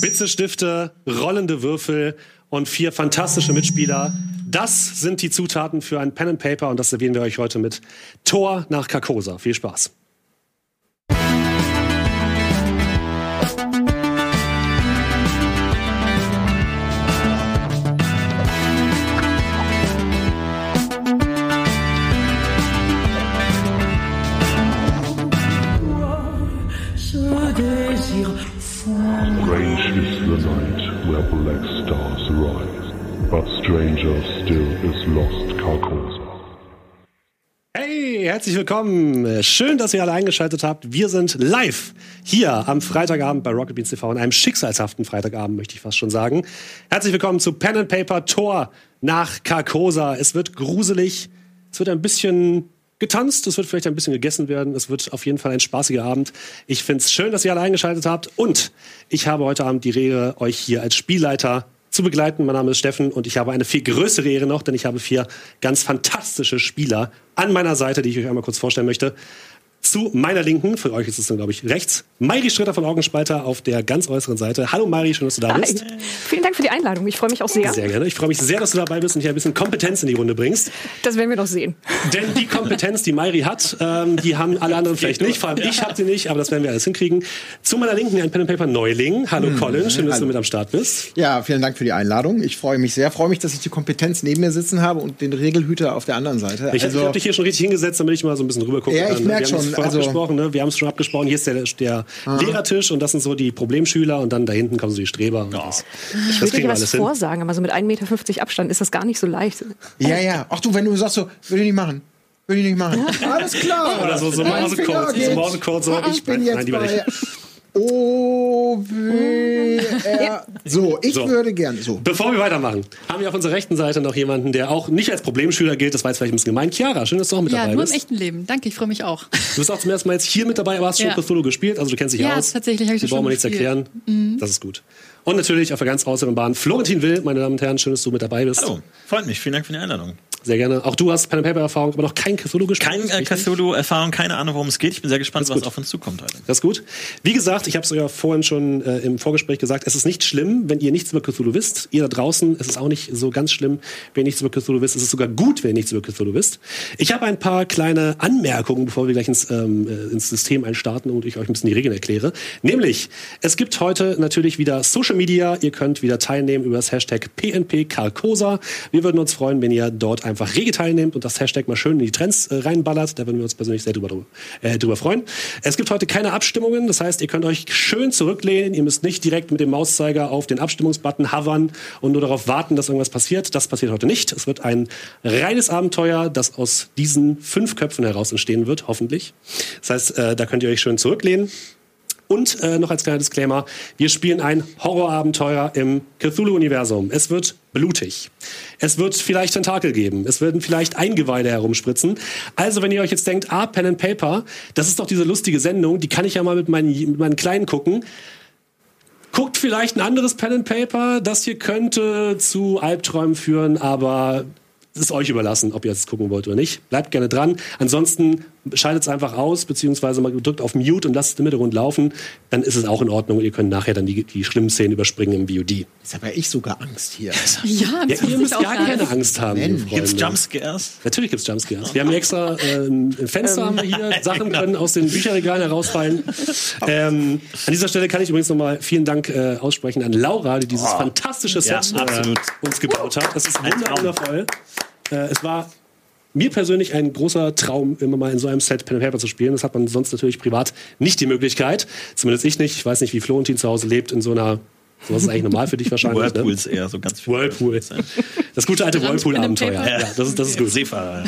Bitzestifte, rollende Würfel und vier fantastische Mitspieler. Das sind die Zutaten für ein Pen and Paper und das servieren wir euch heute mit Tor nach Carcosa. Viel Spaß. Strange is the night where black stars rise, but stranger still is lost Carcosa. Hey, herzlich willkommen. Schön, dass ihr alle eingeschaltet habt. Wir sind live hier am Freitagabend bei Rocket Beans TV, an einem schicksalshaften Freitagabend, möchte ich fast schon sagen. Herzlich willkommen zu Pen and Paper Tor nach Carcosa. Es wird gruselig, es wird ein bisschen getanzt, es wird vielleicht ein bisschen gegessen werden, es wird auf jeden Fall ein spaßiger Abend. Ich finde es schön, dass ihr alle eingeschaltet habt und ich habe heute Abend die Rede, euch hier als Spielleiter zu begleiten. Mein Name ist Steffen und ich habe eine viel größere Ehre noch, denn ich habe vier ganz fantastische Spieler an meiner Seite, die ich euch einmal kurz vorstellen möchte. Zu meiner Linken, für euch ist es dann, glaube ich, rechts, Mairi Stritter von Augenspalter auf der ganz äußeren Seite. Hallo Mairi, schön, dass du da bist. Hi. Vielen Dank für die Einladung. Ich freue mich auch sehr. Sehr gerne. Ich freue mich sehr, dass du dabei bist und hier ein bisschen Kompetenz in die Runde bringst. Das werden wir noch sehen. Denn die Kompetenz, die Mairi hat, ähm, die haben alle anderen vielleicht nicht. Vor allem ich habe sie nicht, aber das werden wir alles hinkriegen. Zu meiner Linken ein Pen and Paper Neuling. Hallo Colin, schön, dass hallo. du mit am Start bist. Ja, vielen Dank für die Einladung. Ich freue mich sehr. Freue mich, dass ich die Kompetenz neben mir sitzen habe und den Regelhüter auf der anderen Seite. Ich, ich habe dich hier schon richtig hingesetzt, damit ich mal so ein bisschen rüber gucken Ja, ich kann. merk wir haben schon, es also- abgesprochen, ne? Wir haben es schon abgesprochen. Hier ist der, der Lehrertisch und das sind so die Problemschüler und dann da hinten kommen so die Streber. Und das, Ich will kriegen dir was hin. vorsagen, aber so mit 1,50 Meter Abstand ist das gar nicht so leicht. ja, ja. Ach du, wenn du sagst so, würde ich nicht machen. Würde ich nicht machen. Alles klar. Oder so, so. Finger So geht. Morsecode, so. Ich bin Nein, jetzt nein, lieber bei nicht. O, W, R. So, ich So. würde gerne. So. Bevor wir weitermachen, haben wir auf unserer rechten Seite noch jemanden, der auch nicht als Problemschüler gilt. Das war jetzt vielleicht ein bisschen gemein. Chiara, schön, dass du auch mit Ja, dabei nur bist. im echten Leben. Danke, ich freue mich auch. Du bist auch zum ersten Mal jetzt hier mit dabei, aber hast schon Ja. Cthulhu gespielt, also du kennst dich Ja, aus. tatsächlich habe ich das brauchen schon wir nichts erklären. Das ist gut. Und natürlich auf der ganz äußeren Bahn Florentin Will, meine Damen und Herren, schön, dass du mit dabei bist. Hallo, freut mich. Vielen Dank für die Einladung. Sehr gerne. Auch du hast Pen and Paper Erfahrung, aber noch kein Cthulhu gespielt. Kein äh, richtig? Cthulhu-Erfahrung, keine Ahnung, worum es geht. Ich bin sehr gespannt, was auf uns zukommt heute. Das ist gut. Wie gesagt, ich habe es ja vorhin schon äh, im Vorgespräch gesagt, es ist nicht schlimm, wenn ihr nichts über Cthulhu wisst. Ihr da draußen, es ist auch nicht so ganz schlimm, wenn ihr nichts über Cthulhu wisst. Es ist sogar gut, wenn ihr nichts über Cthulhu wisst. Ich habe ein paar kleine Anmerkungen, bevor wir gleich ins, ähm, äh, ins System einstarten und ich euch ein bisschen die Regeln erkläre. Nämlich, es gibt heute natürlich wieder Social Media. Ihr könnt wieder teilnehmen über das Hashtag PNP Carcosa. Wir würden uns freuen, wenn ihr dort einfach rege teilnehmt und das Hashtag mal schön in die Trends äh, reinballert. Da würden wir uns persönlich sehr drüber, äh, drüber freuen. Es gibt heute keine Abstimmungen. Das heißt, ihr könnt euch schön zurücklehnen. Ihr müsst nicht direkt mit dem Mauszeiger auf den Abstimmungsbutton hovern und nur darauf warten, dass irgendwas passiert. Das passiert heute nicht. Es wird ein reines Abenteuer, das aus diesen fünf Köpfen heraus entstehen wird, hoffentlich. Das heißt, äh, da könnt ihr euch schön zurücklehnen. Und äh, noch als kleiner Disclaimer, wir spielen ein Horrorabenteuer im Cthulhu-Universum. Es wird blutig. Es wird vielleicht Tentakel geben. Es werden vielleicht Eingeweide herumspritzen. Also wenn ihr euch jetzt denkt, ah, Pen and Paper, das ist doch diese lustige Sendung, die kann ich ja mal mit meinen, mit meinen Kleinen gucken. Guckt vielleicht ein anderes Pen and Paper. Das hier könnte zu Albträumen führen, aber es ist euch überlassen, ob ihr es gucken wollt oder nicht. Bleibt gerne dran. Ansonsten schaltet es einfach aus, beziehungsweise mal drückt auf Mute und lasst es im Hintergrund laufen. Dann ist es auch in Ordnung und ihr könnt nachher dann die, die schlimmen Szenen überspringen im VOD. Jetzt habe ja ich sogar Angst hier. Ja, Ja, ihr müsst gar keine. Angst haben, Wenn, Gibt's. Jumpscares? Natürlich gibt's Jumpscares. Wir haben extra äh, ein Fenster haben wir hier, Sachen können aus den Bücherregalen herausfallen. Ähm, an dieser Stelle kann ich übrigens nochmal vielen Dank äh, aussprechen an Laura, die dieses fantastische Ja, Set äh, absolut. uns gebaut hat. Das ist wundervoll. Äh, es war mir persönlich ein großer Traum, immer mal in so einem Set Pen and Paper zu spielen. Das hat man sonst natürlich privat nicht die Möglichkeit. Zumindest ich nicht. Ich weiß nicht, wie Florentin zu Hause lebt in so einer. Sowas ist eigentlich normal für dich wahrscheinlich. Ne? Whirlpools eher, so ganz viel. Whirlpool. Das gute alte Whirlpool-Abenteuer. Ja, das ist, das ist gut. Seefahrer.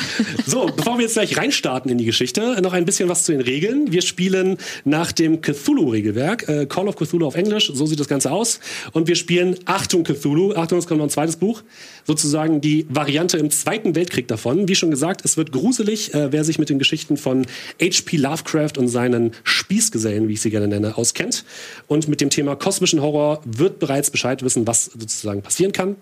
So, bevor wir jetzt gleich reinstarten in die Geschichte, noch ein bisschen was zu den Regeln. Wir spielen nach dem Cthulhu-Regelwerk, äh, Call of Cthulhu auf Englisch, so sieht das Ganze aus. Und wir spielen Achtung Cthulhu, Achtung, es kommt noch ein zweites Buch, sozusagen die Variante im Zweiten Weltkrieg davon. Wie schon gesagt, es wird gruselig, äh, wer sich mit den Geschichten von H.P. Lovecraft und seinen Spießgesellen, wie ich sie gerne nenne, auskennt. Und mit dem Thema kosmischen Horror wird bereits Bescheid wissen, was sozusagen passieren kann.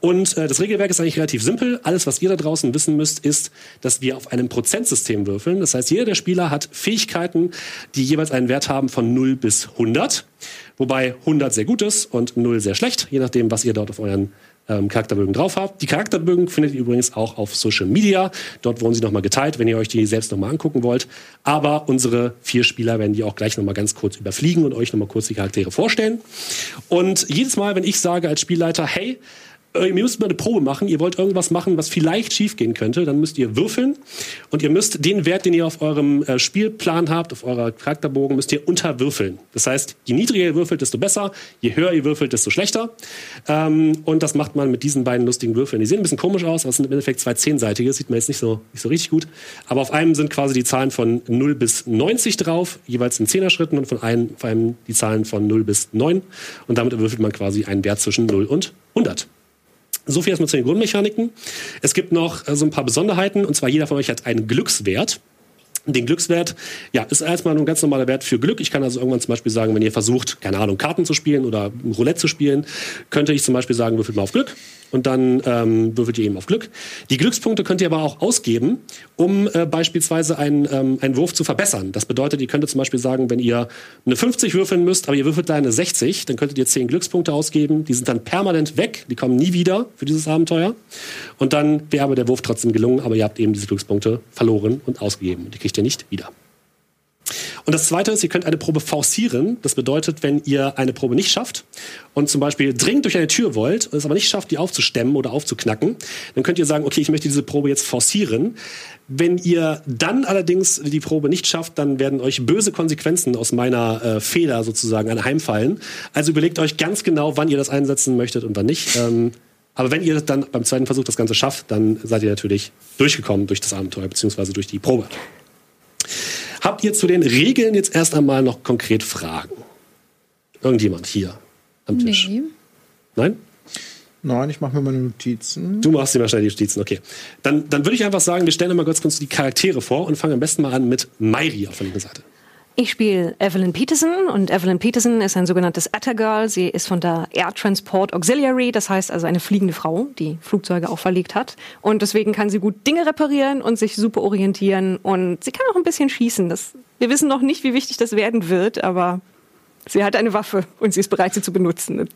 Und äh, das Regelwerk ist eigentlich relativ simpel. Alles, was ihr da draußen wissen müsst, ist, dass wir auf einem Prozentsystem würfeln. Das heißt, jeder der Spieler hat Fähigkeiten, die jeweils einen Wert haben von 0 bis 100. Wobei 100 sehr gut ist und 0 sehr schlecht, je nachdem, was ihr dort auf euren ähm, Charakterbögen drauf habt. Die Charakterbögen findet ihr übrigens auch auf Social Media. Dort wurden sie nochmal geteilt, wenn ihr euch die selbst nochmal angucken wollt. Aber unsere vier Spieler werden die auch gleich nochmal ganz kurz überfliegen und euch nochmal kurz die Charaktere vorstellen. Und jedes Mal, wenn ich sage als Spielleiter, hey, ihr müsst mal eine Probe machen, ihr wollt irgendwas machen, was vielleicht schiefgehen könnte, dann müsst ihr würfeln und ihr müsst den Wert, den ihr auf eurem äh, Spielplan habt, auf eurer Charakterbogen, müsst ihr unterwürfeln. Das heißt, je niedriger ihr würfelt, desto besser, je höher ihr würfelt, desto schlechter. Ähm, und das macht man mit diesen beiden lustigen Würfeln. Die sehen ein bisschen komisch aus, aber es sind im Endeffekt zwei zehnseitige, sieht man jetzt nicht so, nicht so richtig gut. Aber auf einem sind quasi die Zahlen von 0 bis 90 drauf, jeweils in Zehner-Schritten und von einem, auf einem die Zahlen von 0 bis 9. Und damit würfelt man quasi einen Wert zwischen 0 und 100. So viel erstmal zu den Grundmechaniken. Es gibt noch äh, so ein paar Besonderheiten, und zwar jeder von euch hat einen Glückswert. Den Glückswert, ja, ist erstmal ein ganz normaler Wert für Glück. Ich kann also irgendwann zum Beispiel sagen, wenn ihr versucht, keine Ahnung, Karten zu spielen oder Roulette zu spielen, könnte ich zum Beispiel sagen, würfelt mal auf Glück und dann ähm, würfelt ihr eben auf Glück. Die Glückspunkte könnt ihr aber auch ausgeben, um äh, beispielsweise einen, ähm, einen Wurf zu verbessern. Das bedeutet, ihr könntet zum Beispiel sagen, wenn ihr eine 50 würfeln müsst, aber ihr würfelt da eine 60, dann könntet ihr 10 Glückspunkte ausgeben. Die sind dann permanent weg, die kommen nie wieder für dieses Abenteuer. Und dann wäre aber der Wurf trotzdem gelungen, aber ihr habt eben diese Glückspunkte verloren und ausgegeben. Und die kriegt ihr nicht wieder. Und das Zweite ist, ihr könnt eine Probe forcieren. Das bedeutet, wenn ihr eine Probe nicht schafft und zum Beispiel dringend durch eine Tür wollt, es aber nicht schafft, die aufzustemmen oder aufzuknacken, dann könnt ihr sagen, okay, ich möchte diese Probe jetzt forcieren. Wenn ihr dann allerdings die Probe nicht schafft, dann werden euch böse Konsequenzen aus meiner äh, Fehler sozusagen anheimfallen. Also überlegt euch ganz genau, wann ihr das einsetzen möchtet und wann nicht. Ähm, aber wenn ihr dann beim zweiten Versuch das Ganze schafft, dann seid ihr natürlich durchgekommen durch das Abenteuer beziehungsweise durch die Probe. Habt ihr zu den Regeln jetzt erst einmal noch konkret Fragen? Irgendjemand hier am Tisch? Nee. Nein? Nein, ich mache mir meine Notizen. Du machst dir wahrscheinlich die Notizen, okay. Dann, dann würde ich einfach sagen, wir stellen mal kurz, kurz die Charaktere vor und fangen am besten mal an mit Mairi auf der linken Seite. Ich spiele Evelyn Peterson und Evelyn Peterson ist ein sogenanntes Attergirl. Sie ist von der Air Transport Auxiliary, das heißt also eine fliegende Frau, die Flugzeuge auch verlegt hat. Und deswegen kann sie gut Dinge reparieren und sich super orientieren und sie kann auch ein bisschen schießen. Das, wir wissen noch nicht, wie wichtig das werden wird, aber sie hat eine Waffe und sie ist bereit, sie zu benutzen.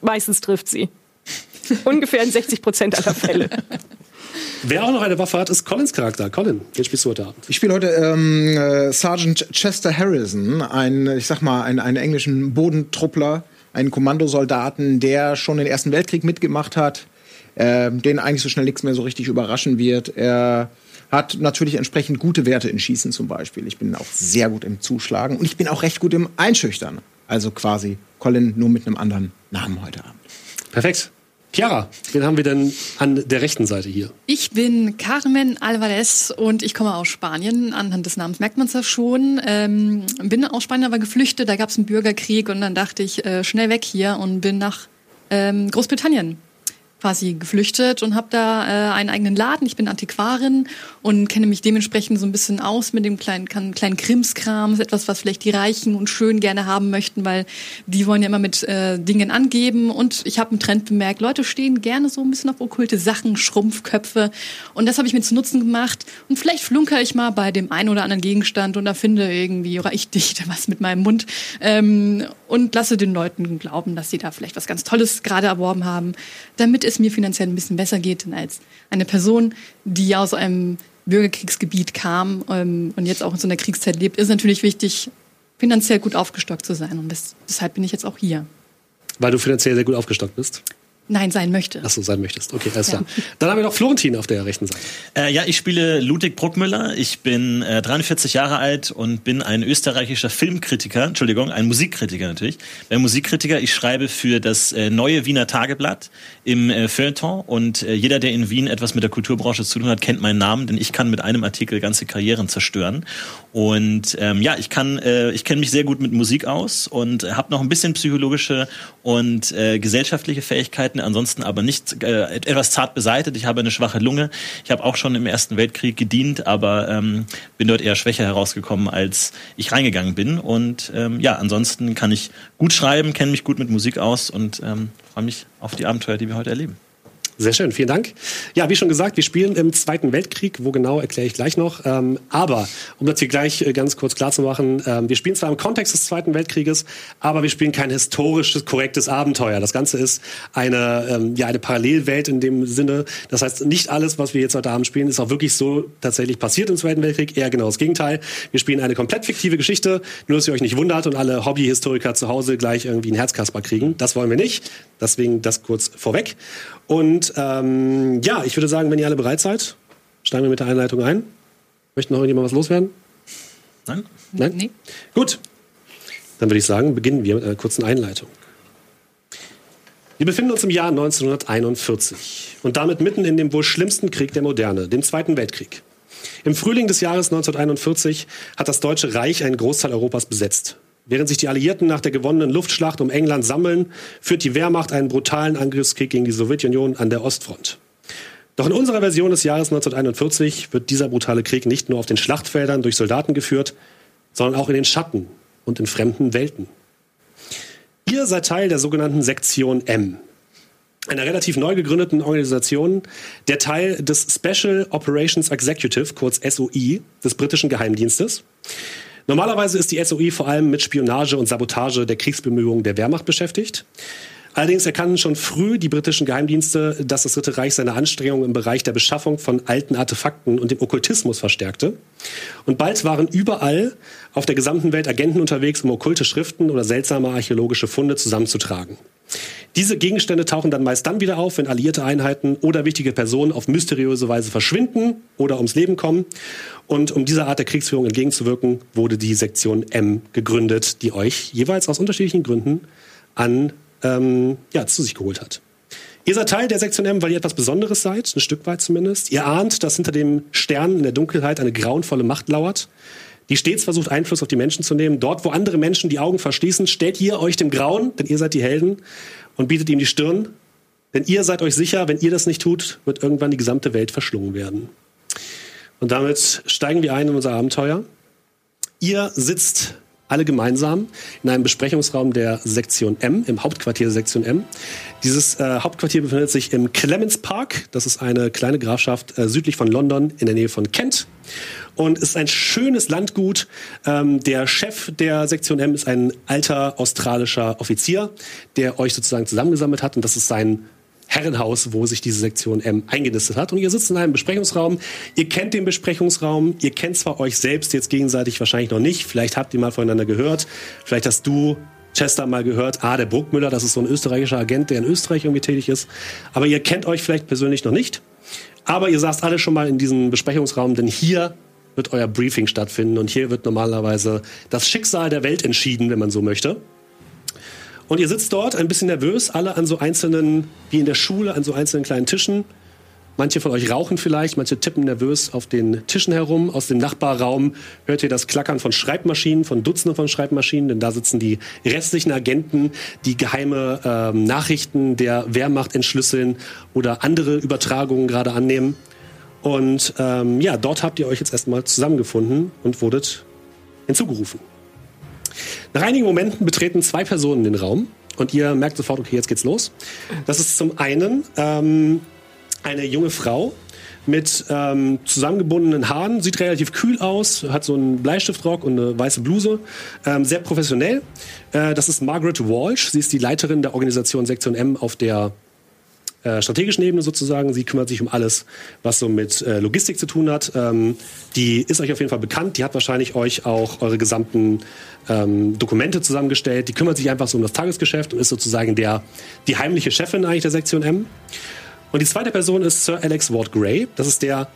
Meistens trifft sie. Ungefähr in 60 Prozent aller Fälle. Wer auch noch eine Waffe hat, ist Collins Charakter. Colin, den spielst du heute Abend. Ich spiele heute ähm, äh, Sergeant Chester Harrison, einen, ich sag mal, einen, einen englischen Bodentruppler, einen Kommandosoldaten, der schon den Ersten Weltkrieg mitgemacht hat, äh, den eigentlich so schnell nichts mehr so richtig überraschen wird. Er hat natürlich entsprechend gute Werte in Schießen zum Beispiel. Ich bin auch sehr gut im Zuschlagen und ich bin auch recht gut im Einschüchtern. Also quasi Colin nur mit einem anderen Namen heute Abend. Perfekt. Chiara, wen haben wir denn an der rechten Seite hier? Ich bin Carmen Alvarez und ich komme aus Spanien. Anhand des Namens merkt man es ja schon. Ähm, bin aus Spanien aber geflüchtet, da gab es einen Bürgerkrieg und dann dachte ich, äh, schnell weg hier und bin nach ähm, Großbritannien quasi geflüchtet und habe da äh, einen eigenen Laden. Ich bin Antiquarin und kenne mich dementsprechend so ein bisschen aus mit dem kleinen, kleinen Krimskram. Das ist etwas, was vielleicht die Reichen und schön gerne haben möchten, weil die wollen ja immer mit äh, Dingen angeben. Und ich habe einen Trend bemerkt, Leute stehen gerne so ein bisschen auf okkulte Sachen, Schrumpfköpfe. Und das habe ich mir zu Nutzen gemacht. Und vielleicht flunker ich mal bei dem einen oder anderen Gegenstand und erfinde irgendwie, oder ich dichte was mit meinem Mund ähm, und lasse den Leuten glauben, dass sie da vielleicht was ganz Tolles gerade erworben haben, damit es mir finanziell ein bisschen besser geht denn als eine Person, die aus einem Bürgerkriegsgebiet kam ähm, und jetzt auch in so einer Kriegszeit lebt, ist natürlich wichtig, finanziell gut aufgestockt zu sein. Und das, deshalb bin ich jetzt auch hier. Weil du finanziell sehr gut aufgestockt bist. Nein, sein möchte. Ach so, sein möchtest. Okay, alles klar. Dann haben wir noch Florentin auf der rechten Seite. Äh, ja, ich spiele Ludwig Bruckmüller. Ich bin äh, 43 Jahre alt und bin ein österreichischer Filmkritiker, Entschuldigung, ein Musikkritiker natürlich. Ein Musikkritiker, ich schreibe für das äh, neue Wiener Tageblatt im äh, Feuilleton und äh, jeder, der in Wien etwas mit der Kulturbranche zu tun hat, kennt meinen Namen, denn ich kann mit einem Artikel ganze Karrieren zerstören. Und ähm, ja, ich kann, äh, ich kenne mich sehr gut mit Musik aus und äh, habe noch ein bisschen psychologische und äh, gesellschaftliche Fähigkeiten, ansonsten aber nicht äh, etwas zart beseitet. Ich habe eine schwache Lunge. Ich habe auch schon im Ersten Weltkrieg gedient, aber ähm, bin dort eher schwächer herausgekommen, als ich reingegangen bin. Und ähm, ja, ansonsten kann ich gut schreiben, kenne mich gut mit Musik aus und ähm, freue mich auf die Abenteuer, die wir heute erleben. Sehr schön, vielen Dank. Ja, wie schon gesagt, wir spielen im Zweiten Weltkrieg. Wo genau, erkläre ich gleich noch. Ähm, aber, um das hier gleich äh, ganz kurz klar zu machen, ähm, wir spielen zwar im Kontext des Zweiten Weltkrieges, aber wir spielen kein historisches, korrektes Abenteuer. Das Ganze ist eine, ähm, ja, eine Parallelwelt in dem Sinne. Das heißt, nicht alles, was wir jetzt heute Abend spielen, ist auch wirklich so tatsächlich passiert im Zweiten Weltkrieg. Eher genau das Gegenteil. Wir spielen eine komplett fiktive Geschichte, nur dass ihr euch nicht wundert und alle Hobbyhistoriker zu Hause gleich irgendwie einen Herzkasper kriegen. Das wollen wir nicht. Deswegen das kurz vorweg. Und ähm, ja, ich würde sagen, wenn ihr alle bereit seid, steigen wir mit der Einleitung ein. Möchte noch irgendjemand was loswerden? Nein? Nein? Nee. Gut. Dann würde ich sagen, beginnen wir mit einer kurzen Einleitung. Wir befinden uns im Jahr 1941 und damit mitten in dem wohl schlimmsten Krieg der Moderne, dem Zweiten Weltkrieg. Im Frühling des Jahres 1941 hat das Deutsche Reich einen Großteil Europas besetzt. Während sich die Alliierten nach der gewonnenen Luftschlacht um England sammeln, führt die Wehrmacht einen brutalen Angriffskrieg gegen die Sowjetunion an der Ostfront. Doch in unserer Version des Jahres 1941 wird dieser brutale Krieg nicht nur auf den Schlachtfeldern durch Soldaten geführt, sondern auch in den Schatten und in fremden Welten. Ihr seid Teil der sogenannten Sektion M, einer relativ neu gegründeten Organisation, der Teil des Special Operations Executive, kurz SOI, des britischen Geheimdienstes. Normalerweise ist die SOI vor allem mit Spionage und Sabotage der Kriegsbemühungen der Wehrmacht beschäftigt. Allerdings erkannten schon früh die britischen Geheimdienste, dass das Dritte Reich seine Anstrengungen im Bereich der Beschaffung von alten Artefakten und dem Okkultismus verstärkte. Und bald waren überall auf der gesamten Welt Agenten unterwegs, um okkulte Schriften oder seltsame archäologische Funde zusammenzutragen. Diese Gegenstände tauchen dann meist dann wieder auf, wenn alliierte Einheiten oder wichtige Personen auf mysteriöse Weise verschwinden oder ums Leben kommen. Und um dieser Art der Kriegsführung entgegenzuwirken, wurde die Sektion M gegründet, die euch jeweils aus unterschiedlichen Gründen an ähm, ja, zu sich geholt hat. Ihr seid Teil der Sektion M, weil ihr etwas Besonderes seid, ein Stück weit zumindest. Ihr ahnt, dass hinter dem Stern in der Dunkelheit eine grauenvolle Macht lauert, die stets versucht, Einfluss auf die Menschen zu nehmen. Dort, wo andere Menschen die Augen verschließen, stellt ihr euch dem Grauen, denn ihr seid die Helden, und bietet ihm die Stirn. Denn ihr seid euch sicher, wenn ihr das nicht tut, wird irgendwann die gesamte Welt verschlungen werden. Und damit steigen wir ein in unser Abenteuer. Ihr sitzt alle gemeinsam in einem Besprechungsraum der Sektion M, im Hauptquartier der Sektion M. Dieses äh, Hauptquartier befindet sich im Clements Park. Das ist eine kleine Grafschaft äh, südlich von London in der Nähe von Kent. Und es ist ein schönes Landgut. Ähm, der Chef der Sektion M ist ein alter australischer Offizier, der euch sozusagen zusammengesammelt hat. Und das ist sein Herrenhaus, wo sich diese Sektion M eingenistet hat. Und ihr sitzt in einem Besprechungsraum. Ihr kennt den Besprechungsraum. Ihr kennt zwar euch selbst jetzt gegenseitig wahrscheinlich noch nicht. Vielleicht habt ihr mal voneinander gehört. Vielleicht hast du Chester mal gehört, ah, der Bruckmüller, das ist so ein österreichischer Agent, der in Österreich irgendwie tätig ist. Aber ihr kennt euch vielleicht persönlich noch nicht. Aber ihr saßt alle schon mal in diesem Besprechungsraum, denn hier wird euer Briefing stattfinden und hier wird normalerweise das Schicksal der Welt entschieden, wenn man so möchte. Und ihr sitzt dort ein bisschen nervös, alle an so einzelnen, wie in der Schule, an so einzelnen kleinen Tischen. Manche von euch rauchen vielleicht, manche tippen nervös auf den Tischen herum. Aus dem Nachbarraum hört ihr das Klackern von Schreibmaschinen, von Dutzenden von Schreibmaschinen, denn da sitzen die restlichen Agenten, die geheime ähm, Nachrichten der Wehrmacht entschlüsseln oder andere Übertragungen gerade annehmen. Und ähm, ja, dort habt ihr euch jetzt erstmal zusammengefunden und wurdet hinzugerufen. Nach einigen Momenten betreten zwei Personen den Raum und ihr merkt sofort, okay, jetzt geht's los. Das ist zum einen ähm, eine junge Frau mit ähm, zusammengebundenen Haaren, sieht relativ kühl aus, hat so einen Bleistiftrock und eine weiße Bluse, ähm, sehr professionell. Äh, das ist Margaret Walsh, sie ist die Leiterin der Organisation Sektion M auf der äh, strategischen Ebene sozusagen. Sie kümmert sich um alles, was so mit äh, Logistik zu tun hat. Ähm, die ist euch auf jeden Fall bekannt. Die hat wahrscheinlich euch auch eure gesamten ähm, Dokumente zusammengestellt. Die kümmert sich einfach so um das Tagesgeschäft und ist sozusagen der, die heimliche Chefin eigentlich der Sektion M. Und die zweite Person ist Sir Alex Ward Grey. Das ist der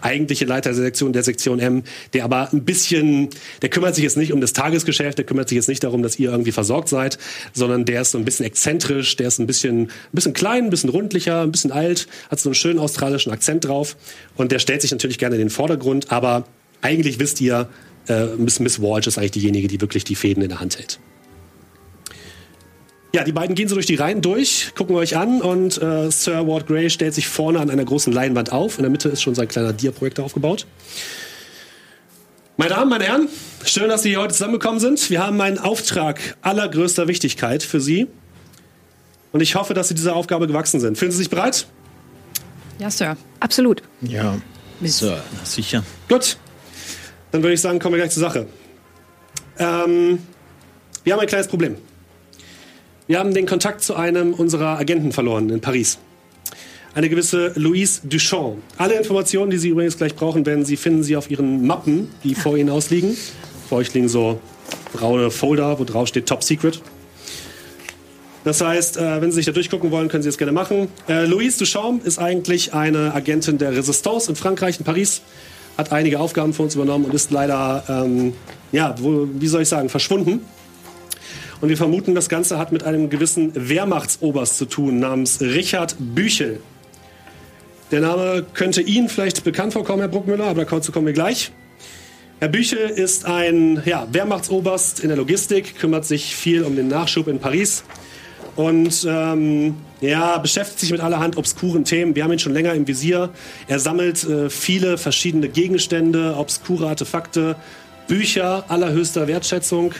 eigentliche Leiter der Sektion, der Sektion M, der aber ein bisschen, der kümmert sich jetzt nicht um das Tagesgeschäft, der kümmert sich jetzt nicht darum, dass ihr irgendwie versorgt seid, sondern der ist so ein bisschen exzentrisch, der ist ein bisschen, ein bisschen klein, ein bisschen rundlicher, ein bisschen alt, hat so einen schönen australischen Akzent drauf und der stellt sich natürlich gerne in den Vordergrund, aber eigentlich wisst ihr, äh, Miss, Miss Walsh ist eigentlich diejenige, die wirklich die Fäden in der Hand hält. Ja, die beiden gehen so durch die Reihen durch, gucken euch an und äh, Sir Ward Grey stellt sich vorne an einer großen Leinwand auf. In der Mitte ist schon sein kleiner Dia-Projektor aufgebaut. Meine Damen, meine Herren, schön, dass Sie hier heute zusammengekommen sind. Wir haben einen Auftrag allergrößter Wichtigkeit für Sie. Und ich hoffe, dass Sie dieser Aufgabe gewachsen sind. Fühlen Sie sich bereit? Ja, Sir. Absolut. Ja. Na, sicher. Gut. Dann würde ich sagen, kommen wir gleich zur Sache. Ähm, wir haben ein kleines Problem. Wir haben den Kontakt zu einem unserer Agenten verloren in Paris. Eine gewisse Louise Duchamp. Alle Informationen, die Sie übrigens gleich brauchen werden, Sie finden Sie auf Ihren Mappen, die vor Ihnen ausliegen. Vor euch liegen so braune Folder, wo drauf steht Top Secret. Das heißt, äh, wenn Sie sich da durchgucken wollen, können Sie das gerne machen. Äh, Louise Duchamp ist eigentlich eine Agentin der Resistance in Frankreich, in Paris. Hat einige Aufgaben für uns übernommen und ist leider, ähm, ja, wie soll ich sagen, verschwunden. Und wir vermuten, das Ganze hat mit einem gewissen Wehrmachtsoberst zu tun, namens Richard Büchel. Der Name könnte Ihnen vielleicht bekannt vorkommen, Herr Bruckmüller, aber dazu kommen wir gleich. Herr Büchel ist ein ja, Wehrmachtsoberst in der Logistik, kümmert sich viel um den Nachschub in Paris und ähm, ja, beschäftigt sich mit allerhand obskuren Themen. Wir haben ihn schon länger im Visier. Er sammelt äh, viele verschiedene Gegenstände, obskure Artefakte, Bücher allerhöchster Wertschätzung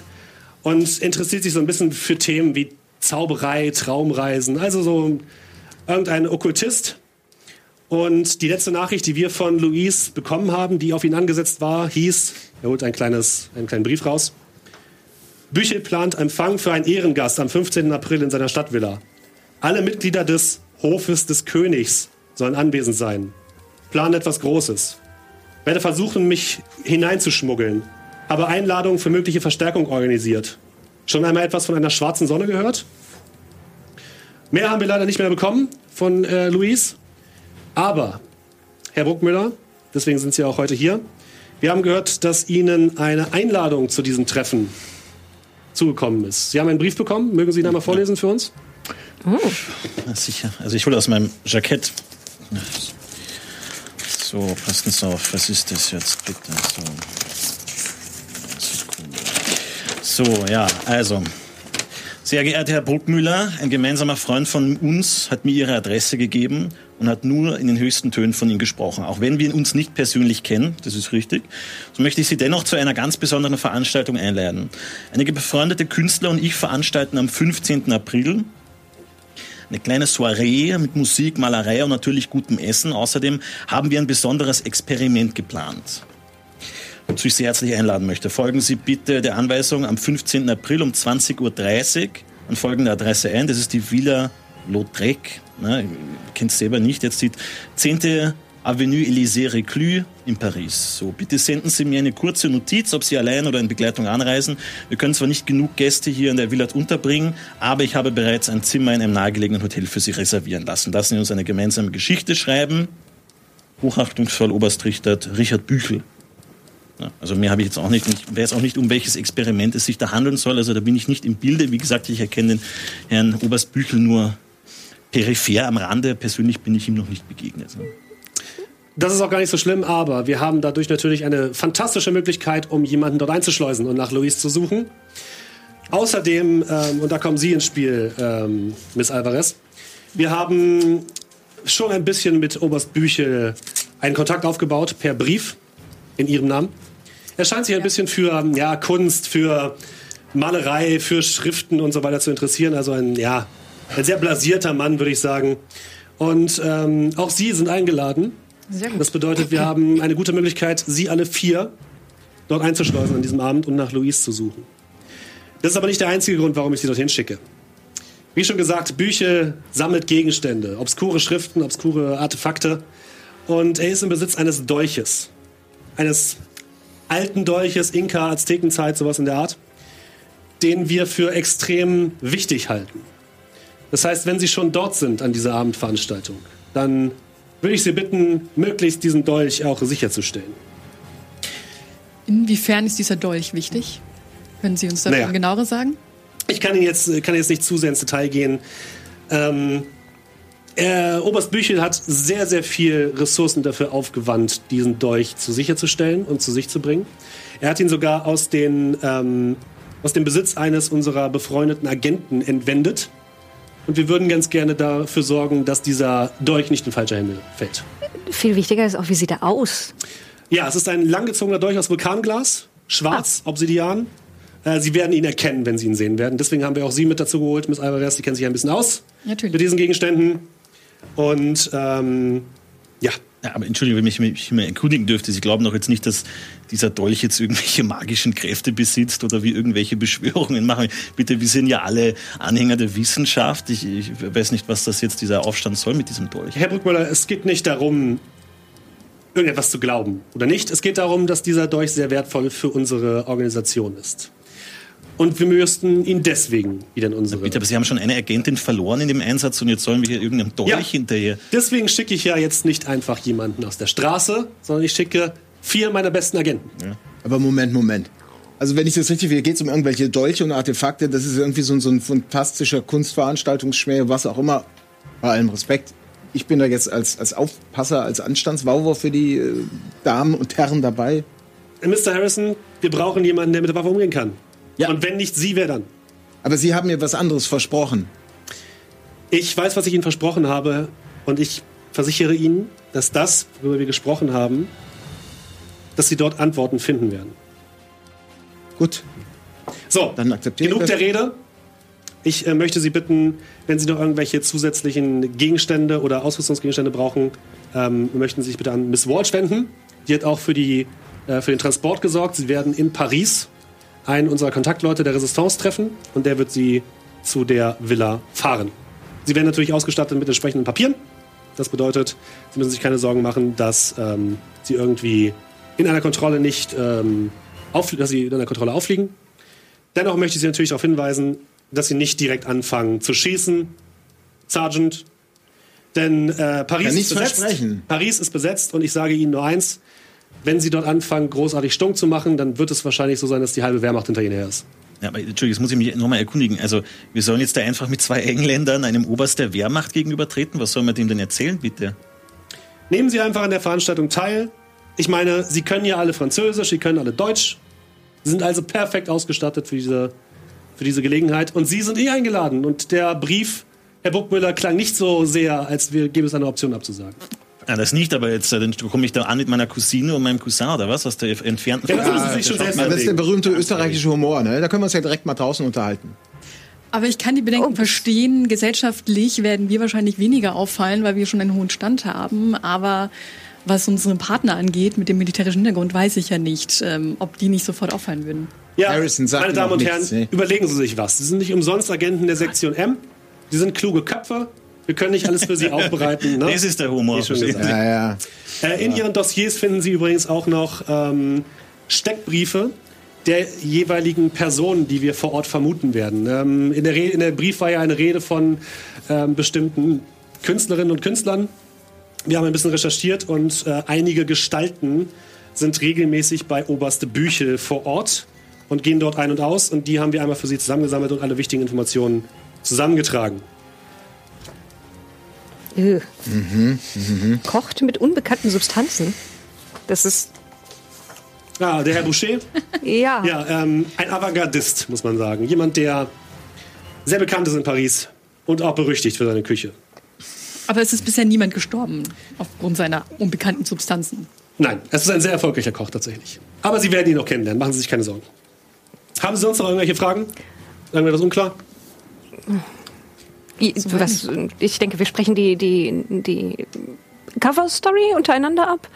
und interessiert sich so ein bisschen für Themen wie Zauberei, Traumreisen, also so irgendein Okkultist. Und die letzte Nachricht, die wir von Luis bekommen haben, die auf ihn angesetzt war, hieß, er holt ein kleines, einen kleinen Brief raus. Büchel plant Empfang für einen Ehrengast am 15. April in seiner Stadtvilla. Alle Mitglieder des Hofes des Königs sollen anwesend sein. Plan etwas Großes. Werde versuchen, mich hineinzuschmuggeln. Habe Einladungen für mögliche Verstärkung organisiert. Schon einmal etwas von einer schwarzen Sonne gehört? Mehr haben wir leider nicht mehr bekommen von äh, Luis. Aber, Herr Bruckmüller, deswegen sind Sie auch heute hier, wir haben gehört, dass Ihnen eine Einladung zu diesem Treffen zugekommen ist. Sie haben einen Brief bekommen. Mögen Sie ihn einmal vorlesen für uns? Na, sicher. Also ich hole aus meinem Jackett. So, passen Sie auf. Was ist das jetzt bitte? So. So, ja, also. Sehr geehrter Herr Bruckmüller, ein gemeinsamer Freund von uns hat mir Ihre Adresse gegeben und hat nur in den höchsten Tönen von Ihnen gesprochen. Auch wenn wir uns nicht persönlich kennen, das ist richtig, so möchte ich Sie dennoch zu einer ganz besonderen Veranstaltung einladen. Einige befreundete Künstler und ich veranstalten am 15. April eine kleine Soiree mit Musik, Malerei und natürlich gutem Essen. Außerdem haben wir ein besonderes Experiment geplant wozu ich Sie herzlich einladen möchte. Folgen Sie bitte der Anweisung am 15. April um 20.30 Uhr an folgende Adresse ein. Das ist die Villa Lautrec. Ne, es selber nicht. Jetzt die 10. Avenue Élysée Reclus in Paris. So, bitte senden Sie mir eine kurze Notiz, ob Sie allein oder in Begleitung anreisen. Wir können zwar nicht genug Gäste hier in der Villa unterbringen, aber ich habe bereits ein Zimmer in einem nahegelegenen Hotel für Sie reservieren lassen. Lassen Sie uns eine gemeinsame Geschichte schreiben. Hochachtungsvoll Oberstrichter Richard Büchel. Ja, also mehr habe ich jetzt auch nicht. Ich weiß auch nicht, um welches Experiment es sich da handeln soll. Also da bin ich nicht im Bilde. Wie gesagt, ich erkenne den Herrn Oberst Büchel nur peripher am Rande. Persönlich bin ich ihm noch nicht begegnet. ne? Das ist auch gar nicht so schlimm, aber wir haben dadurch natürlich eine fantastische Möglichkeit, um jemanden dort einzuschleusen und nach Luis zu suchen. Außerdem, ähm, und da kommen Sie ins Spiel, ähm, Miss Alvarez, wir haben schon ein bisschen mit Oberst Büchel einen Kontakt aufgebaut per Brief in Ihrem Namen. Er scheint sich ein bisschen für ähm, ja, Kunst, für Malerei, für Schriften und so weiter zu interessieren. Also ein, ja, ein sehr blasierter Mann, würde ich sagen. Und ähm, auch Sie sind eingeladen. Sehr gut. Das bedeutet, wir haben eine gute Möglichkeit, Sie alle vier dort einzuschleusen an diesem Abend und nach Luis zu suchen. Das ist aber nicht der einzige Grund, warum ich Sie dorthin schicke. Wie schon gesagt, Büchel sammelt Gegenstände, obskure Schriften, obskure Artefakte. Und er ist im Besitz eines Dolches. Eines alten Dolches, Inka, Aztekenzeit, sowas in der Art, den wir für extrem wichtig halten. Das heißt, wenn Sie schon dort sind an dieser Abendveranstaltung, dann würde ich Sie bitten, möglichst diesen Dolch auch sicherzustellen. Inwiefern ist dieser Dolch wichtig? Können Sie uns das Naja. genauer sagen? Ich kann Ihnen jetzt, kann jetzt nicht zu sehr ins Detail gehen. Ähm, er, Oberst Büchel hat sehr, sehr viel Ressourcen dafür aufgewandt, diesen Dolch zu sicherzustellen und zu sich zu bringen. Er hat ihn sogar aus, den, ähm, aus dem Besitz eines unserer befreundeten Agenten entwendet. Und wir würden ganz gerne dafür sorgen, dass dieser Dolch nicht in falsche Hände fällt. Viel wichtiger ist auch, wie sieht er aus? Ja, es ist ein langgezogener Dolch aus Vulkanglas, schwarz, Obsidian. Äh, Sie werden ihn erkennen, wenn Sie ihn sehen werden. Deswegen haben wir auch Sie mit dazu geholt, Miss Alvarez. Die kennen sich ein bisschen aus Natürlich. mit diesen Gegenständen. Und ähm, Ja. Ja, aber Entschuldigung, wenn ich mich mal erkundigen dürfte, Sie glauben doch jetzt nicht, dass dieser Dolch jetzt irgendwelche magischen Kräfte besitzt oder wie irgendwelche Beschwörungen machen. Bitte, wir sind ja alle Anhänger der Wissenschaft. Ich, ich weiß nicht, was das jetzt dieser Aufstand soll mit diesem Dolch. Herr Brückmüller, es geht nicht darum, irgendetwas zu glauben oder nicht. Es geht darum, dass dieser Dolch sehr wertvoll für unsere Organisation ist. Und wir müssten ihn deswegen wieder in unsere. Bitte, aber Sie haben schon eine Agentin verloren in dem Einsatz und jetzt sollen wir hier irgendeinem Dolch Ja. hinterher. Deswegen schicke ich ja jetzt nicht einfach jemanden aus der Straße, sondern ich schicke vier meiner besten Agenten. Aber Moment, Moment. Also wenn ich das richtig will, geht es um irgendwelche Dolche und Artefakte. Das ist irgendwie so, ein- so ein fantastischer Kunstveranstaltungsschmäh, was auch immer. Bei allem Respekt. Ich bin da jetzt als, als Aufpasser, als Anstandswauwer für die äh, Damen und Herren dabei. Mr. Harrison, wir brauchen jemanden, der mit der Waffe umgehen kann. Ja. Und wenn nicht Sie, wer dann? Aber Sie haben mir was anderes versprochen. Ich weiß, was ich Ihnen versprochen habe und ich versichere Ihnen, dass das, worüber wir gesprochen haben, dass Sie dort Antworten finden werden. Gut, So, Dann akzeptiere ich genug das. der Rede. Ich äh, möchte Sie bitten, wenn Sie noch irgendwelche zusätzlichen Gegenstände oder Ausrüstungsgegenstände brauchen, ähm, möchten Sie sich bitte an Miss Walsh wenden. Die hat auch für, die, äh, für den Transport gesorgt. Sie werden in Paris einen unserer Kontaktleute der Resistance treffen und der wird Sie zu der Villa fahren. Sie werden natürlich ausgestattet mit entsprechenden Papieren. Das bedeutet, Sie müssen sich keine Sorgen machen, dass ähm, Sie irgendwie in einer Kontrolle nicht, ähm, dass Sie in einer Kontrolle auffliegen. Dennoch möchte ich Sie natürlich darauf hinweisen, dass Sie nicht direkt anfangen zu schießen, Sergeant. Denn äh, Paris ist besetzt. Paris ist besetzt und ich sage Ihnen nur eins: Wenn Sie dort anfangen, großartig Stunk zu machen, dann wird es wahrscheinlich so sein, dass die halbe Wehrmacht hinter Ihnen her ist. Ja, aber Entschuldigung, jetzt muss ich mich nochmal erkundigen. Also, wir sollen jetzt da einfach mit zwei Engländern einem Oberst der Wehrmacht gegenübertreten? Was sollen wir dem denn erzählen, bitte? Nehmen Sie einfach an der Veranstaltung teil. Ich meine, Sie können ja alle Französisch, Sie können alle Deutsch. Sie sind also perfekt ausgestattet für diese, für diese Gelegenheit. Und Sie sind eh eingeladen. Und der Brief, Herr Buckmüller, klang nicht so sehr, als wir, gäbe es eine Option abzusagen. Ja, das nicht, aber jetzt äh, dann komme ich da an mit meiner Cousine und meinem Cousin oder was? Aus der entfernten Ja, das sich schon selbst das ist der berühmte österreichische Humor. Ne? Da können wir uns ja direkt mal draußen unterhalten. Aber ich kann die Bedenken Oh. verstehen. Gesellschaftlich werden wir wahrscheinlich weniger auffallen, weil wir schon einen hohen Stand haben. Aber was unseren Partner angeht, mit dem militärischen Hintergrund, weiß ich ja nicht, ähm, ob die nicht sofort auffallen würden. Ja, Harrison sagt meine Damen und nichts, Herren, nee. überlegen Sie sich was. Sie sind nicht umsonst Agenten der Sektion M. Sie sind kluge Köpfe. Wir können nicht alles für Sie aufbereiten. Ne? Das ist der Humor. Ja, ja. Äh, in Ihren Dossiers finden Sie übrigens auch noch ähm, Steckbriefe der jeweiligen Personen, die wir vor Ort vermuten werden. Ähm, in, der Re in der Brief war ja eine Rede von ähm, bestimmten Künstlerinnen und Künstlern. Wir haben ein bisschen recherchiert und äh, einige Gestalten sind regelmäßig bei Oberste Büchel vor Ort und gehen dort ein und aus. Und die haben wir einmal für Sie zusammengesammelt und alle wichtigen Informationen zusammengetragen. Ugh. Kocht mit unbekannten Substanzen. Das ist. Ah, der Herr Boucher. Ja. Ja, ähm, ein Avantgardist, muss man sagen. Jemand, der sehr bekannt ist in Paris und auch berüchtigt für seine Küche. Aber es ist bisher niemand gestorben aufgrund seiner unbekannten Substanzen. Nein, es ist ein sehr erfolgreicher Koch tatsächlich. Aber Sie werden ihn noch kennenlernen, machen Sie sich keine Sorgen. Haben Sie sonst noch irgendwelche Fragen? Irgendetwas unklar? Was, ich denke, wir sprechen die, die, die Cover-Story untereinander ab.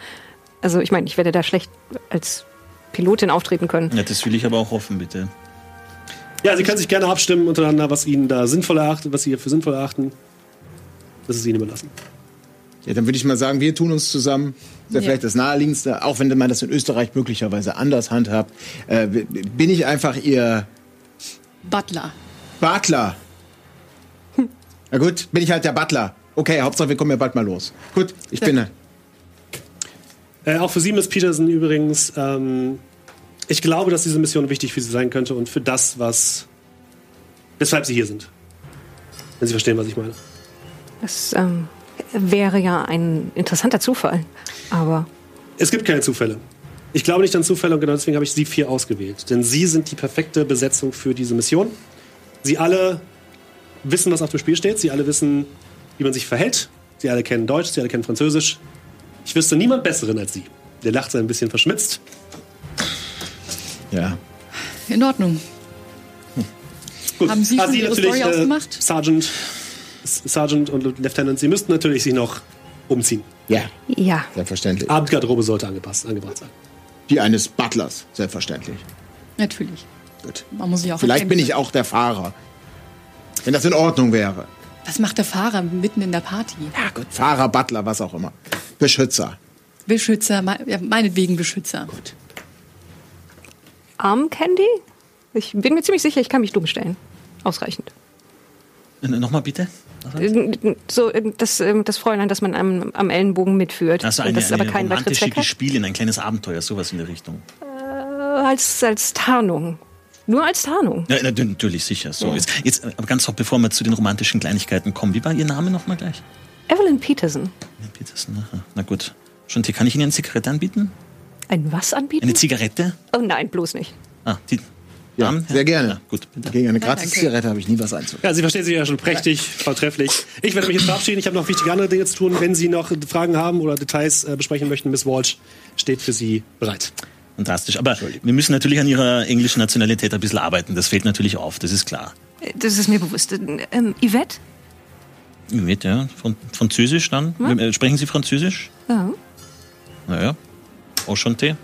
Also, ich meine, ich werde da schlecht als Pilotin auftreten können. Ja, das will ich aber auch hoffen, bitte. Ja, Sie können sich gerne abstimmen untereinander, was Ihnen da sinnvoll erachtet, was Sie für sinnvoll erachten. Das ist Ihnen überlassen. ja, dann würde ich mal sagen, wir tun uns zusammen. Das wäre Ja. vielleicht das Naheliegendste, auch wenn man das in Österreich möglicherweise anders handhabt. Äh, bin ich einfach Ihr Butler. Butler. Na gut, bin ich halt der Butler. Okay, Hauptsache wir kommen ja bald mal los. Gut, ich bin. Äh, auch für Sie, Miss Peterson, übrigens. Ähm, ich glaube, dass diese Mission wichtig für Sie sein könnte und für das, was. weshalb Sie hier sind. Wenn Sie verstehen, was ich meine. Das ähm, wäre ja ein interessanter Zufall. Aber Es gibt keine Zufälle. Ich glaube nicht an Zufälle und genau deswegen habe ich Sie vier ausgewählt. Denn Sie sind die perfekte Besetzung für diese Mission. Sie alle wissen, was auf dem Spiel steht. Sie alle wissen, wie man sich verhält. Sie alle kennen Deutsch, Sie alle kennen Französisch. Ich wüsste niemand Besseren als Sie. Der lacht so ein bisschen verschmitzt. Ja. In Ordnung. Gut. Haben Sie schon Ihre natürlich, Story ausgemacht? Sergeant, S- Sergeant und Lieutenant, Sie müssten natürlich sich noch umziehen. Ja, Ja. selbstverständlich. Abendgarderobe sollte angepasst, angebracht sein. Die eines Butlers, selbstverständlich. Natürlich. Gut. Man muss sich auch Vielleicht bin ich auch der Fahrer. Wenn das in Ordnung wäre. Was macht der Fahrer mitten in der Party? Ja, gut. Fahrer, Butler, was auch immer. Beschützer. Beschützer, me- ja, meinetwegen Beschützer. Armcandy? Ich bin mir ziemlich sicher, ich kann mich dumm stellen. Ausreichend. Äh, Nochmal bitte. So, äh, das, ähm, das Fräulein, das man am, am Ellenbogen mitführt. Also eine, das aber eine keinen weiteren romantische. Gespielin, ein kleines Abenteuer, sowas in der Richtung. Äh, Als, als Tarnung. Nur als Tarnung. Ja, na, natürlich, sicher. So, jetzt, jetzt, aber ganz hopp, bevor wir zu den romantischen Kleinigkeiten kommen. Wie war Ihr Name nochmal gleich? Evelyn Peterson. Ja, Peterson, aha. Na gut. Schon, kann ich Ihnen eine Zigarette anbieten? Ein was anbieten? Eine Zigarette? oh nein, bloß nicht. Ah, die Ja, sehr gerne. Ja, gut, bitte. Gegen eine. Gratis-Zigarette habe ich nie was einzuwenden. Ja, Sie verstehen sich ja schon prächtig, vortrefflich. Ich werde mich jetzt verabschieden. Ich habe noch wichtige andere Dinge zu tun. Wenn Sie noch Fragen haben oder Details äh, besprechen möchten, Miss Walsh steht für Sie bereit. Fantastisch. Aber wir müssen natürlich an Ihrer englischen Nationalität ein bisschen arbeiten. Das fällt natürlich auf, das ist klar. Das ist mir bewusst. Äh, Ähm, Yvette? Mit, ja. Fran Französisch dann? Äh, Sprechen Sie Französisch? Ja. Naja. Enchanté.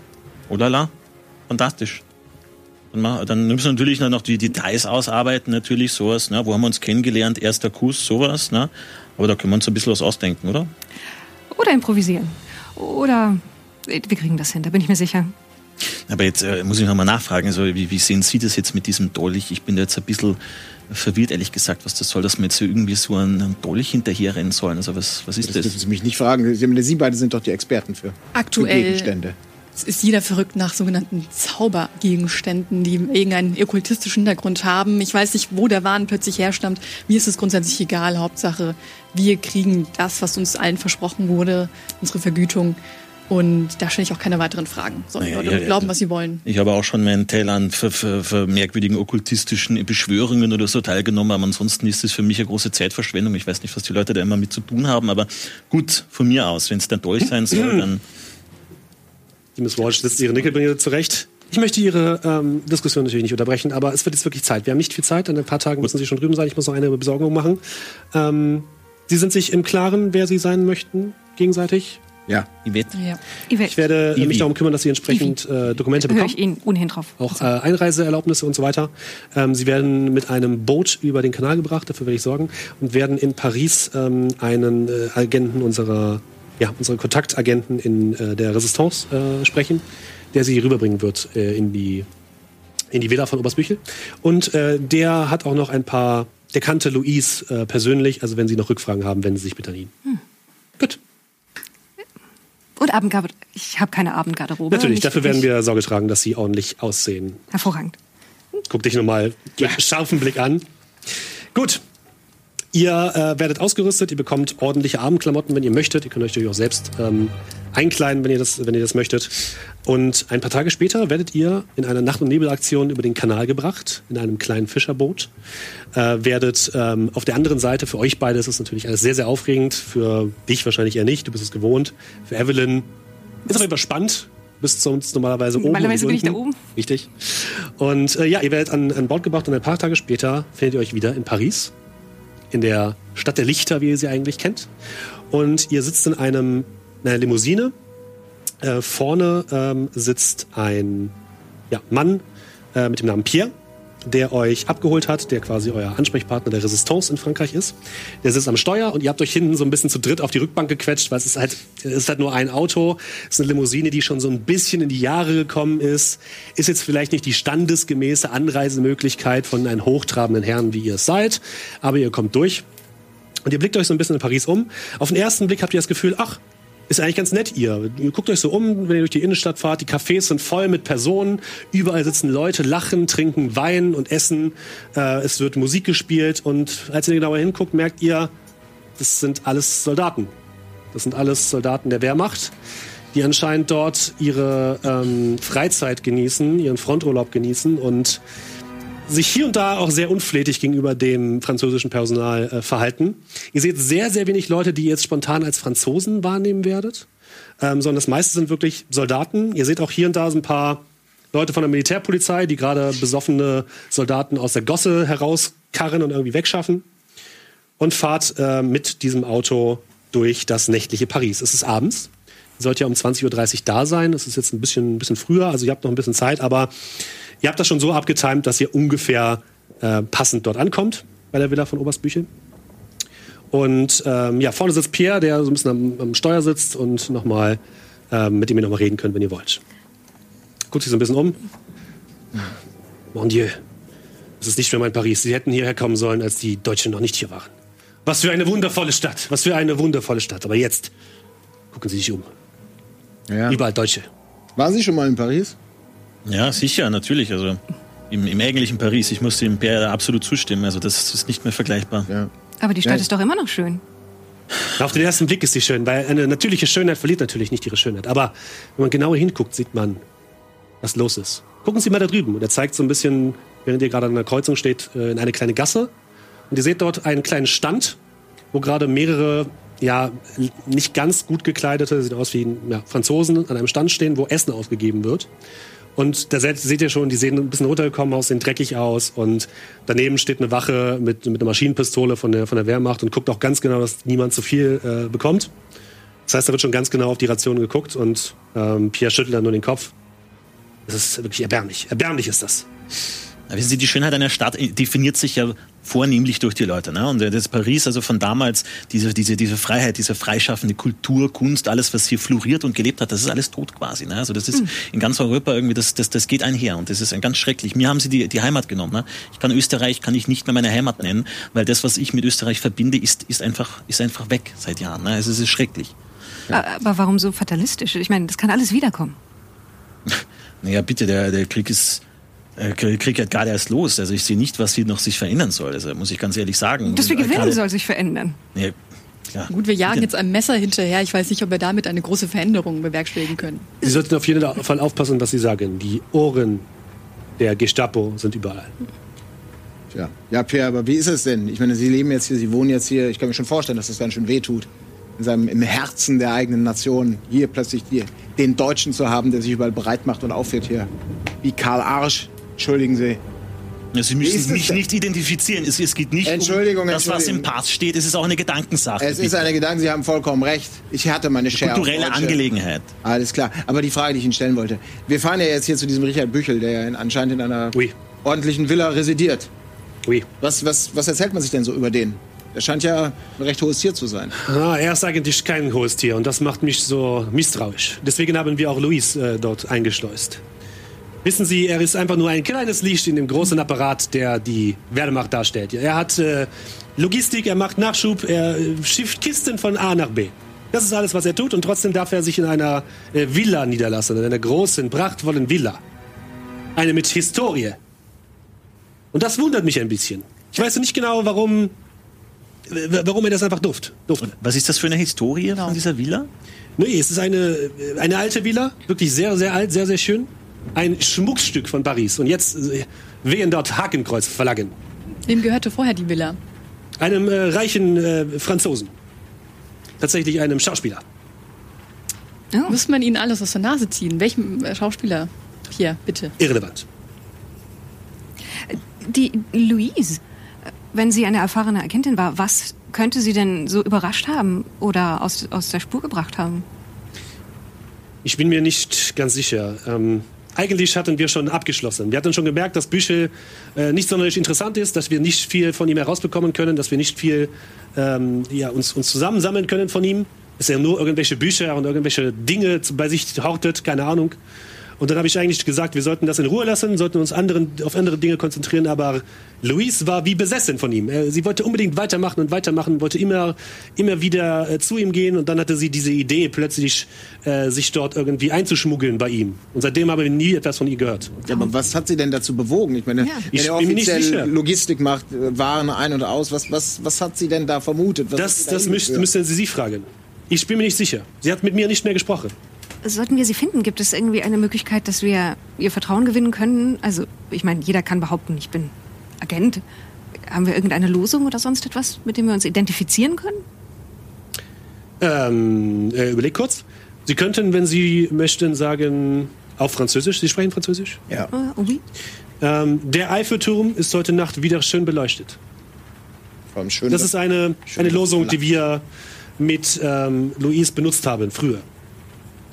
Oh la la. Fantastisch. Dann müssen wir natürlich noch die Details ausarbeiten, natürlich sowas. Ne? Wo haben wir uns kennengelernt? Erster Kuss, sowas. Ne? Aber da können wir uns ein bisschen was ausdenken, oder? Oder improvisieren. Oder äh, wir kriegen das hin, da bin ich mir sicher. Aber jetzt äh, muss ich noch mal nachfragen, also, wie, wie sehen Sie das jetzt mit diesem Dolch? Ich bin da jetzt ein bisschen verwirrt, ehrlich gesagt, was das soll, dass wir jetzt so irgendwie so einen, Dolch hinterherrennen sollen. Also was, was ist Das das? dürfen Sie mich nicht fragen. Sie, Sie beide sind doch die Experten für, für Aktuell Gegenstände. ist jeder verrückt nach sogenannten Zaubergegenständen, die irgendeinen okkultistischen Hintergrund haben. Ich weiß nicht, wo der Wahn plötzlich herstammt. Mir ist es grundsätzlich egal. Hauptsache, wir kriegen das, was uns allen versprochen wurde, unsere Vergütung. Und da stelle ich auch keine weiteren Fragen. Sollen die Naja, Leute ja, glauben, ja. was sie wollen. Ich habe auch schon meinen Teil an für, für, für merkwürdigen okkultistischen Beschwörungen oder so teilgenommen, aber ansonsten ist es für mich eine große Zeitverschwendung. Ich weiß nicht, was die Leute da immer mit zu tun haben, aber gut, von mir aus, wenn es der Dolch sein soll, dann Die Miss Walsh sitzt ihre Nickelbrille zurecht. Ich möchte Ihre ähm, Diskussion natürlich nicht unterbrechen, aber es wird jetzt wirklich Zeit. Wir haben nicht viel Zeit. In ein paar Tagen müssen Sie schon drüben sein. Ich muss noch eine Besorgung machen. Ähm, Sie sind sich im Klaren, wer Sie sein möchten, gegenseitig. Ja. Yvette. Ja. Yvette, Ich werde Ivi. mich darum kümmern, dass Sie entsprechend äh, Dokumente höre bekommen. ich Ihnen ohnehin drauf. Auch äh, Einreiseerlaubnisse und so weiter. Ähm, sie werden mit einem Boot über den Kanal gebracht, dafür werde ich sorgen, und werden in Paris ähm, einen äh, Agenten unserer, ja, unsere Kontaktagenten in äh, der Resistance äh, sprechen, der sie rüberbringen wird äh, in die in die Villa von Obersbüchel. Und äh, der hat auch noch ein paar, der kannte Louise äh, persönlich, also wenn Sie noch Rückfragen haben, wenden Sie sich bitte an ihn. Gut, Und Abendgarderobe. Ich habe keine Abendgarderobe. natürlich, dafür werden wir Sorge tragen, dass Sie ordentlich aussehen. Hervorragend. Guck dich nochmal mit scharfem Blick an. Gut. Ihr äh, werdet ausgerüstet, ihr bekommt ordentliche Abendklamotten, wenn ihr möchtet. Ihr könnt euch natürlich auch selbst ähm, einkleiden, wenn ihr, das, wenn ihr das möchtet. Und ein paar Tage später werdet ihr in einer Nacht- und Nebelaktion über den Kanal gebracht, in einem kleinen Fischerboot. Äh, werdet ähm, auf der anderen Seite, für euch beide ist es natürlich alles sehr, sehr aufregend. Für dich wahrscheinlich eher nicht, du bist es gewohnt. Für Evelyn ist aber überspannt. Bist sonst normalerweise oben. Normalerweise bin ich da oben. Richtig. Und äh, ja, ihr werdet an, an Bord gebracht und ein paar Tage später findet ihr euch wieder in Paris, in der Stadt der Lichter, wie ihr sie eigentlich kennt. Und ihr sitzt in einem in einer Limousine. Äh, vorne ähm, sitzt ein ja, Mann äh, mit dem Namen Pierre, der euch abgeholt hat, der quasi euer Ansprechpartner der Resistance in Frankreich ist. Der sitzt am Steuer und ihr habt euch hinten so ein bisschen zu dritt auf die Rückbank gequetscht, weil es ist halt, es ist halt nur ein Auto. Es ist eine Limousine, die schon so ein bisschen in die Jahre gekommen ist. Ist jetzt vielleicht nicht die standesgemäße Anreisemöglichkeit von einem hochtrabenden Herrn, wie ihr es seid, aber ihr kommt durch. Und ihr blickt euch so ein bisschen in Paris um. Auf den ersten Blick habt ihr das Gefühl, ach, ist eigentlich ganz nett ihr. Guckt euch so um, wenn ihr durch die Innenstadt fahrt. Die Cafés sind voll mit Personen. Überall sitzen Leute, lachen, trinken Wein und essen. Äh, es wird Musik gespielt. Und als ihr genauer hinguckt, merkt ihr, das sind alles Soldaten. Das sind alles Soldaten der Wehrmacht, die anscheinend dort ihre ähm, Freizeit genießen, ihren Fronturlaub genießen und sich hier und da auch sehr unflätig gegenüber dem französischen Personal äh, verhalten. Ihr seht sehr, sehr wenig Leute, die ihr jetzt spontan als Franzosen wahrnehmen werdet, ähm, sondern das meiste sind wirklich Soldaten. Ihr seht auch hier und da so ein paar Leute von der Militärpolizei, die gerade besoffene Soldaten aus der Gosse herauskarren und irgendwie wegschaffen. Und fahrt äh, mit diesem Auto durch das nächtliche Paris. Es ist abends. Ihr sollt ja um 20.30 Uhr da sein. Es ist jetzt ein bisschen, ein bisschen früher, also ihr habt noch ein bisschen Zeit, aber ihr habt das schon so abgetimt, dass ihr ungefähr äh, passend dort ankommt bei der Villa von Oberstbüchel. Und ähm, ja, vorne sitzt Pierre, der so ein bisschen am, am Steuer sitzt und nochmal ähm, mit dem ihr nochmal reden könnt, wenn ihr wollt. Guckt sich so ein bisschen um. Mon Dieu, das ist nicht mehr mein Paris. Sie hätten hierher kommen sollen, als die Deutschen noch nicht hier waren. Was für eine wundervolle Stadt. Was für eine wundervolle Stadt. Aber jetzt gucken Sie sich um. Ja. Überall Deutsche. Waren Sie schon mal in Paris? Ja, sicher, natürlich. Also im, im eigentlichen Paris, ich muss dem Pierre absolut zustimmen. Also das ist nicht mehr vergleichbar. Ja. Aber die Stadt Ja. ist doch immer noch schön. Auf den ersten Blick ist sie schön, weil eine natürliche Schönheit verliert natürlich nicht ihre Schönheit. Aber wenn man genauer hinguckt, sieht man, was los ist. Gucken Sie mal da drüben. Und er zeigt so ein bisschen, während ihr gerade an der Kreuzung steht, äh, in eine kleine Gasse. Und ihr seht dort einen kleinen Stand, wo gerade mehrere, ja, nicht ganz gut gekleidete, sieht aus wie ja, Franzosen, an einem Stand stehen, wo Essen aufgegeben wird. Und da seht, ihr schon, die sehen ein bisschen runtergekommen aus, sehen dreckig aus. Und daneben steht eine Wache mit, mit einer Maschinenpistole von der, von der Wehrmacht und guckt auch ganz genau, dass niemand zu viel äh, bekommt. Das heißt, da wird schon ganz genau auf die Rationen geguckt und ähm, Pierre schüttelt dann nur den Kopf. Das ist wirklich erbärmlich. Erbärmlich ist das. Ja, Wissen Sie, die Schönheit einer Stadt definiert sich ja vornehmlich durch die Leute. Ne? Und das Paris, also von damals, diese, diese, diese Freiheit, diese freischaffende Kultur, Kunst, alles, was hier floriert und gelebt hat, das ist alles tot quasi. Ne? Also das ist in ganz Europa irgendwie, das, das, das geht einher und das ist ganz schrecklich. Mir haben sie die, die Heimat genommen. Ne? Ich kann Österreich, kann ich nicht mehr meine Heimat nennen, weil das, was ich mit Österreich verbinde, ist, ist, einfach, ist einfach weg seit Jahren. Ne? Also es ist schrecklich. Aber warum so fatalistisch? Ich meine, das kann alles wiederkommen. Naja, bitte, der, der Krieg ist. Äh, Krieg geht gerade erst los. Also ich sehe nicht, was hier noch sich verändern soll. Also muss ich ganz ehrlich sagen. Dass wir Und, äh, gewinnen, gerade- soll sich verändern. Nee, klar. Gut, wir jagen jetzt einem Messer hinterher. Ich weiß nicht, ob wir damit eine große Veränderung bewerkstelligen können. Sie sollten auf jeden Fall aufpassen, was Sie sagen. Die Ohren der Gestapo sind überall. Ja. ja, Pierre, aber wie ist es denn? Ich meine, Sie leben jetzt hier, Sie wohnen jetzt hier. Ich kann mir schon vorstellen, dass das ganz schön wehtut. In seinem, Im Herzen der eigenen Nation, hier plötzlich die, den Deutschen zu haben, der sich überall bereit macht und aufführt hier. Wie Karl Arsch. Entschuldigen Sie. Sie ist müssen es mich denn? nicht identifizieren. Es, es geht nicht Entschuldigung, um das, was im Entschuldigung. Pass steht. Es ist auch eine Gedankensache. Es ist eine Gedanke, Sie haben vollkommen recht. Ich hatte meine auf kulturelle. Angelegenheit. Alles klar. Aber die Frage, die ich Ihnen stellen wollte. Wir fahren ja jetzt hier zu diesem Richard Büchel, der ja in, anscheinend in einer Oui. ordentlichen Villa residiert. Oui. Was, was, was erzählt man sich denn so über den? Der scheint ja ein recht hohes Tier zu sein. Ah, er ist eigentlich kein hohes Tier und das macht mich so misstrauisch. Deswegen haben wir auch Luis äh, dort eingeschleust. Wissen Sie, er ist einfach nur ein kleines Licht in dem großen Apparat, der die Wehrmacht darstellt. Er hat äh, Logistik, er macht Nachschub, er äh, schifft Kisten von A nach B. Das ist alles, was er tut und trotzdem darf er sich in einer äh, Villa niederlassen, in einer großen, prachtvollen Villa. Eine mit Historie. Und das wundert mich ein bisschen. Ich weiß nicht genau, warum, äh, warum er das einfach durft. durfte. Was ist das für eine Historie von dieser Villa? Nee, es ist eine, eine alte Villa, wirklich sehr, sehr alt, sehr, sehr schön. Ein Schmuckstück von Paris. Und jetzt äh, wehen dort Hakenkreuzflaggen. Wem gehörte vorher die Villa? Einem äh, reichen äh, Franzosen. Tatsächlich einem Schauspieler. Oh. Muss man ihnen alles aus der Nase ziehen? Welchem äh, Schauspieler? Hier, bitte. Irrelevant. Die Louise, wenn sie eine erfahrene Agentin war, was könnte sie denn so überrascht haben oder aus, aus der Spur gebracht haben? Ich bin mir nicht ganz sicher. Ähm, eigentlich hatten wir schon abgeschlossen. Wir hatten schon gemerkt, dass Büchel äh, nicht sonderlich interessant ist, dass wir nicht viel von ihm herausbekommen können, dass wir nicht viel ähm, ja, uns, uns zusammensammeln können von ihm. Dass er nur irgendwelche Bücher und irgendwelche Dinge bei sich hortet, keine Ahnung. Und dann habe ich eigentlich gesagt, wir sollten das in Ruhe lassen, sollten uns anderen, auf andere Dinge konzentrieren. Aber Louise war wie besessen von ihm. Sie wollte unbedingt weitermachen und weitermachen, wollte immer, immer wieder äh, zu ihm gehen. Und dann hatte sie diese Idee, plötzlich äh, sich dort irgendwie einzuschmuggeln bei ihm. Und seitdem haben wir nie etwas von ihr gehört. Ja, aber was hat sie denn dazu bewogen? Ich meine, Ja. wenn Ich er bin mir nicht offiziell sicher. Logistik macht, äh, Waren ein und aus, was, was, was hat sie denn da vermutet? Was Das, da das müssten Sie sie fragen. Ich bin mir nicht sicher. Sie hat mit mir nicht mehr gesprochen. Sollten wir sie finden, gibt es irgendwie eine Möglichkeit, dass wir ihr Vertrauen gewinnen können? Also, ich meine, jeder kann behaupten, ich bin Agent. Haben wir irgendeine Losung oder sonst etwas, mit dem wir uns identifizieren können? Ähm, äh, überleg kurz. Sie könnten, wenn Sie möchten, sagen, auf Französisch. Sie sprechen Französisch? Ja. Äh, oui. Ähm, der Eiffelturm ist heute Nacht wieder schön beleuchtet. Vor allem schön, Das ist eine, eine Losung, die wir mit ähm, Louise benutzt haben, früher.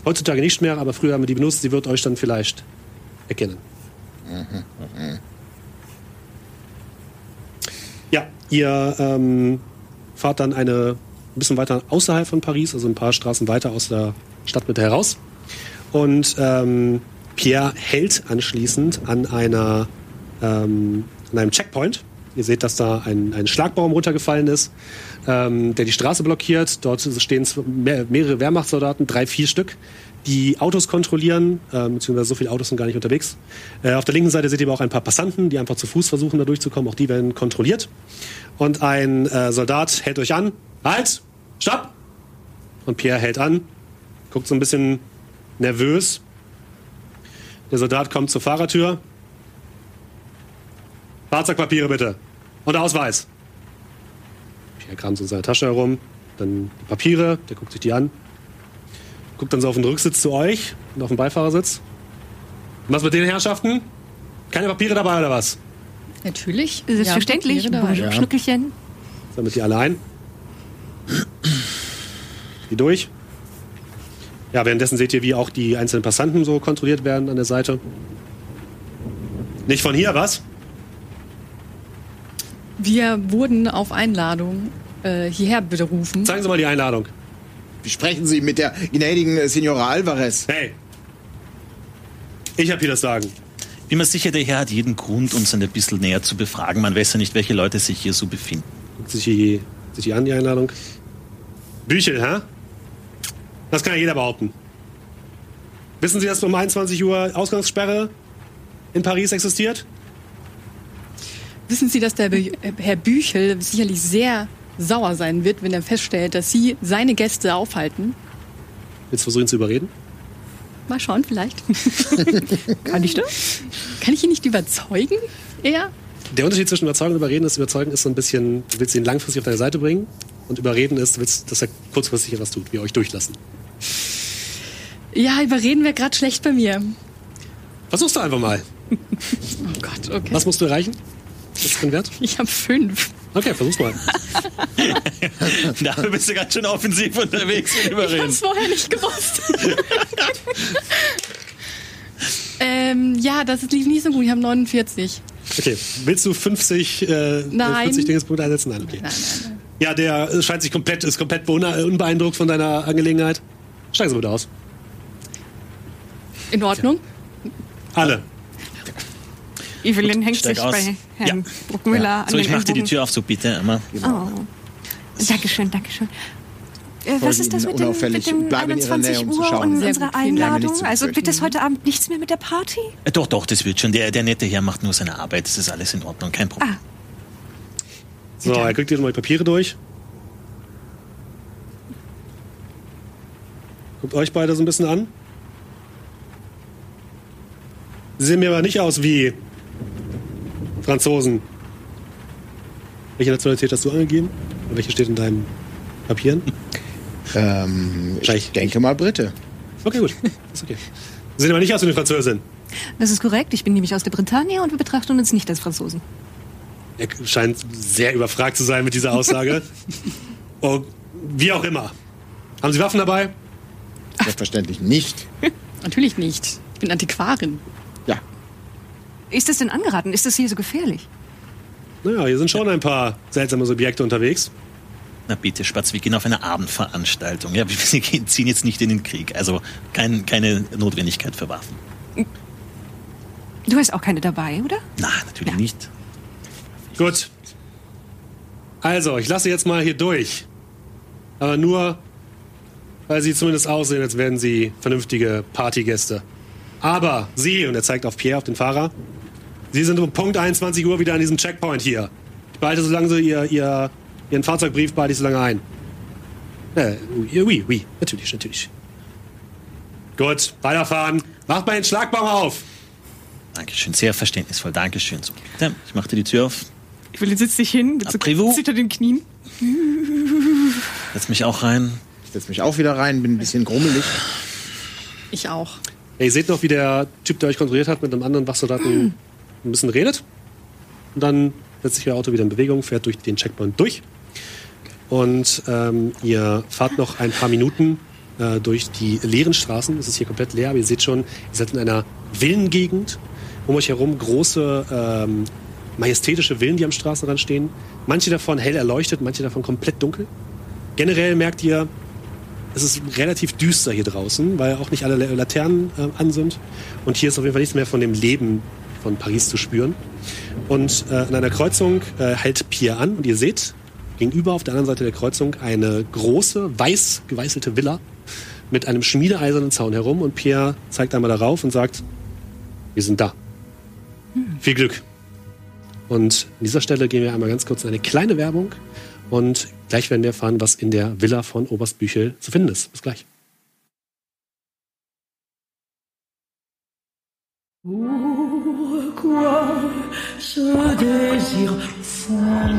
Heutzutage nicht mehr, aber früher haben wir die benutzt. Sie wird euch dann vielleicht erkennen. Ja, ihr ähm, fahrt dann eine ein bisschen weiter außerhalb von Paris, also ein paar Straßen weiter aus der Stadtmitte heraus. Und ähm, Pierre hält anschließend an einer ähm, an einem Checkpoint. Ihr seht, dass da ein, ein Schlagbaum runtergefallen ist, ähm, der die Straße blockiert. Dort stehen mehr, mehrere Wehrmachtssoldaten, drei, vier Stück, die Autos kontrollieren, ähm, beziehungsweise so viele Autos sind gar nicht unterwegs. Äh, auf der linken Seite seht ihr aber auch ein paar Passanten, die einfach zu Fuß versuchen, da durchzukommen. Auch die werden kontrolliert. Und ein äh, Soldat hält euch an. Halt! Stopp! Und Pierre hält an, guckt so ein bisschen nervös. Der Soldat kommt zur Fahrertür. Fahrzeugpapiere bitte. Und Ausweis. Pierre kramt so in seiner Tasche herum. Dann die Papiere, der guckt sich die an. Guckt dann so auf den Rücksitz zu euch und auf den Beifahrersitz. Und was mit den Herrschaften? Keine Papiere dabei oder was? Natürlich. Selbstverständlich. Ja, dabei. Schnuckelchen. Sammelt die alle ein. Die durch. Ja, währenddessen seht ihr, wie auch die einzelnen Passanten so kontrolliert werden an der Seite. Nicht von hier, was? Wir wurden auf Einladung äh, hierher berufen. Zeigen Sie mal die Einladung. Wie sprechen Sie mit der gnädigen Signora Alvarez? Hey! Ich habe hier das Sagen. Bin mir sicher, der Herr hat jeden Grund, uns ein bisschen näher zu befragen. Man weiß ja nicht, welche Leute sich hier so befinden. Guckt sich die, sich die an, die Einladung. Büchel, hä? Das kann ja jeder behaupten. Wissen Sie, dass um 21 Uhr Ausgangssperre in Paris existiert? Wissen Sie, dass der Be äh, Herr Büchel sicherlich sehr sauer sein wird, wenn er feststellt, dass Sie seine Gäste aufhalten? Willst du versuchen zu überreden? Mal schauen, vielleicht. Kann ich das? Kann ich ihn nicht überzeugen? Eher? Der Unterschied zwischen Überzeugen und Überreden ist, Überzeugen ist so ein bisschen, du willst ihn langfristig auf deine Seite bringen und Überreden ist, du willst, dass er kurzfristig etwas tut, wie euch durchlassen. Ja, überreden wäre gerade schlecht bei mir. Versuch's doch einfach mal. Oh Gott, okay. Was musst du erreichen? Was ist dein Wert? Ich habe fünf. Okay, versuch's mal. Dafür bist du ganz schön offensiv unterwegs Ich es vorher nicht gewusst. ähm, ja, das lief nicht so gut. Ich habe 49. Okay, willst du 50, äh, Nein. 50 Dingespunkte einsetzen? Nein, okay. Nein, nein, nein. Ja, der scheint sich komplett, ist komplett unbeeindruckt von deiner Angelegenheit. Steigen Sie bitte aus. In Ordnung? Alle. Evelyn hängt sich aus. bei Herrn Ja. Bruckmüller an So, ich den mach dir die. Tür auf, so bitte, Emma. Oh. Dankeschön, Dankeschön. Äh, was ist das mit dem, unauffällig mit dem bleiben in Ihrer 21 Nähe, um zu Uhr schauen. und Sehr unserer. Einladung? Also wird es heute Abend nichts mehr mit der Party? Äh, Doch, doch, das wird schon. Der, der nette Herr macht nur seine Arbeit. Das ist alles in Ordnung, kein Problem. Ah, So, er kriegt dir nochmal die Papiere durch. Guckt euch beide so ein bisschen an. Sie sehen mir aber nicht aus wie Franzosen. Welche Nationalität hast du angegeben? Und welche steht in deinen Papieren? Ähm, ich denke mal Brite. Okay, gut. Ist okay. Sie sehen aber nicht aus wie eine Französin. das ist korrekt. Ich bin nämlich aus der Bretagne und wir betrachten uns nicht als Franzosen. Er scheint sehr überfragt zu sein mit dieser Aussage. Und wie auch immer. Haben Sie Waffen dabei? Selbstverständlich nicht. Natürlich nicht. Ich bin Antiquarin. Ja. Ist das denn angeraten? Ist das hier so gefährlich? Naja, hier sind schon ein paar seltsame Subjekte unterwegs. Na bitte, Spatz, wir gehen auf eine Abendveranstaltung. Ja, wir gehen- ziehen jetzt nicht in den Krieg. Also kein, keine Notwendigkeit für Waffen. Du hast auch keine dabei, oder? Na, natürlich nicht. Gut. Also, ich lasse jetzt mal hier durch. Aber nur, weil Sie zumindest aussehen, als wären Sie vernünftige Partygäste. Aber Sie, und er zeigt auf Pierre, auf den Fahrer, Sie sind um Punkt 21 Uhr wieder an diesem Checkpoint hier. Ich behalte so lange so Ihr, Ihr, Ihren Fahrzeugbrief behalte ich so lange ein. Äh, oui, oui, natürlich, natürlich. Gut, weiterfahren. Macht mal den Schlagbaum auf. Dankeschön, sehr verständnisvoll. Dankeschön. So, bitte, ich mache dir die Tür auf. Evelyn setzt sich hin mit so Aprivot. zitternden Knien. Setz mich auch rein. Ich setze mich auch wieder rein, bin ein bisschen grummelig. Ich auch. Ja, ihr seht noch, wie der Typ, der euch kontrolliert hat, mit einem anderen Wachsoldaten ein bisschen redet. Und dann setzt sich euer Auto wieder in Bewegung, fährt durch den Checkpoint durch. Und ähm, ihr fahrt noch ein paar Minuten äh, durch die leeren Straßen. Es ist hier komplett leer, aber ihr seht schon, ihr seid in einer Villengegend. Um euch herum große, ähm, majestätische Villen, die am Straßenrand stehen. Manche davon hell erleuchtet, manche davon komplett dunkel. Generell merkt ihr, es ist relativ düster hier draußen, weil auch nicht alle La- Laternen äh, an sind. Und hier ist auf jeden Fall nichts mehr von dem Leben von Paris zu spüren. Und äh, an einer Kreuzung äh, hält Pierre an und ihr seht gegenüber auf der anderen Seite der Kreuzung eine große, weiß geweißelte Villa mit einem schmiedeeisernen Zaun herum. Und Pierre zeigt einmal darauf und sagt, wir sind da. Viel Glück. Und an dieser Stelle gehen wir einmal ganz kurz in eine kleine Werbung und gleich werden wir erfahren, was in der Villa von Oberst Büchel zu finden ist. Bis gleich.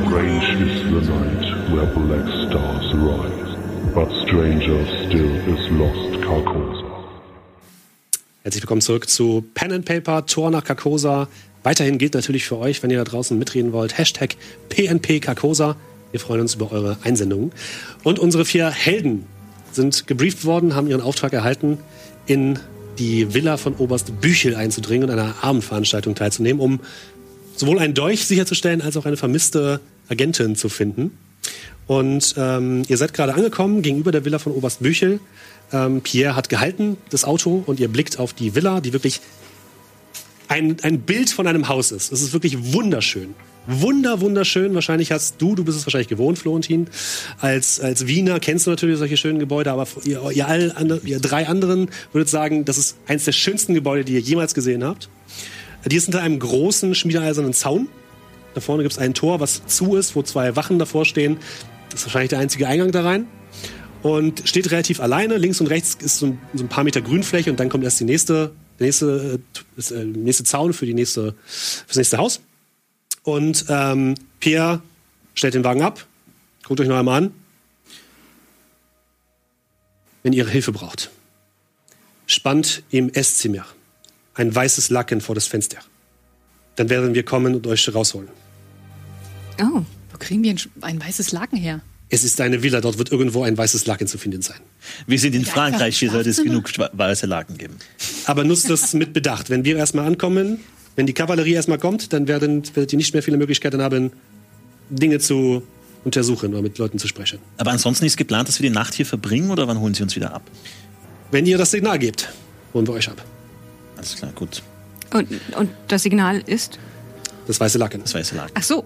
Strange is the night where black stars rise, but stranger still is lost Carcosa. Herzlich willkommen zurück zu Pen and Paper, Tor nach Carcosa. Weiterhin gilt natürlich für euch, wenn ihr da draußen mitreden wollt, Hashtag PNP Carcosa. Wir freuen uns über eure Einsendungen. Und unsere vier Helden sind gebrieft worden, haben ihren Auftrag erhalten, in die Villa von Oberst Büchel einzudringen und an einer Abendveranstaltung teilzunehmen, um sowohl einen Dolch sicherzustellen, als auch eine vermisste Agentin zu finden. Und ähm, ihr seid gerade angekommen gegenüber der Villa von Oberst Büchel. Ähm, Pierre hat gehalten, das Auto, und ihr blickt auf die Villa, die wirklich ein, ein Bild von einem Haus ist. Es ist wirklich wunderschön. Wunder, wunderschön. Wahrscheinlich hast du, du bist es wahrscheinlich gewohnt, Florentin. Als, als Wiener kennst du natürlich solche schönen Gebäude, aber ihr, ihr, all, ihr drei anderen würdet sagen, das ist eines der schönsten Gebäude, die ihr jemals gesehen habt. Die ist hinter einem großen schmiedeeisernen Zaun. Da vorne gibt es ein Tor, was zu ist, wo zwei Wachen davor stehen. Das ist wahrscheinlich der einzige Eingang da rein. Und steht relativ alleine. Links und rechts ist so ein, so ein paar Meter Grünfläche und dann kommt erst die nächste, der nächste, äh, äh, nächste Zaun für, die nächste, für das nächste Haus. Und ähm, Pierre stellt den Wagen ab. Guckt euch noch einmal an. Wenn ihr Hilfe braucht, spannt im Esszimmer ein weißes Laken vor das Fenster. Dann werden wir kommen und euch rausholen. Oh. Wo kriegen wir ein, ein weißes Laken her? Es ist eine Villa, dort wird irgendwo ein weißes Laken zu finden sein. Wir sind in Ja, Frankreich, hier sollte es genug weiße Laken geben. Aber nutzt das mit Bedacht. Wenn wir erstmal ankommen, wenn die Kavallerie erstmal kommt, dann werden, werdet ihr nicht mehr viele Möglichkeiten haben, Dinge zu untersuchen oder mit Leuten zu sprechen. Aber ansonsten ist geplant, dass wir die Nacht hier verbringen oder wann holen Sie uns wieder ab? Wenn ihr das Signal gebt, holen wir euch ab. Alles klar, gut. Und, und das Signal ist? Das weiße Laken. Das weiße Laken. Ach so.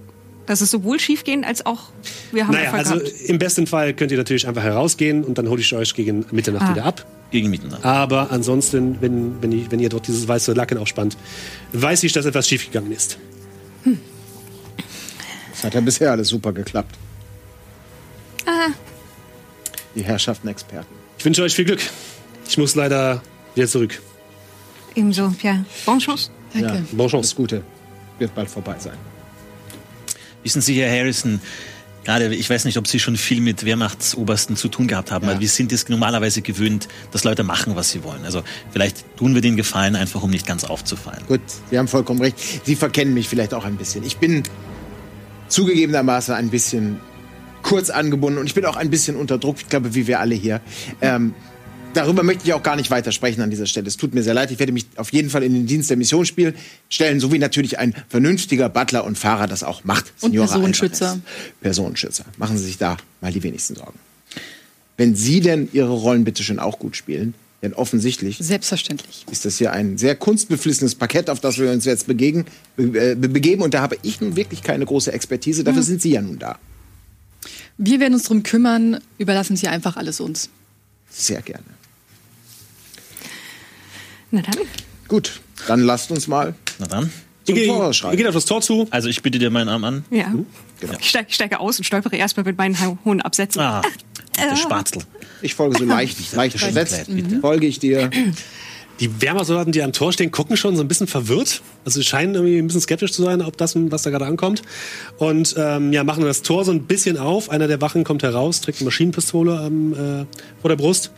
Das ist sowohl schiefgehen als auch wir haben Naja, Erfolg also gehabt. im besten Fall könnt ihr natürlich einfach herausgehen und dann hole ich euch gegen Mitternacht Ah. wieder ab. Gegen Mitternacht. Aber ansonsten, wenn, wenn, ich, wenn ihr dort dieses weiße Laken aufspannt, weiß ich, dass etwas schiefgegangen ist. Das hat ja bisher alles super geklappt. Ah. Die Herrschaften Experten. Ich wünsche euch viel Glück. Ich muss leider wieder zurück. Ebenso, Pierre. Bonne chance. Danke. Bonne Alles Chance. Gute. Wird bald vorbei sein. Wissen Sie, Herr Harrison, gerade, ich weiß nicht, ob Sie schon viel mit Wehrmachtsobersten zu tun gehabt haben, Ja. weil wir sind es normalerweise gewöhnt, dass Leute machen, was sie wollen. Also vielleicht tun wir den Gefallen einfach, um nicht ganz aufzufallen. Gut, Sie haben vollkommen recht. Sie verkennen mich vielleicht auch ein bisschen. Ich bin zugegebenermaßen ein bisschen kurz angebunden und ich bin auch ein bisschen unter Druck, ich glaube, wie wir alle hier. Ähm, darüber möchte ich auch gar nicht weiter sprechen an dieser Stelle. Es tut mir sehr leid. Ich werde mich auf jeden Fall in den Dienst der Mission spielen, stellen, so wie natürlich ein vernünftiger Butler und Fahrer das auch macht. Und Personenschützer. Personenschützer. Machen Sie sich da mal die wenigsten Sorgen. Wenn Sie denn Ihre Rollen bitte schön auch gut spielen, denn offensichtlich Selbstverständlich. ist das hier ein sehr kunstbeflissenes Parkett, auf das wir uns jetzt begegen, be, äh, begeben. Und da habe ich nun wirklich keine große Expertise. Dafür sind Sie ja nun da. Wir werden uns drum kümmern. Überlassen Sie einfach alles uns. Sehr gerne. Na dann. Gut, dann lasst uns mal Na dann. zum Ihr, Tor ihr schreiten. geht auf das Tor zu. Also ich bitte dir meinen Arm an. Ja. Genau. Ich, steige, ich steige aus und stolpere erstmal mit meinen hohen Absätzen. Ah, der Spatzel. Ich folge so leicht, leicht versetzt. Bitte. Folge ich dir. Die Wehrmachtssoldaten, die am Tor stehen, gucken schon so ein bisschen verwirrt. Also sie scheinen irgendwie ein bisschen skeptisch zu sein, ob das, was da gerade ankommt. Und ähm, ja, machen das Tor so ein bisschen auf. Einer der Wachen kommt heraus, trägt eine Maschinenpistole ähm, äh, vor der Brust.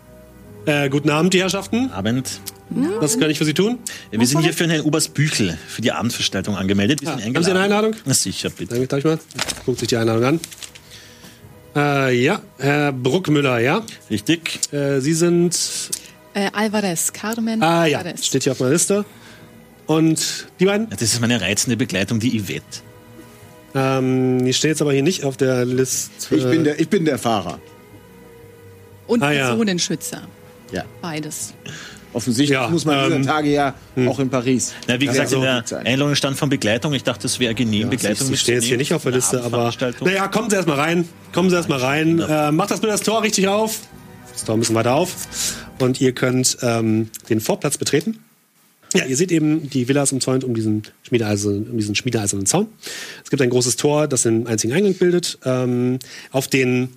Äh, guten Abend, die Herrschaften. Abend. Was kann ich für Sie tun? Wir sind hier für Herrn Oberst Büchel für die Abendveranstaltung angemeldet. Wir sind Haben Sie eine Einladung? Na sicher, bitte. Danke, darf ich mal? Guckt sich die Einladung an. Äh, ja, Herr Bruckmüller, ja. Richtig. Äh, Sie sind. Äh, Alvarez, Carmen Ah ja, Alvarez. steht hier auf meiner Liste. Und die beiden? Ja, Das ist meine reizende Begleitung, die Yvette. Ähm, die stehen jetzt aber hier nicht auf der Liste. Ich bin der, ich bin der Fahrer. Und Ah, ja. Personenschützer. Ja. Beides. Offensichtlich Ja, muss man dieser ähm, Tage ja auch in Paris. Na, wie Ja, gesagt, so in der. Einladung stand von Begleitung. Ich dachte, das wäre genehm, Begleitung Sie stehen jetzt hier nicht auf der Liste, aber. Naja, kommen Sie erstmal rein. Kommen Sie erstmal rein. Äh, macht das bitte das Tor richtig auf. Das Tor ein bisschen weiter auf. Und ihr könnt ähm, den Vorplatz betreten. Ja, ihr seht eben, die Villa ist umzäunt um diesen, Schmiedeeisen, um diesen schmiedeeisernen Zaun. Es gibt ein großes Tor, das den einzigen Eingang bildet. Ähm, auf den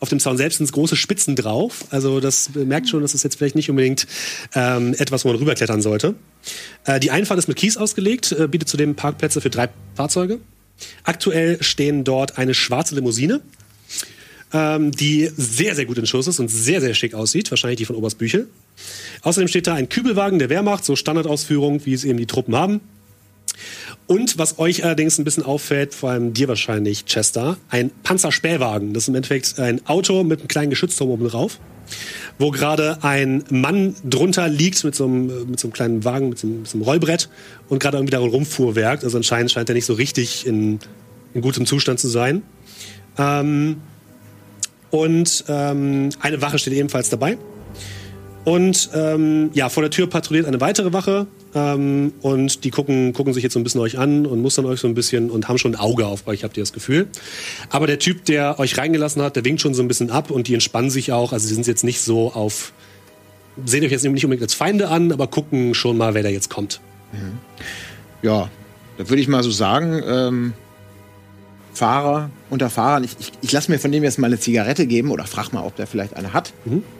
auf dem Zaun selbst sind große Spitzen drauf. Also das merkt schon, das ist jetzt vielleicht nicht unbedingt ähm, etwas, wo man rüberklettern sollte. Äh, die Einfahrt ist mit Kies ausgelegt, äh, bietet zudem Parkplätze für drei Fahrzeuge. Aktuell stehen dort eine schwarze Limousine, ähm, die sehr, sehr gut in Schuss ist und sehr, sehr schick aussieht. Wahrscheinlich die von Oberst Büchel. Außerdem steht da ein Kübelwagen der Wehrmacht, so Standardausführung, wie es eben die Truppen haben. Und was euch allerdings ein bisschen auffällt, vor allem dir wahrscheinlich, Chester, ein Panzerspähwagen. Das ist im Endeffekt ein Auto mit einem kleinen Geschützturm oben drauf, wo gerade ein Mann drunter liegt mit so einem, mit so einem kleinen Wagen, mit so einem, mit so einem Rollbrett und gerade irgendwie darin rumfuhrwerkt. Also anscheinend scheint er nicht so richtig in, in gutem Zustand zu sein. Ähm, und ähm, eine Wache steht ebenfalls dabei. Und ähm, ja, vor der Tür patrouilliert eine weitere Wache ähm, und die gucken, gucken sich jetzt so ein bisschen euch an und mustern euch so ein bisschen und haben schon ein Auge auf euch, habt ihr das Gefühl. Aber der Typ, der euch reingelassen hat, der winkt schon so ein bisschen ab und die entspannen sich auch. Also sie sind jetzt nicht so auf, sehen euch jetzt nicht unbedingt als Feinde an, aber gucken schon mal, wer da jetzt kommt. Ja, da würde ich mal so sagen, ähm, Fahrer unter Fahrern, ich, ich, ich lasse mir von dem jetzt mal eine Zigarette geben oder frag mal, ob der vielleicht eine hat.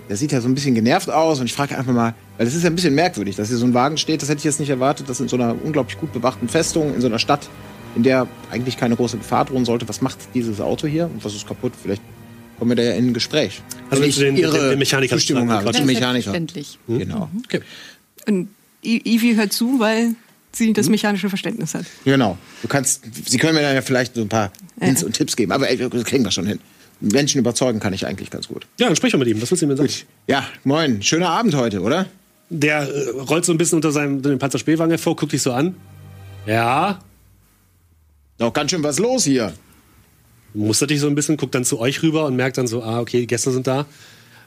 Der sieht ja so ein bisschen genervt aus und ich frage einfach mal, weil das ist ja ein bisschen merkwürdig, dass hier so ein Wagen steht, das hätte ich jetzt nicht erwartet, dass in so einer unglaublich gut bewachten Festung, in so einer Stadt, in der eigentlich keine große Gefahr drohen sollte, was macht dieses Auto hier und was ist kaputt? Vielleicht kommen wir da ja in ein Gespräch. Also Wenn du den- Ihre den- den Mechaniker Zustimmung fragen, habe, Quatsch. zum Mechaniker. Selbstverständlich. Genau. Okay. Und I- Ivy hört zu, weil sie das mechanische Verständnis hat. Genau. Du kannst, Sie können mir dann ja vielleicht so ein paar Hints und Tipps geben, aber ey, das kriegen wir schon hin. Menschen überzeugen kann ich eigentlich ganz gut. Ja, dann sprich mal mit ihm. Was willst du ihm sagen? Ja, moin. Schöner Abend heute, oder? Der äh, rollt so ein bisschen unter seinem unter dem Panzerspähwagen hervor, guckt dich so an. Ja, Noch ganz schön was los hier. mustert dich so ein bisschen, guckt dann zu euch rüber und merkt dann so, ah, okay, die Gäste sind da.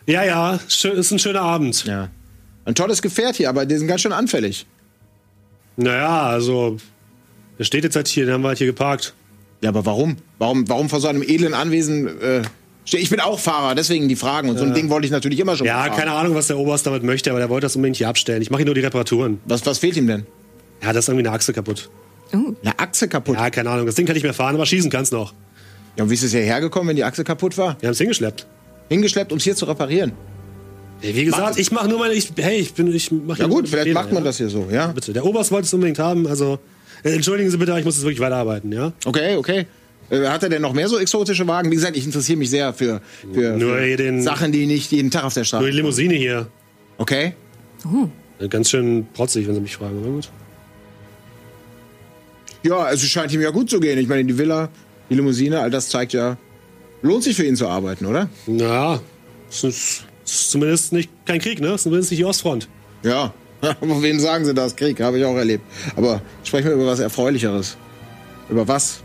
Ja, ja, schön, ist ein schöner Abend. Ja. Ein tolles Gefährt hier, aber die sind ganz schön anfällig. Naja, also, der steht jetzt halt hier, den haben wir halt hier geparkt. Ja, aber warum? Warum, warum vor so einem edlen Anwesen äh, Ich bin auch Fahrer, deswegen die Fragen. Und so ein Ding wollte ich natürlich immer schon Ja, fahren. keine Ahnung, was der Oberst damit möchte, aber der wollte das unbedingt hier abstellen. Ich mache hier nur die Reparaturen. Was, was fehlt ihm denn? Ja, das ist irgendwie eine Achse kaputt. Eine Achse kaputt. Ja. Ja, keine Ahnung, das Ding kann nicht mehr fahren, aber schießen kann's noch. und wie ist es hierher gekommen, wenn die Achse kaputt war? Wir haben's hingeschleppt. Hingeschleppt, um es hier zu reparieren. Ey, Wie gesagt, Macht- ich mache nur meine, ich, hey, ich bin, ich mach Ja gut, vielleicht Fehler, macht man ja? das hier so, ja? Bitte, der Oberst wollte es unbedingt haben, also, äh, entschuldigen Sie bitte, ich muss jetzt wirklich weiterarbeiten, ja? Okay, okay. Äh, Hat er denn noch mehr so exotische Wagen? Wie gesagt, ich interessiere mich sehr für, für, Nur für den- Sachen, die nicht jeden Tag auf der Nur Straße die Limousine hier. Okay. Äh, Ganz schön protzig, wenn Sie mich fragen, aber gut. Ja, also es scheint ihm ja gut zu gehen. Ich meine, die Villa, die Limousine, all das zeigt ja, lohnt sich für ihn zu arbeiten, oder? Na, es ist, es ist zumindest nicht kein Krieg, ne? Es ist zumindest nicht die Ostfront. Ja. Aber wen sagen sie das? Krieg, habe ich auch erlebt. Aber sprechen wir über was Erfreulicheres. Über was?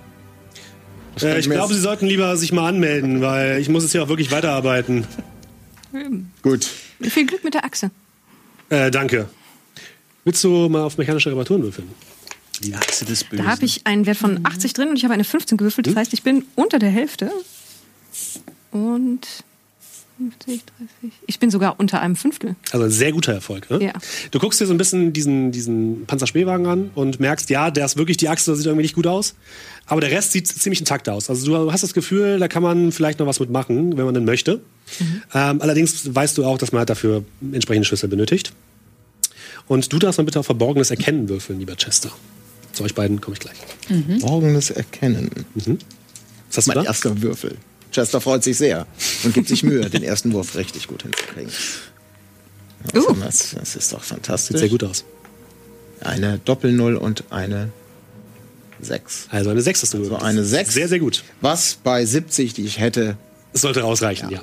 Äh, ich glaube, Sie sollten lieber sich mal anmelden, weil ich muss jetzt hier auch wirklich weiterarbeiten. Gut. Viel Glück mit der Achse. Äh, danke. Willst du mal auf mechanische Reparaturen würfeln? Die Achse des Bösen. Da habe ich einen Wert von 80 drin und ich habe eine 15 gewürfelt. Das heißt, ich bin unter der Hälfte. Und 50, 30. Ich bin sogar unter einem Fünftel. Also ein sehr guter Erfolg. Ne? Ja. Du guckst dir so ein bisschen diesen, diesen Panzerspähwagen an und merkst, ja, der ist wirklich die Achse, das sieht irgendwie nicht gut aus. Aber der Rest sieht ziemlich intakt aus. Also du hast das Gefühl, da kann man vielleicht noch was mitmachen, wenn man denn möchte. Ähm, allerdings weißt du auch, dass man halt dafür entsprechende Schlüssel benötigt. Und du darfst mal bitte auf Verborgenes Erkennen würfeln, lieber Chester. Zu euch beiden komme ich gleich. Morgenes Erkennen. Was hast du Mein da? erster Würfel. Chester freut sich sehr und gibt sich Mühe, den ersten Wurf richtig gut hinzukriegen. Uh. Das, das ist doch Sieht fantastisch. sehr gut aus. Eine Doppel-Null und eine 6. Also eine 6 hast du So gewürfelt. eine 6. Sehr, sehr gut. Was bei 70, die ich hätte, Das sollte ausreichen, ja.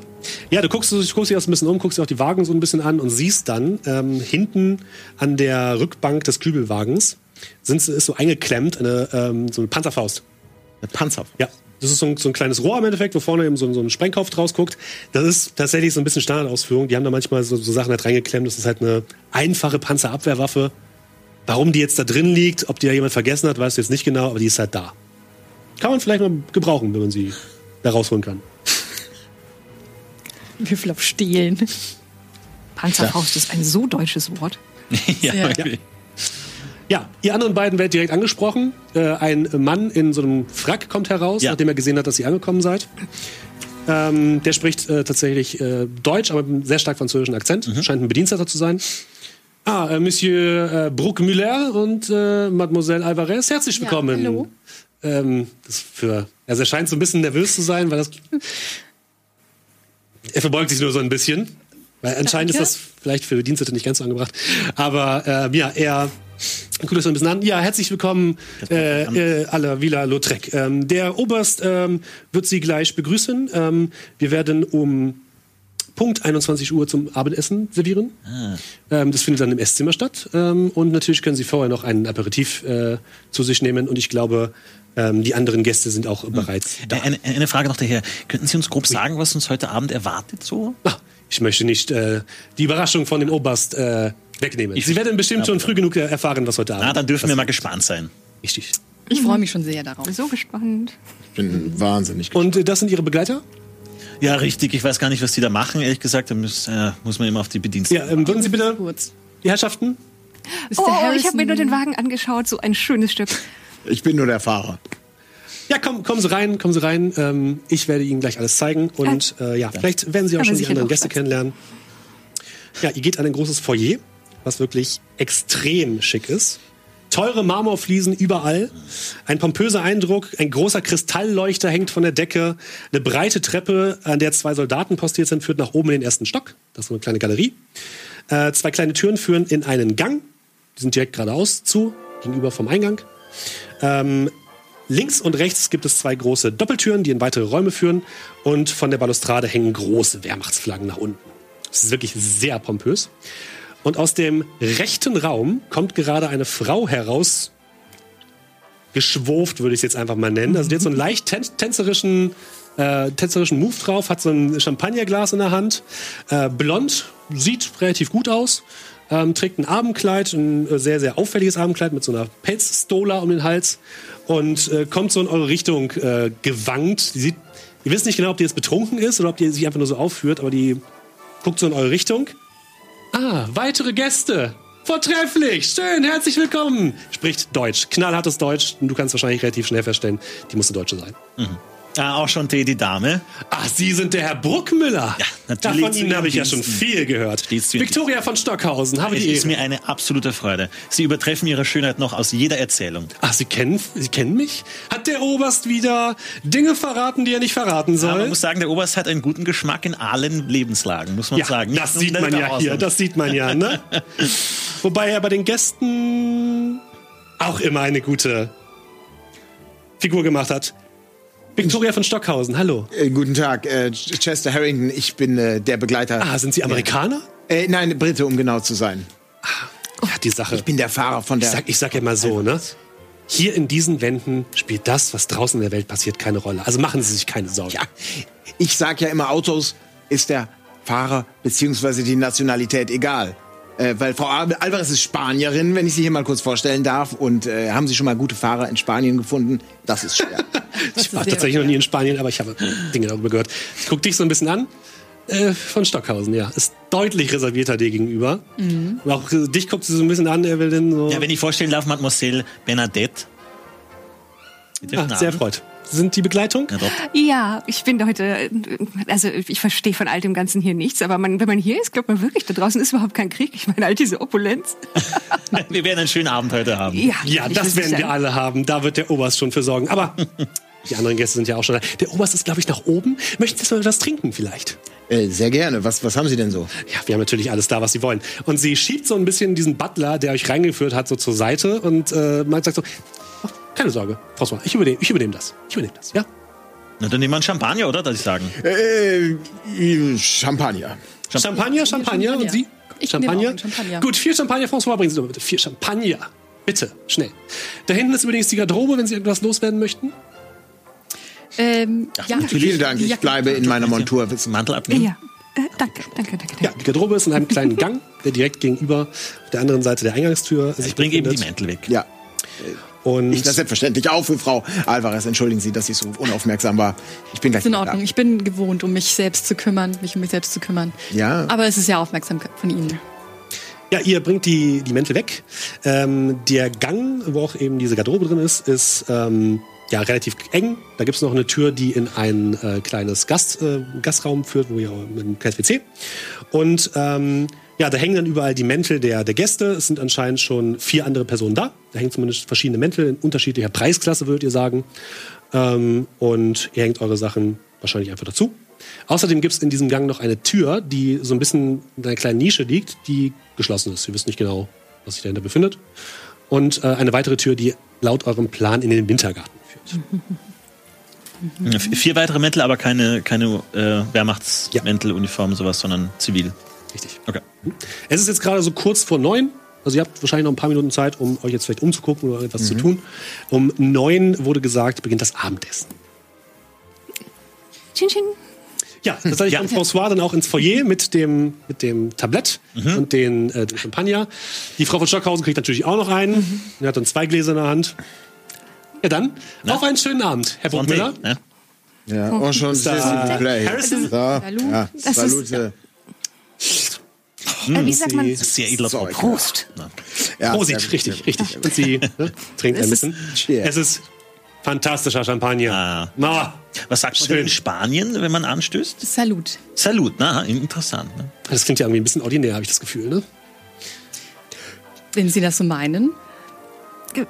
Ja, du guckst, du guckst dich auch so ein bisschen um, guckst dir auch die Wagen so ein bisschen an und siehst dann ähm, hinten an der Rückbank des Kübelwagens sind, ist so eingeklemmt eine, ähm, so eine Panzerfaust. Eine Panzer. Ja. Das ist so ein, so ein kleines Rohr im Endeffekt, wo vorne eben so, ein- so ein Sprengkopf draus guckt. Das ist tatsächlich so ein bisschen Standardausführung. Die haben da manchmal so, so Sachen halt reingeklemmt. Das ist halt eine einfache Panzerabwehrwaffe. Warum die jetzt da drin liegt, ob die da jemand vergessen hat, weißt du jetzt nicht genau, aber die ist halt da. Kann man vielleicht mal gebrauchen, wenn man sie da rausholen kann. Würfel auf Stehlen. Panzerfaust ist ein so deutsches Wort. ja, Ja. okay. Ja, ihr anderen beiden werdet direkt angesprochen. Äh, ein Mann in so einem Frack kommt heraus, Ja. nachdem er gesehen hat, dass ihr angekommen seid. Ähm, der spricht äh, tatsächlich äh, Deutsch, aber mit einem sehr stark französischen Akzent. Scheint ein Bediensteter zu sein. Ah, äh, Monsieur äh, Bruckmüller und äh, Mademoiselle Alvarez, herzlich Ja, willkommen. hallo. Ähm, das ist für, also er scheint so ein bisschen nervös zu sein, weil das. er verbeugt sich nur so ein bisschen. Weil anscheinend Danke. ist das vielleicht für Bedienstete nicht ganz so angebracht. Aber äh, ja, er guckt euch ein bisschen an. Ja, herzlich willkommen, äh, äh, alle Villa Lautrec. Ähm, der Oberst ähm, wird Sie gleich begrüßen. Ähm, wir werden um Punkt 21 Uhr zum Abendessen servieren. Ähm, das findet dann im Esszimmer statt. Ähm, und natürlich können Sie vorher noch einen Aperitif äh, zu sich nehmen. Und ich glaube, ähm, die anderen Gäste sind auch bereits da. Eine, eine Frage noch daher. Könnten Sie uns grob sagen, was uns heute Abend erwartet so? Ah, ich möchte nicht äh, die Überraschung von dem Oberst äh, wegnehmen. Ich- Sie werden bestimmt schon früh genug erfahren, was heute Abend Na, dann dürfen wir mal gespannt sein. Richtig. Ich freue mich schon sehr darauf. So gespannt. Ich bin wahnsinnig Und äh, das sind Ihre Begleiter? Ja, richtig. Ich weiß gar nicht, was die da machen. Ehrlich gesagt, da muss, äh, muss man immer auf die Bediensteten. Ja, ähm, würden Sie bitte, Kurz. die Herrschaften? Mr. Oh, ich habe mir nur den Wagen angeschaut. So ein schönes Stück. Ich bin nur der Fahrer. Ja, komm, kommen Sie rein, kommen Sie rein. Ähm, ich werde Ihnen gleich alles zeigen. Und äh, ja, vielleicht werden Sie auch schon die anderen Gäste kennenlernen. Ja, ihr geht an ein großes Foyer, was wirklich extrem schick ist. Teure Marmorfliesen überall, ein pompöser Eindruck, ein großer Kristallleuchter hängt von der Decke, eine breite Treppe, an der zwei Soldaten postiert sind, führt nach oben in den ersten Stock. Das ist so eine kleine Galerie. Äh, zwei kleine Türen führen in einen Gang. Die sind direkt geradeaus zu, gegenüber vom Eingang. Ähm, links und rechts gibt es zwei große Doppeltüren, die in weitere Räume führen. Und von der Balustrade hängen große Wehrmachtsflaggen nach unten. Das ist wirklich sehr pompös. Und aus dem rechten Raum kommt gerade eine Frau heraus, geschwurft, würde ich es jetzt einfach mal nennen. Also die hat so einen leicht tän tänzerischen, äh, tänzerischen Move drauf, hat so ein Champagnerglas in der Hand, äh, blond, sieht relativ gut aus, ähm, trägt ein Abendkleid, ein äh, sehr, sehr auffälliges Abendkleid mit so einer Pelzstola um den Hals und äh, kommt so in eure Richtung äh, gewankt. Die sieht, ihr wisst nicht genau, ob die jetzt betrunken ist oder ob die sich einfach nur so aufführt, aber die guckt so in eure Richtung. Ah, weitere Gäste. Vortrefflich, schön, herzlich willkommen. Spricht Deutsch, knallhartes Deutsch. Du kannst wahrscheinlich relativ schnell feststellen, die musste Deutsche sein. Ah, auch schon die, die Dame. Ach, Sie sind der Herr Bruckmüller. Ja, natürlich Ja, von Ihnen habe ich ja schon viel gehört. Victoria von Stockhausen, habe Es die ist Ehre. mir eine absolute Freude. Sie übertreffen ihre Schönheit noch aus jeder Erzählung. Ach, Sie kennen, Sie kennen mich? Hat der Oberst wieder Dinge verraten, die er nicht verraten Aber man soll? muss sagen, der Oberst hat einen guten Geschmack in allen Lebenslagen, muss man ja, sagen. das sieht man ja hier, das sieht man ja, ne? Wobei er bei den Gästen auch immer eine gute Figur gemacht hat. Victoria von Stockhausen, hallo. Äh, guten Tag, äh, Chester Harrington. Ich bin äh, der Begleiter. Ah, sind Sie Amerikaner? Äh, nein, Brite, um genau zu sein. Ja, die Sache. Ich bin der Fahrer von Ich der. sag, ich sag ja mal so, ne? Hier in diesen Wänden spielt das, was draußen in der Welt passiert, keine Rolle. Also machen Sie sich keine Sorgen. ja, ich sag ja immer, Autos ist der Fahrer beziehungsweise die Nationalität egal. Äh, weil Frau Al- Alvarez ist Spanierin, wenn ich Sie hier mal kurz vorstellen darf. Und äh, haben Sie schon mal gute Fahrer in Spanien gefunden? Das ist schwer. ich war tatsächlich noch nie in Spanien, aber ich habe Dinge darüber gehört. Ich guck dich so ein bisschen an. Äh, von Stockhausen, ja. Ist deutlich reservierter dir gegenüber. Und auch äh, dich guckt sie so ein bisschen an, Evelyn. So. Ja, wenn ich vorstellen darf, Mademoiselle Bernadette. Ah, sehr freut. Sind die Begleitung? Ja, ich bin heute, also ich verstehe von all dem Ganzen hier nichts, aber man, wenn man hier ist, glaubt man wirklich, da draußen ist überhaupt kein Krieg. Ich meine, all diese Opulenz. Wir werden einen schönen Abend heute haben. Ja, Ja, das werden wir alle haben. Da wird der Oberst schon für sorgen. Aber die anderen Gäste sind ja auch schon da. Der Oberst ist, glaube ich, nach oben. Möchten Sie mal was trinken vielleicht? äh, sehr gerne. Was, was haben Sie denn so? Ja, wir haben natürlich alles da, was Sie wollen. Und sie schiebt so ein bisschen diesen Butler, der euch reingeführt hat, so zur Seite und äh, man sagt so, "Oh, keine Sorge, François, ich übernehme, ich übernehme das. Ich übernehme das, ja? Na, dann nehmen wir einen Champagner, oder? Darf ich sagen? Äh, Champagner. Champagner, Champagner und Sie? Ich nehme auch einen Champagner. Gut, vier Champagner, François, bringen Sie doch bitte. Vier Champagner. Bitte, schnell. Da hinten ist übrigens die Garderobe, wenn Sie irgendwas loswerden möchten. Ähm, ja, Vielen Dank, ich bleibe in meiner Montur. Mantel abnehmen? Ja. Äh, danke, danke, danke, danke. Ja, die Garderobe ist in einem kleinen Gang, der direkt gegenüber auf der anderen Seite der Eingangstür sich Ich bringe eben die. Mäntel weg. Ja, Und ich das selbstverständlich auch für Frau Alvarez. Entschuldigen Sie, dass ich so unaufmerksam war. Ich bin gleich ist in Ordnung. da. Ich bin gewohnt, um mich selbst zu kümmern, mich um mich selbst zu kümmern. Ja. Aber es ist ja aufmerksam von Ihnen. Ja, ihr bringt die, die Mäntel weg. Ähm, der Gang, wo auch eben diese Garderobe drin ist, ist ähm, ja relativ eng. Da gibt's noch eine Tür, die in ein äh, kleines Gast, äh, Gastraum führt, wo ihr mit einem kleines WC. Und ähm, ja, da hängen dann überall die Mäntel der, der Gäste. Es sind anscheinend schon vier andere Personen da. Da hängen zumindest verschiedene Mäntel in unterschiedlicher Preisklasse, würdet ihr sagen. Ähm, und ihr hängt eure Sachen wahrscheinlich einfach dazu. Außerdem gibt es in diesem Gang noch eine Tür, die so ein bisschen in einer kleinen Nische liegt, die geschlossen ist. Ihr wisst nicht genau, was sich dahinter befindet. Und äh, eine weitere Tür, die laut eurem Plan in den Wintergarten führt. Ja, v- Vier weitere Mäntel, aber keine, keine äh, Wehrmachtsmäntel, Uniform, sowas, sondern zivil. Richtig. Okay. Es ist jetzt gerade so kurz vor neun. Also ihr habt wahrscheinlich noch ein paar Minuten Zeit, um euch jetzt vielleicht umzugucken oder etwas zu tun. Um neun wurde gesagt, beginnt das Abendessen. Chin, chin. Ja, das hatte ich Ja. von François dann auch ins Foyer mit dem, mit dem Tablett und den, äh, dem Champagner. Die Frau von Stockhausen kriegt natürlich auch noch einen. Er hat dann zwei Gläser in der Hand. Ja, dann auf einen schönen Abend, Herr Bruckmüller. ne? Ja, und schon. Harrison? So, Salut. ja, Das ist- Salute. Äh, wie sagt man? Das ist sehr edler Tropfen. Prost. Ja, Prosit, sehr gut, richtig, richtig. Und sie ne, trinkt ein Es ist- bisschen. Cheers. Es ist fantastischer Champagner. Ah. Na, Was sagt man denn in Spanien, wenn man anstößt? Salut. Salut, na, interessant. Ne? das klingt ja irgendwie ein bisschen ordinär, habe ich das Gefühl, ne? Wenn Sie das so meinen.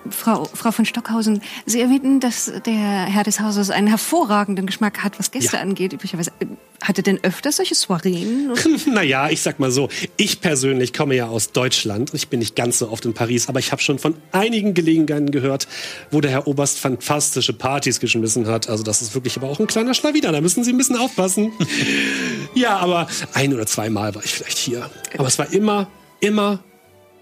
Frau, Frau von Stockhausen, Sie erwähnten, dass der Herr des Hauses einen hervorragenden Geschmack hat, was Gäste Ja. angeht. Üblicherweise. Äh, Hat er denn öfter solche Soireen? Naja, ich sag mal so, ich persönlich komme ja aus Deutschland. Ich bin nicht ganz so oft in Paris, aber ich habe schon von einigen Gelegenheiten gehört, wo der Herr Oberst fantastische Partys geschmissen hat. Also das ist wirklich aber auch ein kleiner Schlawiner, da müssen Sie ein bisschen aufpassen. ja, aber ein oder zweimal war ich vielleicht hier. Aber es war immer, immer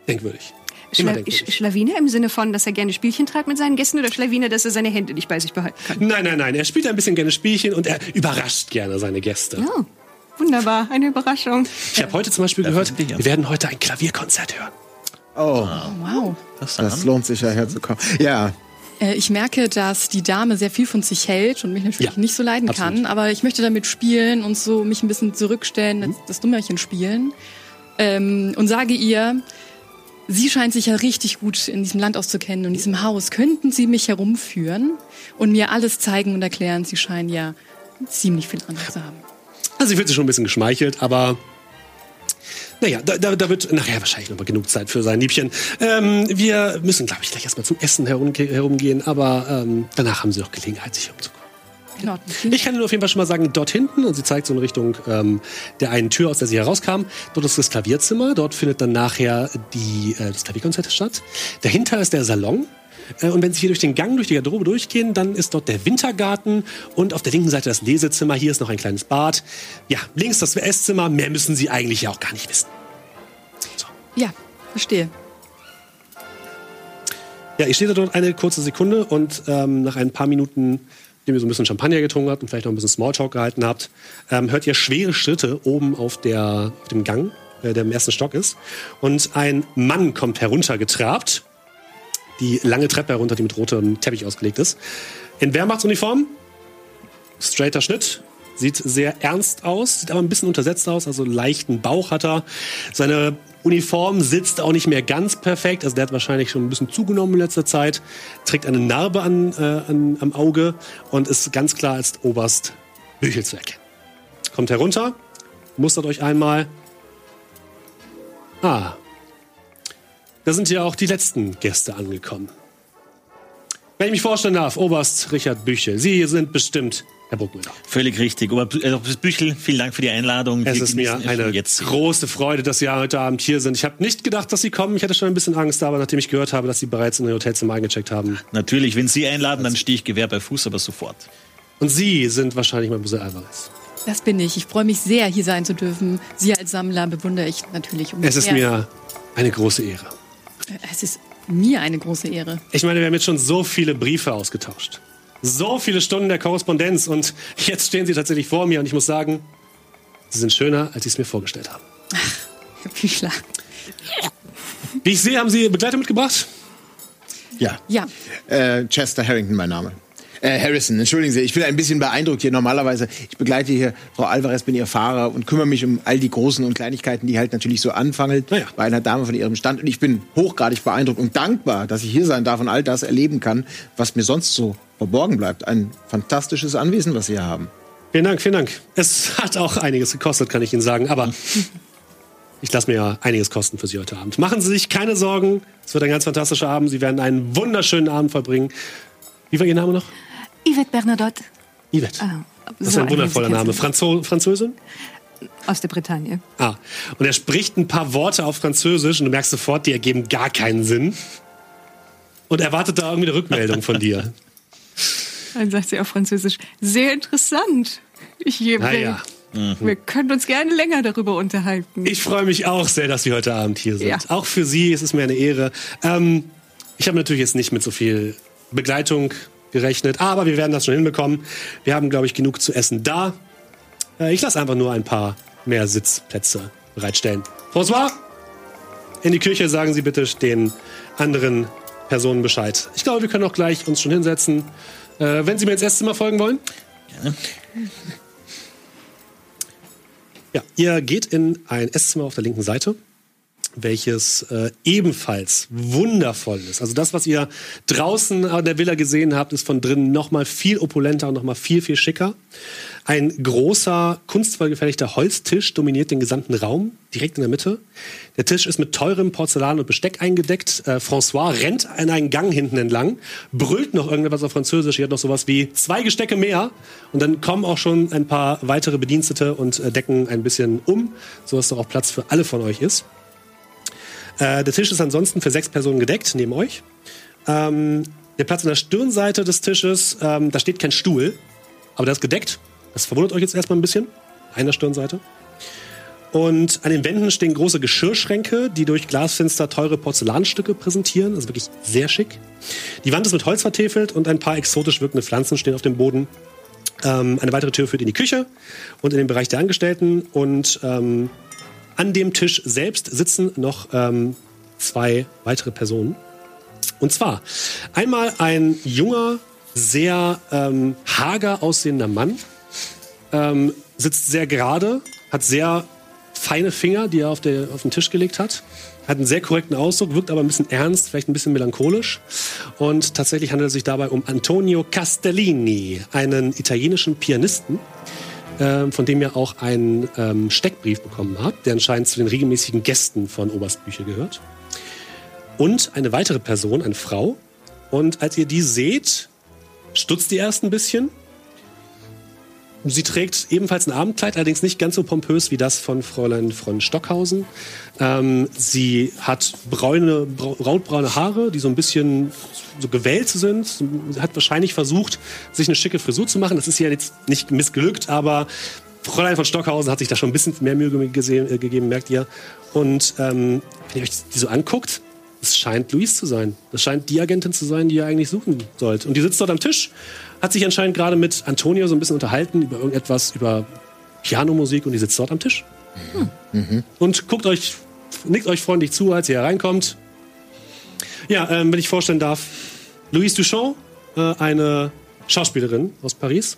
denkwürdig. Schla. Schlawiner im Sinne von, dass er gerne Spielchen treibt mit seinen Gästen oder Schlawiner, dass er seine Hände nicht bei sich behalten kann? Nein, nein, nein, er spielt ein bisschen gerne Spielchen und er überrascht gerne seine Gäste. Oh, wunderbar, eine Überraschung. Ich habe heute zum Beispiel gehört, wir werden heute ein Klavierkonzert hören. Oh, Wow. Interessant. das lohnt sich ja herzukommen. Ja, Äh, Ich merke, dass die Dame sehr viel von sich hält und mich natürlich Ja, nicht so leiden absolut. kann. Aber ich möchte damit spielen und so mich ein bisschen zurückstellen, das, das Dummerchen spielen. Ähm, und sage ihr, sie scheint sich ja richtig gut in diesem Land auszukennen und in diesem Haus. Könnten Sie mich herumführen und mir alles zeigen und erklären? Sie scheinen ja ziemlich viel Ahnung zu haben. Also sie fühlt sich schon ein bisschen geschmeichelt, aber naja, da, da, da wird nachher wahrscheinlich noch mal genug Zeit für sein Liebchen. Ähm, wir müssen, glaube ich, gleich erstmal zum Essen herumge herumgehen, aber ähm, danach haben sie noch Gelegenheit, sich umzugucken. Ordnung. Ich kann Ihnen auf jeden Fall schon mal sagen, dort hinten, und sie zeigt so in Richtung ähm, der einen Tür, aus der sie herauskam, dort ist das Klavierzimmer, dort findet dann nachher die, äh, das Klavierkonzert statt. Dahinter ist der Salon. Äh, Und wenn Sie hier durch den Gang, durch die Garderobe durchgehen, dann ist dort der Wintergarten und auf der linken Seite das Lesezimmer. Hier ist noch ein kleines Bad. Ja, links das Esszimmer. Mehr müssen Sie eigentlich ja auch gar nicht wissen. Ja, verstehe. Ja, ich stehe da dort eine kurze Sekunde und ähm, nach ein paar Minuten, indem ihr so ein bisschen Champagner getrunken habt und vielleicht noch ein bisschen Smalltalk gehalten habt, ähm, hört ihr schwere Schritte oben auf, der, auf dem Gang, äh, der im ersten Stock ist. Und ein Mann kommt heruntergetrabt, die lange Treppe herunter, die mit rotem Teppich ausgelegt ist. In Wehrmachtsuniform, straighter Schnitt, sieht sehr ernst aus, sieht aber ein bisschen untersetzt aus, also leichten Bauch hat er. Seine Uniform sitzt auch nicht mehr ganz perfekt, also der hat wahrscheinlich schon ein bisschen zugenommen in letzter Zeit, trägt eine Narbe an, äh, an, am Auge und ist ganz klar als Oberst Büchel zu erkennen. Kommt herunter, mustert euch einmal. Ah, da sind ja auch die letzten Gäste angekommen. Wenn ich mich vorstellen darf, Oberst Richard Büchel, Sie sind bestimmt Herr Bruckmüller. Völlig richtig. Ober äh, Büchel, vielen Dank für die Einladung. Es Wir ist mir eine große Freude, dass Sie heute Abend hier sind. Ich habe nicht gedacht, dass Sie kommen. Ich hatte schon ein bisschen Angst, aber nachdem ich gehört habe, dass Sie bereits in Ihr Hotelzimmer eingecheckt haben. Natürlich, wenn Sie einladen, dann stehe ich Gewehr bei Fuß, aber sofort. Und Sie sind wahrscheinlich Mademoiselle Alvarez. Das bin ich. Ich freue mich sehr, hier sein zu dürfen. Sie als Sammler bewundere ich natürlich. Um Es ist mir eine große Ehre. Es ist mir eine große Ehre. Ich meine, wir haben jetzt schon so viele Briefe ausgetauscht. So viele Stunden der Korrespondenz und jetzt stehen Sie tatsächlich vor mir und ich muss sagen, Sie sind schöner, als ich es mir vorgestellt habe. Herr Büchler. Wie ich sehe, haben Sie Begleitung mitgebracht? Ja. Ja, Äh, Chester Harrington, mein Name. Äh, Harrison, entschuldigen Sie, ich bin ein bisschen beeindruckt hier. Normalerweise, ich begleite hier Frau Alvarez, bin ihr Fahrer und kümmere mich um all die großen und Kleinigkeiten, die halt natürlich so anfangen Naja. bei einer Dame von ihrem Stand. Und ich bin hochgradig beeindruckt und dankbar, dass ich hier sein darf und all das erleben kann, was mir sonst so verborgen bleibt. Ein fantastisches Anwesen, was Sie hier haben. Vielen Dank, vielen Dank. Es hat auch einiges gekostet, kann ich Ihnen sagen, aber ich lasse mir ja einiges kosten für Sie heute Abend. Machen Sie sich keine Sorgen, es wird ein ganz fantastischer Abend. Sie werden einen wunderschönen Abend verbringen. Wie war Ihr Name noch? Yvette Bernadotte Yvette. Ah, das ist so ein wundervoller Name. Franzo Französin? aus der Bretagne. Ah, und er spricht ein paar Worte auf Französisch und du merkst sofort, die ergeben gar keinen Sinn. Und erwartet da irgendwie eine Rückmeldung von dir. Dann sagt sie auf Französisch, sehr interessant. Ich gebe Naja, Wir können uns gerne länger darüber unterhalten. ich freue mich auch sehr, dass Sie heute Abend hier sind. Ja. Auch für Sie ist es mir eine Ehre. Ähm, ich habe natürlich jetzt nicht mit so viel Begleitung gerechnet, aber wir werden das schon hinbekommen. Wir haben, glaube ich, genug zu essen da. Äh, ich lasse einfach nur ein paar mehr Sitzplätze bereitstellen. François, in die Küche sagen Sie bitte den anderen Personen Bescheid. Ich glaube, wir können auch gleich uns schon hinsetzen. Äh, wenn Sie mir ins Esszimmer folgen wollen. Gerne. Ja, ihr geht in ein Esszimmer auf der linken Seite, welches äh, ebenfalls wundervoll ist. Also das, was ihr draußen an der Villa gesehen habt, ist von drinnen noch mal viel opulenter und noch mal viel, viel schicker. Ein großer, kunstvoll gefertigter Holztisch dominiert den gesamten Raum, direkt in der Mitte. Der Tisch ist mit teurem Porzellan und Besteck eingedeckt. Äh, François rennt in einen Gang hinten entlang, brüllt noch irgendetwas auf Französisch. Hier hat noch sowas wie zwei Gestecke mehr. Und dann kommen auch schon ein paar weitere Bedienstete und äh, decken ein bisschen um, sodass da auch Platz für alle von euch ist. Äh, der Tisch ist ansonsten für sechs Personen gedeckt, neben euch. Ähm, der Platz an der Stirnseite des Tisches, ähm, da steht kein Stuhl, aber der ist gedeckt. Das verwundert euch jetzt erstmal ein bisschen. Einer Stirnseite. Und an den Wänden stehen große Geschirrschränke, die durch Glasfenster teure Porzellanstücke präsentieren. Also wirklich sehr schick. Die Wand ist mit Holz vertäfelt und ein paar exotisch wirkende Pflanzen stehen auf dem Boden. Ähm, eine weitere Tür führt in die Küche und in den Bereich der Angestellten. Und ähm, an dem Tisch selbst sitzen noch ähm, zwei weitere Personen. Und zwar einmal ein junger, sehr ähm, hager aussehender Mann, ähm, sitzt sehr gerade, hat sehr feine Finger, die er auf, der, auf den Tisch gelegt hat. Hat einen sehr korrekten Ausdruck, wirkt aber ein bisschen ernst, vielleicht ein bisschen melancholisch. Und tatsächlich handelt es sich dabei um Antonio Castellini, einen italienischen Pianisten, ähm, von dem ihr auch einen ähm, Steckbrief bekommen habt, der anscheinend zu den regelmäßigen Gästen von Oberstbücher gehört. Und eine weitere Person, eine Frau. Und als ihr die seht, stutzt ihr erst ein bisschen. Sie trägt ebenfalls ein Abendkleid, allerdings nicht ganz so pompös wie das von Fräulein von Stockhausen. Ähm, sie hat bräune, brau- rotbraune Haare, die so ein bisschen so gewellt sind. Sie hat wahrscheinlich versucht, sich eine schicke Frisur zu machen. Das ist ja jetzt nicht missglückt, aber Fräulein von Stockhausen hat sich da schon ein bisschen mehr Mühe ge- gesehen, äh, gegeben, merkt ihr. Und ähm, wenn ihr euch die so anguckt, es scheint Luis zu sein. Das scheint die Agentin zu sein, die ihr eigentlich suchen sollt. Und die sitzt dort am Tisch, hat sich anscheinend gerade mit Antonio so ein bisschen unterhalten über irgendetwas, über Pianomusik und die sitzt dort am Tisch. Und guckt euch, nickt euch freundlich zu, als ihr hereinkommt. Ja, ähm, wenn ich vorstellen darf, Louise Duchamp, äh, eine Schauspielerin aus Paris.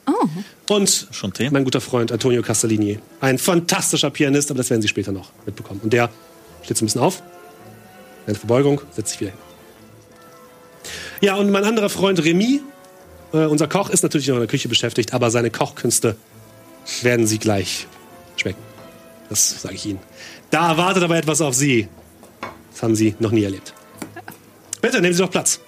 Und Chanté. mein guter Freund Antonio Castellini, ein fantastischer Pianist, aber das werden Sie später noch mitbekommen. Und der steht so ein bisschen auf, eine Verbeugung, setzt sich wieder hin. Ja, und mein anderer Freund Remy, äh, unser Koch, ist natürlich noch in der Küche beschäftigt, aber seine Kochkünste werden Sie gleich schmecken. Das sage ich Ihnen. Da wartet aber etwas auf Sie. Das haben Sie noch nie erlebt. Bitte, nehmen Sie doch Platz.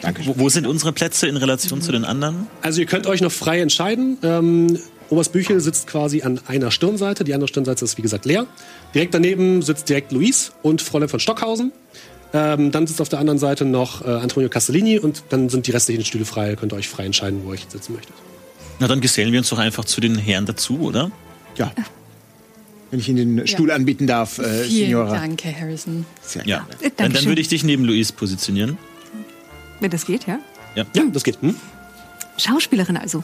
Danke. Wo, wo sind unsere Plätze in Relation zu den anderen? Also ihr könnt euch noch frei entscheiden. Ähm, Oberstbüchel sitzt quasi an einer Stirnseite, die andere Stirnseite ist wie gesagt leer. Direkt daneben sitzt direkt Luis und Fräulein von Stockhausen. Ähm, dann sitzt auf der anderen Seite noch äh, Antonio Castellini und dann sind die restlichen Stühle frei. Könnt ihr euch frei entscheiden, wo ihr sitzen möchtet. Na, dann gesellen wir uns doch einfach zu den Herren dazu, oder? Ja. Wenn ich Ihnen den Stuhl anbieten darf, äh, Vielen Signora. Dank, Herr Harrison. Sehr Ja. gerne. Dann, dann Dankeschön. würde ich dich neben Luis positionieren. Wenn das geht, ja? Ja, das geht. Hm? Schauspielerin also.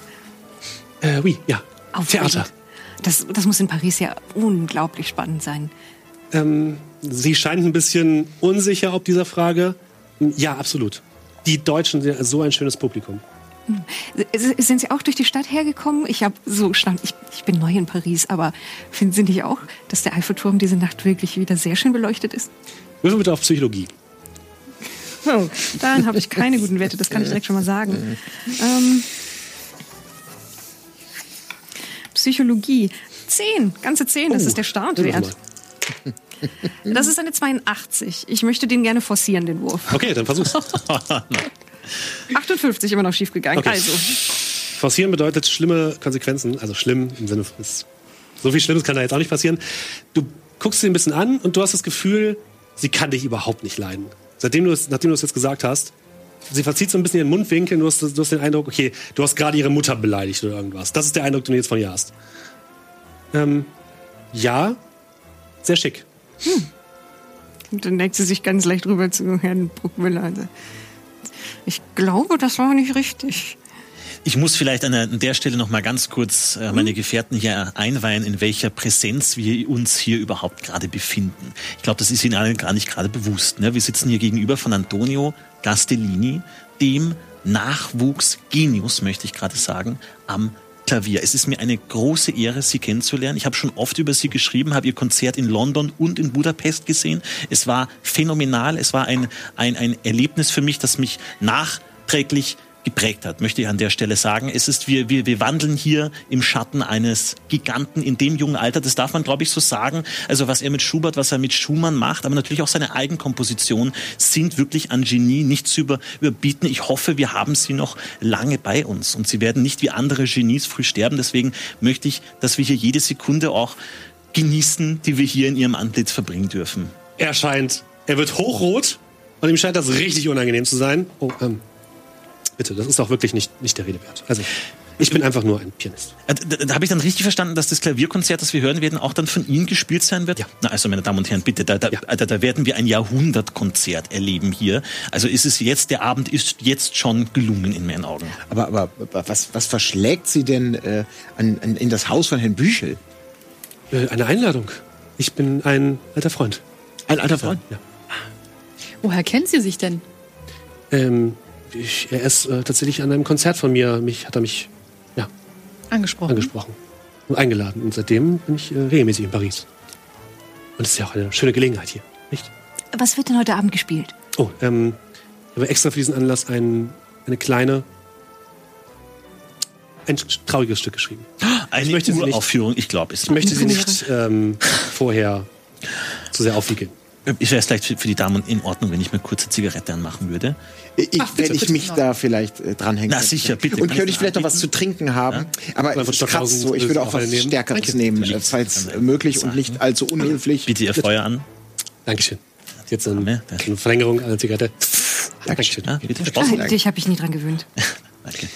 Äh, oui, ja. Aufregend. Theater. Das, das muss in Paris ja unglaublich spannend sein. Ähm, Sie scheint ein bisschen unsicher ob dieser Frage. Ja, absolut. Die Deutschen sind so ein schönes Publikum. S- Sind Sie auch durch die Stadt hergekommen? Ich habe so gestanden, ich, ich bin neu in Paris, aber finden Sie nicht auch, dass der Eiffelturm diese Nacht wirklich wieder sehr schön beleuchtet ist? Würfel bitte auf Psychologie. Oh, dann habe ich keine guten Werte, das kann ich direkt schon mal sagen. Ähm, Psychologie. Zehn, ganze zehn, das Oh, ist der Startwert. Das ist eine 82. Ich möchte den gerne forcieren, den Wurf. Okay, dann versuch's. 58 immer noch schief gegangen. Okay. Also, Forcieren bedeutet schlimme Konsequenzen. Also schlimm im Sinne von. So viel Schlimmes kann da jetzt auch nicht passieren. Du guckst sie ein bisschen an und du hast das Gefühl, sie kann dich überhaupt nicht leiden. Seitdem du es, nachdem du es jetzt gesagt hast, sie verzieht so ein bisschen ihren Mundwinkel und du hast, du hast den Eindruck, okay, du hast gerade ihre Mutter beleidigt oder irgendwas. Das ist der Eindruck, den du jetzt von ihr hast. Ähm, ja, sehr schick. und dann neigt sie sich ganz leicht rüber zu Herrn Bruckmüller. Also, ich glaube, das war nicht richtig. Ich muss vielleicht an der, an der Stelle noch mal ganz kurz äh, meine Gefährten hier einweihen, in welcher Präsenz wir uns hier überhaupt gerade befinden. Ich glaube, das ist Ihnen allen gar nicht gerade bewusst. Ne? Wir sitzen hier gegenüber von Antonio Castellini, dem Nachwuchsgenius, möchte ich gerade sagen, am Klavier. Es ist mir eine große Ehre, Sie kennenzulernen. Ich habe schon oft über Sie geschrieben, habe Ihr Konzert in London und in Budapest gesehen. Es war phänomenal. Es war ein, ein, ein Erlebnis für mich, das mich nachträglich geprägt hat, möchte ich an der Stelle sagen. Es ist, wir, wir, wir wandeln hier im Schatten eines Giganten in dem jungen Alter. Das darf man, glaube ich, so sagen. Also was er mit Schubert, was er mit Schumann macht, aber natürlich auch seine Eigenkompositionen sind wirklich an Genie nicht zu über, überbieten. Ich hoffe, wir haben sie noch lange bei uns und sie werden nicht wie andere Genies früh sterben. Deswegen möchte ich, dass wir hier jede Sekunde auch genießen, die wir hier in ihrem Antlitz verbringen dürfen. Er scheint, er wird hochrot und ihm scheint das richtig unangenehm zu sein. Oh, ähm, bitte, das ist auch wirklich nicht, nicht der Rede wert. Also, ich bin einfach nur ein Pianist. Äh, Da, da habe ich dann richtig verstanden, dass das Klavierkonzert, das wir hören werden, auch dann von Ihnen gespielt sein wird? Ja. Na, also, meine Damen und Herren, bitte, da, da, Ja. da, da werden wir ein Jahrhundertkonzert erleben hier. Also ist es jetzt, der Abend ist jetzt schon gelungen in meinen Augen. Aber, aber, aber was, was verschlägt Sie denn äh, an, an, in das Haus von Herrn Büchel? Äh, eine Einladung. Ich bin ein alter Freund. Ein alter Freund? Ja. Woher kennt sie sich denn? Ähm, ich, er ist äh, tatsächlich an einem Konzert von mir, mich, hat er mich ja, Angesprochen. angesprochen und eingeladen. Und seitdem bin ich äh, regelmäßig in Paris. Und es ist ja auch eine schöne Gelegenheit hier, nicht? Was wird denn heute Abend gespielt? Oh, ähm, ich habe extra für diesen Anlass ein, eine kleine, ein trauriges Stück geschrieben. Eine möchte sie nicht- Uraufführung, ich glaube es. Ich möchte sie nicht ähm, vorher zu sehr aufwiegeln. Ich wäre es vielleicht für, die Damen in Ordnung, wenn ich mir kurze Zigarette anmachen würde. Ich, Ach, bitte, wenn ich bitte. mich da vielleicht äh, dranhängen Na, sicher, bitte. Und könnte ich vielleicht noch was zu trinken haben. Aber Oder von ich kratze Stockhausen so. Ich würde auch was nehmen. Stärkeres nehmen, äh, falls möglich und nicht allzu unhöflich. Bitte Ihr Feuer an. Dankeschön. Jetzt eine, Ne, eine Verlängerung einer Zigarette. Dankeschön. Ja, bitte. Ah, Sprossen. dich habe ich nie dran gewöhnt. Danke.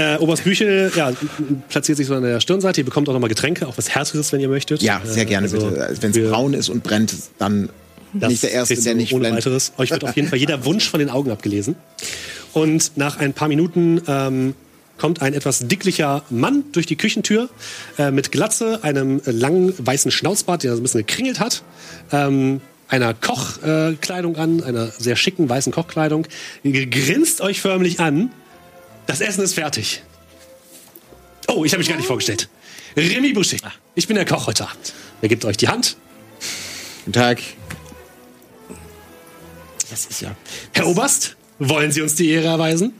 Äh, Oberst Büchel ja, platziert sich so an der Stirnseite. Ihr bekommt auch nochmal Getränke, auch was Herzliches, wenn ihr möchtet. Ja, sehr Äh, gerne also bitte. Wenn es braun ist und brennt, dann Das nicht der Erste, der nicht ohne blendet. weiteres. Euch wird auf jeden Fall jeder Wunsch von den Augen abgelesen. Und nach ein paar Minuten ähm, kommt ein etwas dicklicher Mann durch die Küchentür äh, mit Glatze, einem äh, langen weißen Schnauzbart, der so ein bisschen gekringelt hat, ähm, einer Kochkleidung äh, an, einer sehr schicken weißen Kochkleidung. Ihr grinst euch förmlich an. Das Essen ist fertig. Oh, ich habe mich gar nicht vorgestellt. Remy Boucher. Ich bin der Koch heute Abend. Er gibt euch die Hand. Guten Tag. Das ist ja. Herr Oberst, wollen Sie uns die Ehre erweisen?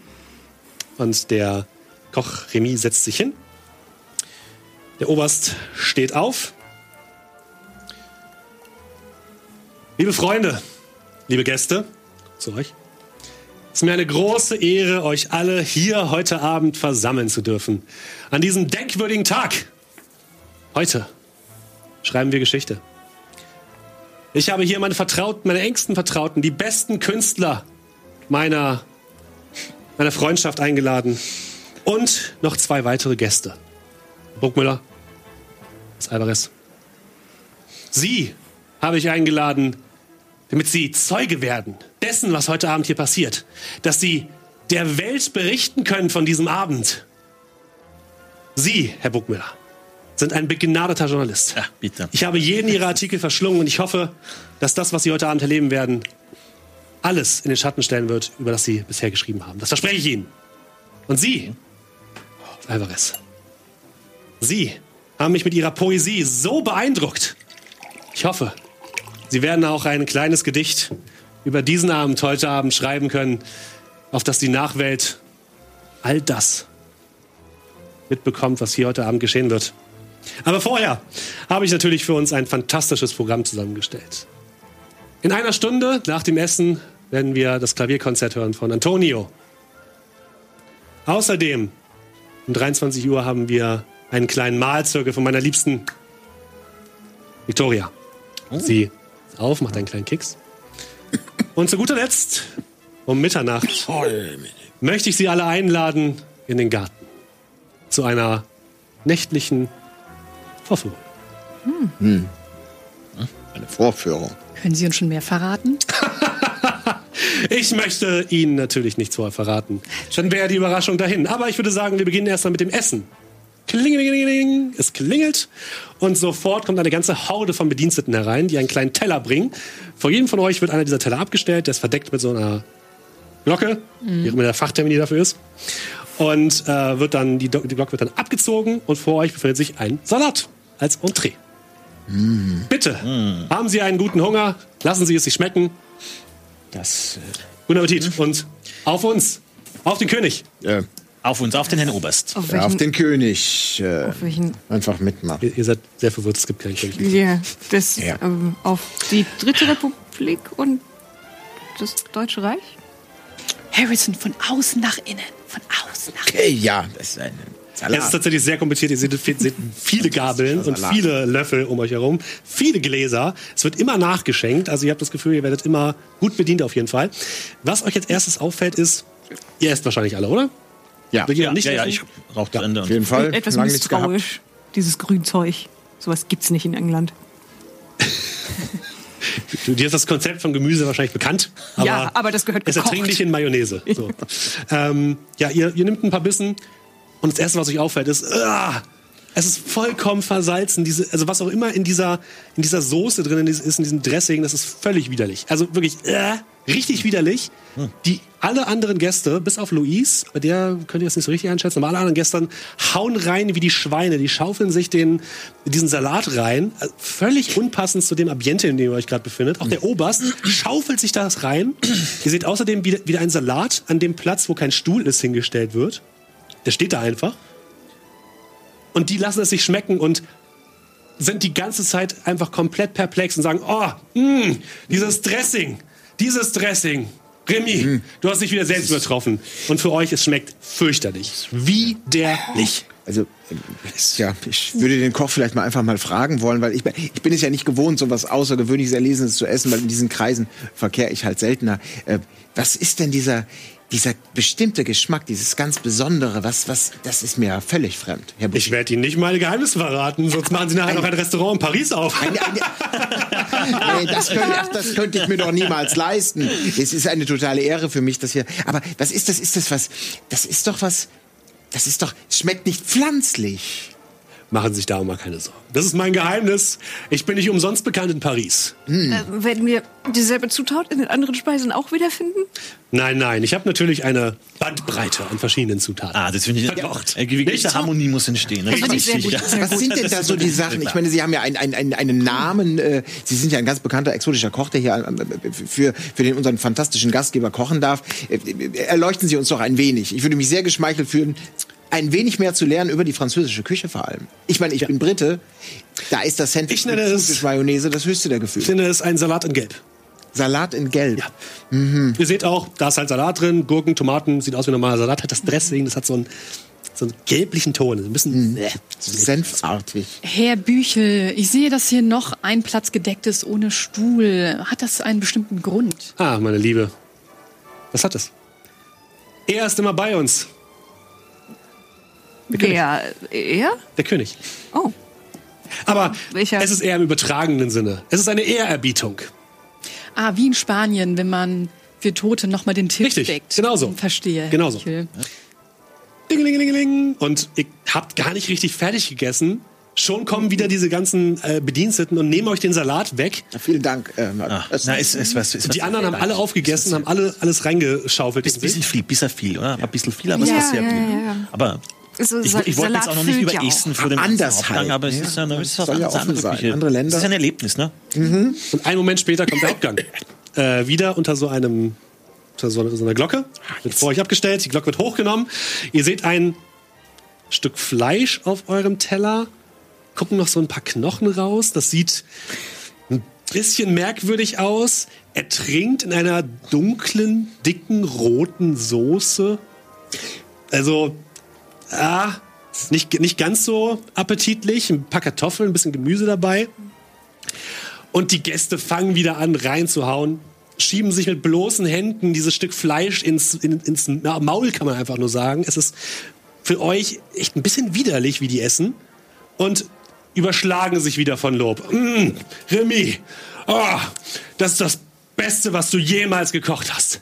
Und der Koch Remy setzt sich hin. Der Oberst steht auf. Liebe Freunde, liebe Gäste, zu euch. Es ist mir eine große Ehre, euch alle hier heute Abend versammeln zu dürfen. An diesem denkwürdigen Tag. Heute schreiben wir Geschichte. Ich habe hier meine Vertrauten, meine engsten Vertrauten, die besten Künstler meiner, meiner Freundschaft eingeladen. Und noch zwei weitere Gäste. Burgmüller, das Alvarez. Sie habe ich eingeladen, damit Sie Zeuge werden dessen, was heute Abend hier passiert. Dass Sie der Welt berichten können von diesem Abend. Sie, Herr Burgmüller, sind ein begnadeter Journalist. Ja, bitte. Ich habe jeden Ihrer Artikel verschlungen und ich hoffe, dass das, was Sie heute Abend erleben werden, alles in den Schatten stellen wird, über das Sie bisher geschrieben haben. Das verspreche ich Ihnen. Und Sie, Alvarez, Sie haben mich mit Ihrer Poesie so beeindruckt. Ich hoffe, Sie werden auch ein kleines Gedicht über diesen Abend heute Abend schreiben können, auf das die Nachwelt all das mitbekommt, was hier heute Abend geschehen wird. Aber vorher habe ich natürlich für uns ein fantastisches Programm zusammengestellt. In einer Stunde nach dem Essen werden wir das Klavierkonzert hören von Antonio. Außerdem um 23 Uhr haben wir einen kleinen Mahlzirkel von meiner liebsten Victoria. Sie ist auf, macht einen kleinen Kicks. Und zu guter Letzt, um Mitternacht, möchte ich Sie alle einladen in den Garten. Zu einer nächtlichen Vorführung. Eine Vorführung. Können Sie uns schon mehr verraten? Ich möchte Ihnen natürlich nichts vorher verraten. Dann wäre die Überraschung dahin. Aber ich würde sagen, wir beginnen erstmal mit dem Essen. Klingelingeling, es klingelt und sofort kommt eine ganze Horde von Bediensteten herein, die einen kleinen Teller bringen. Vor jedem von euch wird einer dieser Teller abgestellt, der ist verdeckt mit so einer Glocke, wie auch immer der Fachtermin dafür ist. Und äh, wird dann, die, die Glocke wird dann abgezogen und vor euch befindet sich ein Salat als Entree. Bitte, haben Sie einen guten Hunger, lassen Sie es sich schmecken. Das Guten Appetit und auf uns, auf den König. äh, Auf uns, auf den Herrn Oberst. Auf ja, auf den König äh, auf welchen einfach mitmachen. Ihr, ihr seid sehr verwirrt, es gibt keinen König. ja, das, Ja. Ähm, auf die Dritte Republik und das Deutsche Reich? Harrison von außen nach innen. Von außen nach innen. Okay, ja, das ist ein Es ist Salat. tatsächlich sehr kompliziert. Ihr seht, seht viele Gabeln und Salat. viele Löffel um euch herum, viele Gläser. Es wird immer nachgeschenkt. Also ihr habt das Gefühl, ihr werdet immer gut bedient auf jeden Fall. Was euch als erstes auffällt, ist, ihr esst wahrscheinlich alle, oder? Ja, Ja, nicht ja, ja, ich rauche zu Ende. auf jeden Fall. Etwas Lange misstrauisch, dieses Grünzeug. Sowas gibt's nicht in England. Du, dir ist das Konzept von Gemüse wahrscheinlich bekannt. Aber Ja, aber das gehört Es gekocht. erträglich in Mayonnaise. So. ähm, ja, ihr, ihr nehmt ein paar Bissen und das Erste, was euch auffällt, ist, ah, es ist vollkommen versalzen. Diese, also was auch immer in dieser, in dieser Soße drin ist, in diesem Dressing, das ist völlig widerlich. Also wirklich äh, richtig widerlich. Die alle anderen Gäste, bis auf Louise, bei der könnt ihr das nicht so richtig einschätzen, aber alle anderen Gäste hauen rein wie die Schweine. Die schaufeln sich den, diesen Salat rein. Also völlig unpassend zu dem Ambiente, in dem ihr euch gerade befindet. Auch der Oberst schaufelt sich das rein. Ihr seht außerdem wieder, wieder einen Salat an dem Platz, wo kein Stuhl ist, hingestellt wird. Der steht da einfach. Und die lassen es sich schmecken und sind die ganze Zeit einfach komplett perplex und sagen, oh, mh, dieses Dressing, dieses Dressing. Remy, du hast dich wieder selbst übertroffen. Und für euch, es schmeckt fürchterlich. Widerlich. Also, ja, ich würde den Koch vielleicht mal einfach mal fragen wollen, weil ich, bin- ich bin es ja nicht gewohnt, so was Außergewöhnliches Erlesenes zu essen, weil in diesen Kreisen verkehre ich halt seltener. Äh, was ist denn dieser, dieser bestimmte Geschmack, dieses ganz Besondere, was, was, das ist mir völlig fremd. Herr. Ich werde Ihnen nicht meine Geheimnisse verraten, sonst machen Sie nachher noch ein Restaurant in Paris auf. Eine, eine, nee, das, könnte, ach, das könnte ich mir doch niemals leisten. Es ist eine totale Ehre für mich, dass hier. Aber was ist das? Ist das was? Das ist doch was. Das ist doch. Es schmeckt nicht pflanzlich. Machen Sie sich darum mal keine Sorgen. Das ist mein Geheimnis. Ich bin nicht umsonst bekannt in Paris. Äh, werden wir dieselbe Zutat in den anderen Speisen auch wiederfinden? Nein, nein, ich habe natürlich eine Bandbreite an verschiedenen Zutaten. Ah, das finde ich. Verkocht. Äh, gewisse? Harmonie muss entstehen. Das ich sehr gut, ja. sehr Was sind denn da so die Sachen? Ich meine, Sie haben ja einen, einen, einen, einen Namen. Äh, Sie sind ja ein ganz bekannter exotischer Koch, der hier äh, für, für den unseren fantastischen Gastgeber kochen darf. Äh, Erleuchten Sie uns doch ein wenig. Ich würde mich sehr geschmeichelt fühlen, ein wenig mehr zu lernen über die französische Küche vor allem. Ich meine, ich bin Brite. Da ist das Sandwich Ich nenne mit es- Mayonnaise das höchste der Ich Gefühle. finde es ein Salat in Gelb. Salat in Gelb. Ja. Ihr seht auch, da ist halt Salat drin, Gurken, Tomaten, sieht aus wie ein normaler Salat, hat das Dressing, das hat so einen, so einen gelblichen Ton, ein bisschen. Äh, Senfartig. Herr Büchel, ich sehe, dass hier noch ein Platz gedeckt ist ohne Stuhl. Hat das einen bestimmten Grund? Ah, meine Liebe. Was hat es? Er ist immer bei uns. Wer? Er? Der König. Oh. Aber Welcher? es ist eher im übertragenen Sinne. Es ist eine Ehrerbietung. Ah, wie in Spanien, wenn man für Tote nochmal den Tisch Richtig, deckt. genauso. Verstehe. Herr Genauso. Michel. Dingelingelingeling. Und ihr habt gar nicht richtig fertig gegessen. Schon kommen wieder diese ganzen äh, Bediensteten und nehmen euch den Salat weg. Ja, vielen Dank. Äh, Ah, na, ist, ist was, ist was Die anderen haben alle aufgegessen, haben alle alles reingeschaufelt. Ist ein bisschen viel, bisschen viel, oder? Ein bisschen viel, aber es Ja, ist sehr ja, viel. ja, ja. Aber So, ich, ich wollte jetzt auch noch nicht füllt ja überessen vor dem Anders Hauptgang, halt, aber es ja. ist ja, es ist was Soll ja anderes, offen andere sein. Küche. Andere Länder. Das ist ja ein Erlebnis, ne? Und einen Moment später kommt der Abgang. Äh, wieder unter so einem unter so, so einer Glocke. Wird vor euch abgestellt, die Glocke wird hochgenommen. Ihr seht ein Stück Fleisch auf eurem Teller. Gucken noch so ein paar Knochen raus. Das sieht ein bisschen merkwürdig aus. Er trinkt in einer dunklen, dicken, roten Soße. Also, ah, nicht, nicht ganz so appetitlich. Ein paar Kartoffeln, ein bisschen Gemüse dabei. Und die Gäste fangen wieder an, reinzuhauen, schieben sich mit bloßen Händen dieses Stück Fleisch ins, in, ins Maul, kann man einfach nur sagen. Es ist für euch echt ein bisschen widerlich, wie die essen. Und überschlagen sich wieder von Lob. Mm, Remy, oh, das ist das Beste, was du jemals gekocht hast.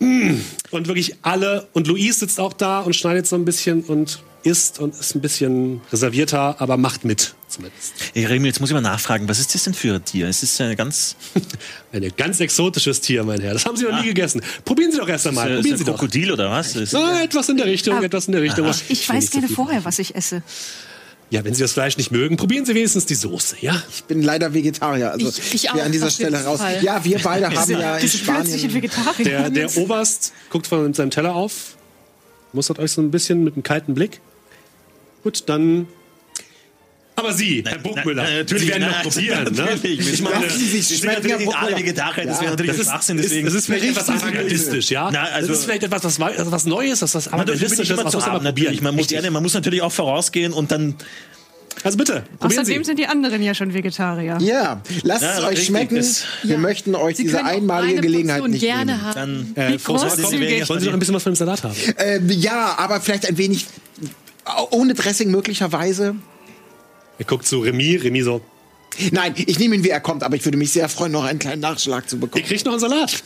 Mm. Und wirklich alle, und Luis sitzt auch da und schneidet so ein bisschen und isst und ist ein bisschen reservierter, aber macht mit zumindest. Hey, Remy, jetzt muss ich mal nachfragen, was ist das denn für ein Tier? Es ist ja ganz. Ein ganz exotisches Tier, mein Herr. Das haben Sie noch nie gegessen. Probieren Sie doch erst einmal. Ist Probieren ein Sie doch. Krokodil oder was? Ist, Ah, etwas in der Richtung, Ah. etwas in der Richtung. Ich will weiß so gerne vorher, was ich esse. Ja, wenn Sie das Fleisch nicht mögen, probieren Sie wenigstens die Soße, ja? Ich bin leider Vegetarier. Also Ich- ich wir auch, an dieser Stelle raus. Fall. Ja, wir beide haben ja in Diese plötzliche Spanien. Vegetarier. Der, der Oberst guckt von seinem Teller auf, mustert euch so ein bisschen mit einem kalten Blick. Gut, dann. Aber Sie, Herr Burgmüller, na, natürlich, Sie werden na, noch probieren, natürlich. ne? Ich meine, Sie sich schmecken, nicht alle. Vegetarier, das Ja, wäre natürlich das ist, Schwachsinn. ist, Deswegen. das ist vielleicht etwas avantgardistisch, ja? Na, also- das ist vielleicht etwas, was, was Neues, was avantgardistisches, immer was muss man probieren. natürlich. Man muss, gerne, man muss natürlich auch vorausgehen und dann. Also bitte, probieren Außerdem Sie. sind die anderen ja schon Vegetarier. Ja, lasst Ja, es euch richtig, schmecken. das- Wir Ja. möchten euch Sie diese einmalige eine Gelegenheit nicht gerne nehmen. haben. Äh, Frau groß Sorge, sind die wollen Sie noch ein bisschen was von dem Salat haben? Äh, ja, aber vielleicht ein wenig ohne Dressing möglicherweise. Er guckt zu Remy, Remy so, Nein, ich nehme ihn, wie er kommt, aber ich würde mich sehr freuen, noch einen kleinen Nachschlag zu ihr bekommen. kriegt noch einen Salat.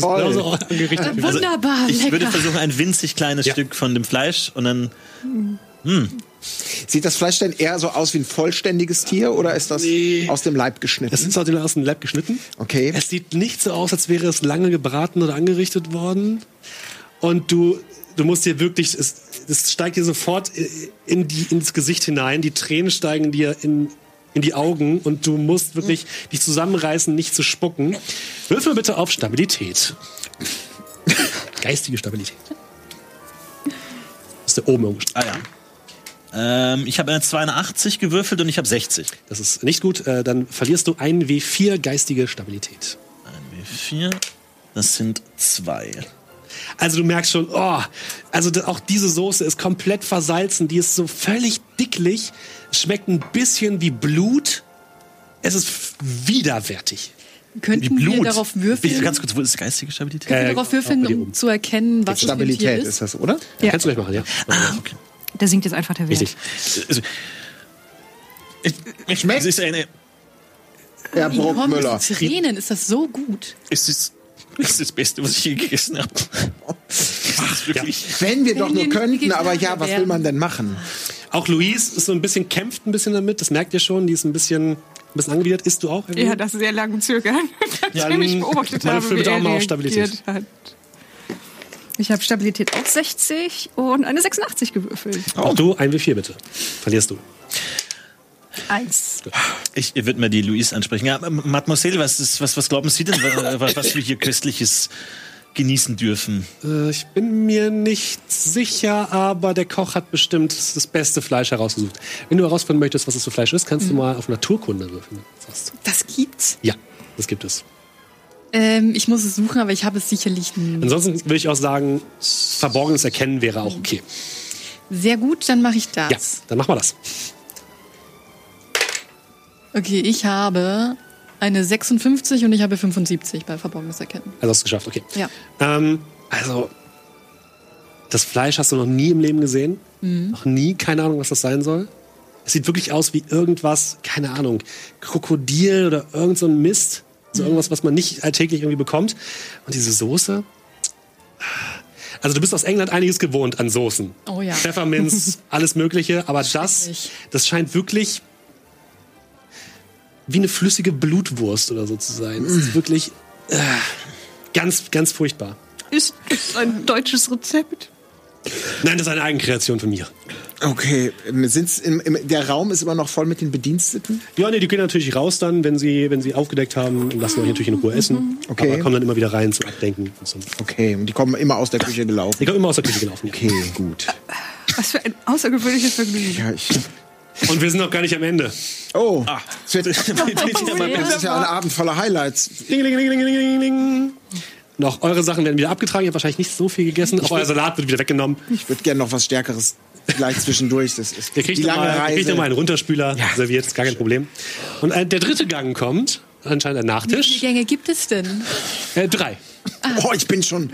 Toll. genauso angerichtet. wie- Wunderbar, Ich lecker. würde versuchen, ein winzig kleines Ja. Stück von dem Fleisch und dann. Sieht das Fleisch denn eher so aus wie ein vollständiges Tier oder ist das Nee. aus dem Leib geschnitten? Es ist aus dem ersten Lab geschnitten. Okay. Es sieht nicht so aus, als wäre es lange gebraten oder angerichtet worden. Und du, du musst dir wirklich, es, es steigt dir sofort in die, ins Gesicht hinein. Die Tränen steigen dir in, in die Augen und du musst wirklich dich zusammenreißen, nicht zu spucken. Würfel bitte auf Stabilität. Geistige Stabilität. Das ist da oben irgendwo. Ah ja. Ähm, ich habe eine 82 gewürfelt und ich habe 60. Das ist nicht gut. Äh, dann verlierst du ein W4 geistige Stabilität. Ein W4. Das sind zwei. Also du merkst schon, oh, also auch diese Soße ist komplett versalzen, die ist so völlig dicklich, schmeckt ein bisschen wie Blut. Es ist widerwärtig. Könnten wir darauf Wie- würfeln, Ganz kurz, wo ist geistige Stabilität? könnten wir Äh, darauf würfeln, dir um zu erkennen, was ein Tier Stabilität ist? ist das, oder? Ja. Kannst du gleich machen, ja. Ah, okay. Da sinkt jetzt einfach der Wert. Richtig. Also, ich, ich, Schmeckt? Es ist eine. Herr Ich Bruckmüller. zu Tränen, ist das so gut? Es ist, es ist das Beste, was ich je gegessen habe. Ist wirklich. Wenn wir doch Wenn nur könnten, aber ja, was will man denn machen? Auch Louise ist so ein bisschen, kämpft ein bisschen damit, das merkt ihr schon, die ist ein bisschen, ein bisschen angewidert. Isst du auch? Ja, das sehr lange Zögern. Dann Nachdem ich beobachtet habe, wie auch er mal auf reagiert Stabilität. hat. Ich habe Stabilität auf 60 und eine 86 gewürfelt. Auch du, ein W4 bitte. Verlierst du. Eins. Ich würde mal die Louise ansprechen. Ja, Mademoiselle, was, ist, was, was glauben Sie denn, wa- wa- was wir hier Köstliches genießen dürfen? Äh, ich bin mir nicht sicher, aber der Koch hat bestimmt das beste Fleisch herausgesucht. Wenn du herausfinden möchtest, was das für Fleisch ist, kannst du mal auf Naturkunde würfeln. Was? Das gibt's. Ja, das gibt es. Ähm, ich muss es suchen, aber ich habe es sicherlich nie. Ansonsten würde ich auch sagen, verborgenes Erkennen wäre auch okay. Sehr gut, dann mache ich das. Ja, dann machen wir das. Okay, ich habe eine 56 und ich habe 75 bei Verborgenes Erkennen. Also hast du es geschafft, okay. Ja. Ähm, also, Das Fleisch hast du noch nie im Leben gesehen. Noch nie, keine Ahnung, was das sein soll. Es sieht wirklich aus wie irgendwas, keine Ahnung, Krokodil oder irgend so ein Mist. So irgendwas, was man nicht alltäglich irgendwie bekommt. Und diese Soße. Also du bist aus England einiges gewohnt an Soßen. Oh ja. Pfefferminz, alles Mögliche. Aber das, das scheint wirklich wie eine flüssige Blutwurst oder so zu sein. Es ist wirklich äh, ganz, ganz furchtbar. Ist das ein deutsches Rezept? Nein, das ist eine Eigenkreation von mir. Okay, ähm, sind's im, im, der Raum ist immer noch voll mit den Bediensteten. Ja, nee, die gehen natürlich raus dann, wenn sie, wenn sie aufgedeckt haben und lassen euch natürlich in Ruhe essen. Okay. Aber kommen dann immer wieder rein zum Abdenken. Und so. Okay, und die kommen immer aus der Küche gelaufen. Die kommen immer aus der Küche gelaufen. Okay, gut. Was für ein außergewöhnliches Vergnügen. Ja, ich, Und wir sind noch gar nicht am Ende. oh, es wird, mal das ist ja ein Abend voller Highlights. Ding, ding, ding, ding, ding, ding, ding. Noch eure Sachen werden wieder abgetragen. Ihr habt wahrscheinlich nicht so viel gegessen. Auch euer Salat wird wieder weggenommen. Ich würde gerne noch was Stärkeres gleich zwischendurch. Das ist Ihr kriegt die lange nochmal ihr Reise. kriegt noch mal einen Runterspüler Ja. serviert, ist gar kein Problem. Und äh, der dritte Gang kommt, anscheinend der Wie viele Nachtisch. Gänge gibt es denn? Äh, drei. Oh, ich bin schon.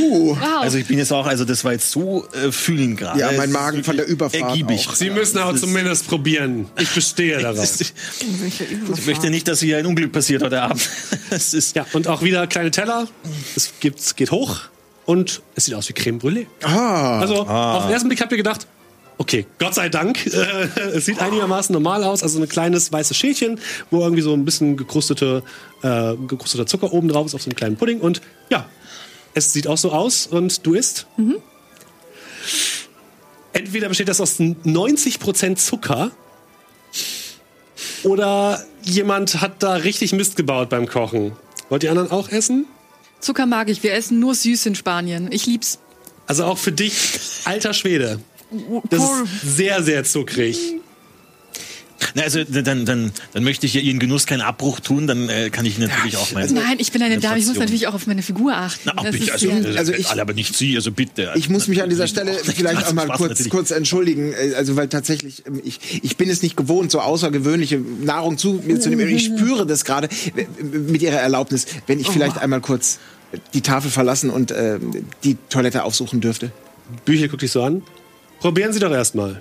Uh, Wow. Also ich bin jetzt auch, also das war jetzt so äh, fühlen gerade. Ja, mein Magen von der Überfahrt Ergiebig. auch. Sie müssen ist- zumindest probieren. Ich bestehe darauf. Ich möchte nicht, dass hier ein Unglück passiert heute Abend. Es ist Ja, und auch wieder kleine Teller. Es gibt, es geht hoch und es sieht aus wie Creme Brûlée. ah, Also auf den ersten Blick habt ihr gedacht, okay, Gott sei Dank, äh, es sieht einigermaßen normal aus. Also ein kleines weißes Schälchen, wo irgendwie so ein bisschen gekrustete, äh, gekrusteter Zucker oben drauf ist auf so einem kleinen Pudding. Und ja, es sieht auch so aus und du isst. Entweder besteht das aus 90% Zucker oder jemand hat da richtig Mist gebaut beim Kochen. Wollt ihr anderen auch essen? Zucker mag ich. Wir essen nur süß in Spanien. Ich lieb's. Also auch für dich, alter Schwede. Das ist sehr, sehr zuckrig. Na, also dann, dann, dann möchte ich ja Ihren Genuss keinen Abbruch tun, dann äh, kann ich natürlich auch meinen. Nein, ich bin eine Dame. Ich muss natürlich auch auf meine Figur achten. Na, auch Das bitte, ist also, ja- also, Also ich- alle, aber nicht Sie, also bitte. ich muss mich an dieser Stelle vielleicht auch mal Spaß kurz, natürlich. kurz entschuldigen. äh, Also weil tatsächlich, ähm, ich, ich bin es nicht gewohnt, so außergewöhnliche Nahrung zu mir zu nehmen. Ich spüre das gerade äh, mit Ihrer Erlaubnis, wenn ich vielleicht einmal kurz die Tafel verlassen und äh, die Toilette aufsuchen dürfte. Büchel guckt dich so an. Probieren Sie doch erstmal.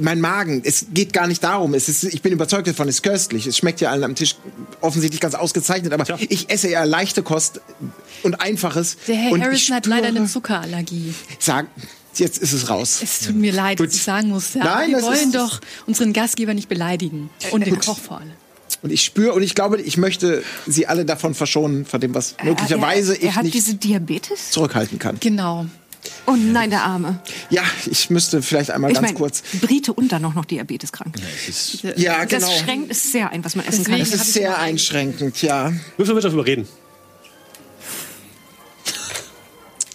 Mein Magen, es geht gar nicht darum. Es ist, ich bin überzeugt davon, es ist köstlich. Es schmeckt ja allen am Tisch offensichtlich ganz ausgezeichnet, aber Tja. ich esse ja leichte Kost und einfaches. Der Herr und ich Harrison hat leider eine Zuckerallergie. Sag, jetzt ist es raus. Es tut mir leid, Gut. dass ich sagen muss. Ja, Nein, wir wollen ist- doch unseren Gastgeber nicht beleidigen. Und den Koch vor allem. Und ich spüre und ich glaube, ich möchte sie alle davon verschonen, von dem, was möglicherweise er, er ich hat nicht diese Diabetes? zurückhalten kann. Genau. Oh nein, der Arme. Ja, ich müsste vielleicht einmal Ich ganz meine, kurz. Brite und dann noch noch diabeteskrank. Ja, genau. Das schränkt es sehr ein, was man essen Deswegen Es kann. hab ist sehr einschränkend, ja. Würfel wird darüber reden.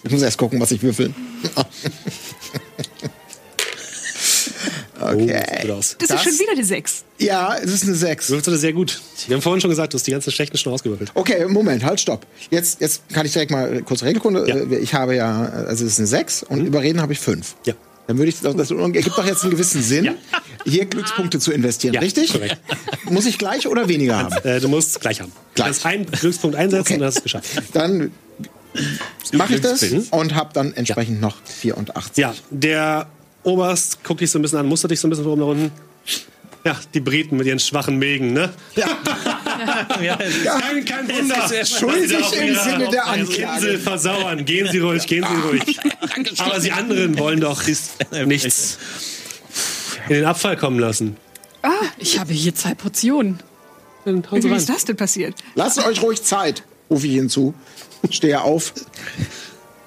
Ich muss erst gucken, was ich würfel. Oh, sieht gut Okay. aus. Das, Das- ist schon wieder die Sechs. Ja, es ist eine 6. Du würfelst sehr gut. Wir haben vorhin schon gesagt, du hast die ganzen schlechten schon ausgewürfelt. Okay, Moment, halt, stopp. Jetzt, jetzt kann ich direkt mal kurz Regelkunde. Ja. Äh, Ich habe ja, also es ist eine 6 und überreden habe ich 5. Ja. Dann würde ich, das das ergibt doch jetzt einen gewissen Sinn, Ja. hier Glückspunkte zu investieren, Ja, richtig? korrekt. Muss ich gleich oder weniger haben? Äh, du musst gleich haben. Du Gleich. kannst einen Glückspunkt einsetzen Okay. und hast es geschafft. Dann mache ich das und habe dann entsprechend noch 84. Ja, der Oberst guckt dich so ein bisschen an, mustert dich so ein bisschen von oben nach unten. Ja, die Briten mit ihren schwachen Mägen, ne? Ja, Kein, kein Wunder. Schuldig im Sinne der Anklage. Insel versauern. Gehen Sie ruhig, gehen Sie ruhig. Aber Sie anderen wollen doch nichts in den Abfall kommen lassen. Ich habe hier zwei Portionen. Dann Wie ist das denn passiert? Lasst euch ruhig Zeit, rufe ich hinzu. Stehe auf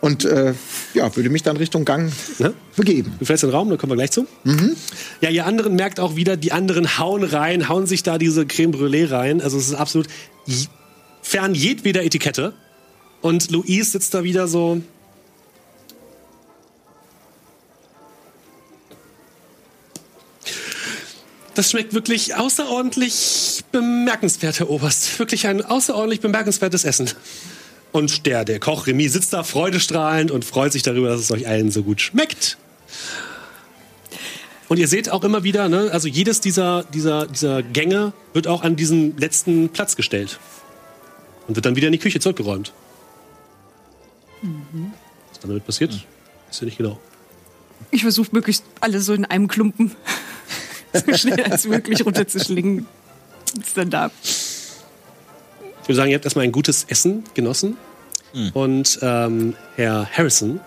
und äh, ja, würde mich dann Richtung Gang Ne? begeben. Du fällst in den Raum, da kommen wir gleich zu. Ja, ihr anderen merkt auch wieder, die anderen hauen rein, hauen sich da diese Creme Brûlée rein. Also es ist absolut fern jedweder Etikette. Und Louise sitzt da wieder so. Das schmeckt wirklich außerordentlich bemerkenswert, Herr Oberst. Wirklich ein außerordentlich bemerkenswertes Essen. Und der, der Koch Remy sitzt da freudestrahlend und freut sich darüber, dass es euch allen so gut schmeckt. Und ihr seht auch immer wieder, ne, also jedes dieser, dieser, dieser Gänge wird auch an diesen letzten Platz gestellt. Und wird dann wieder in die Küche zurückgeräumt. Was dann damit passiert, Ist ja nicht genau. Ich versuche möglichst alles so in einem Klumpen so schnell als möglich runterzuschlingen. Ist dann da. Ich würde sagen, ihr habt erstmal ein gutes Essen genossen. Und ähm, Herr Harrison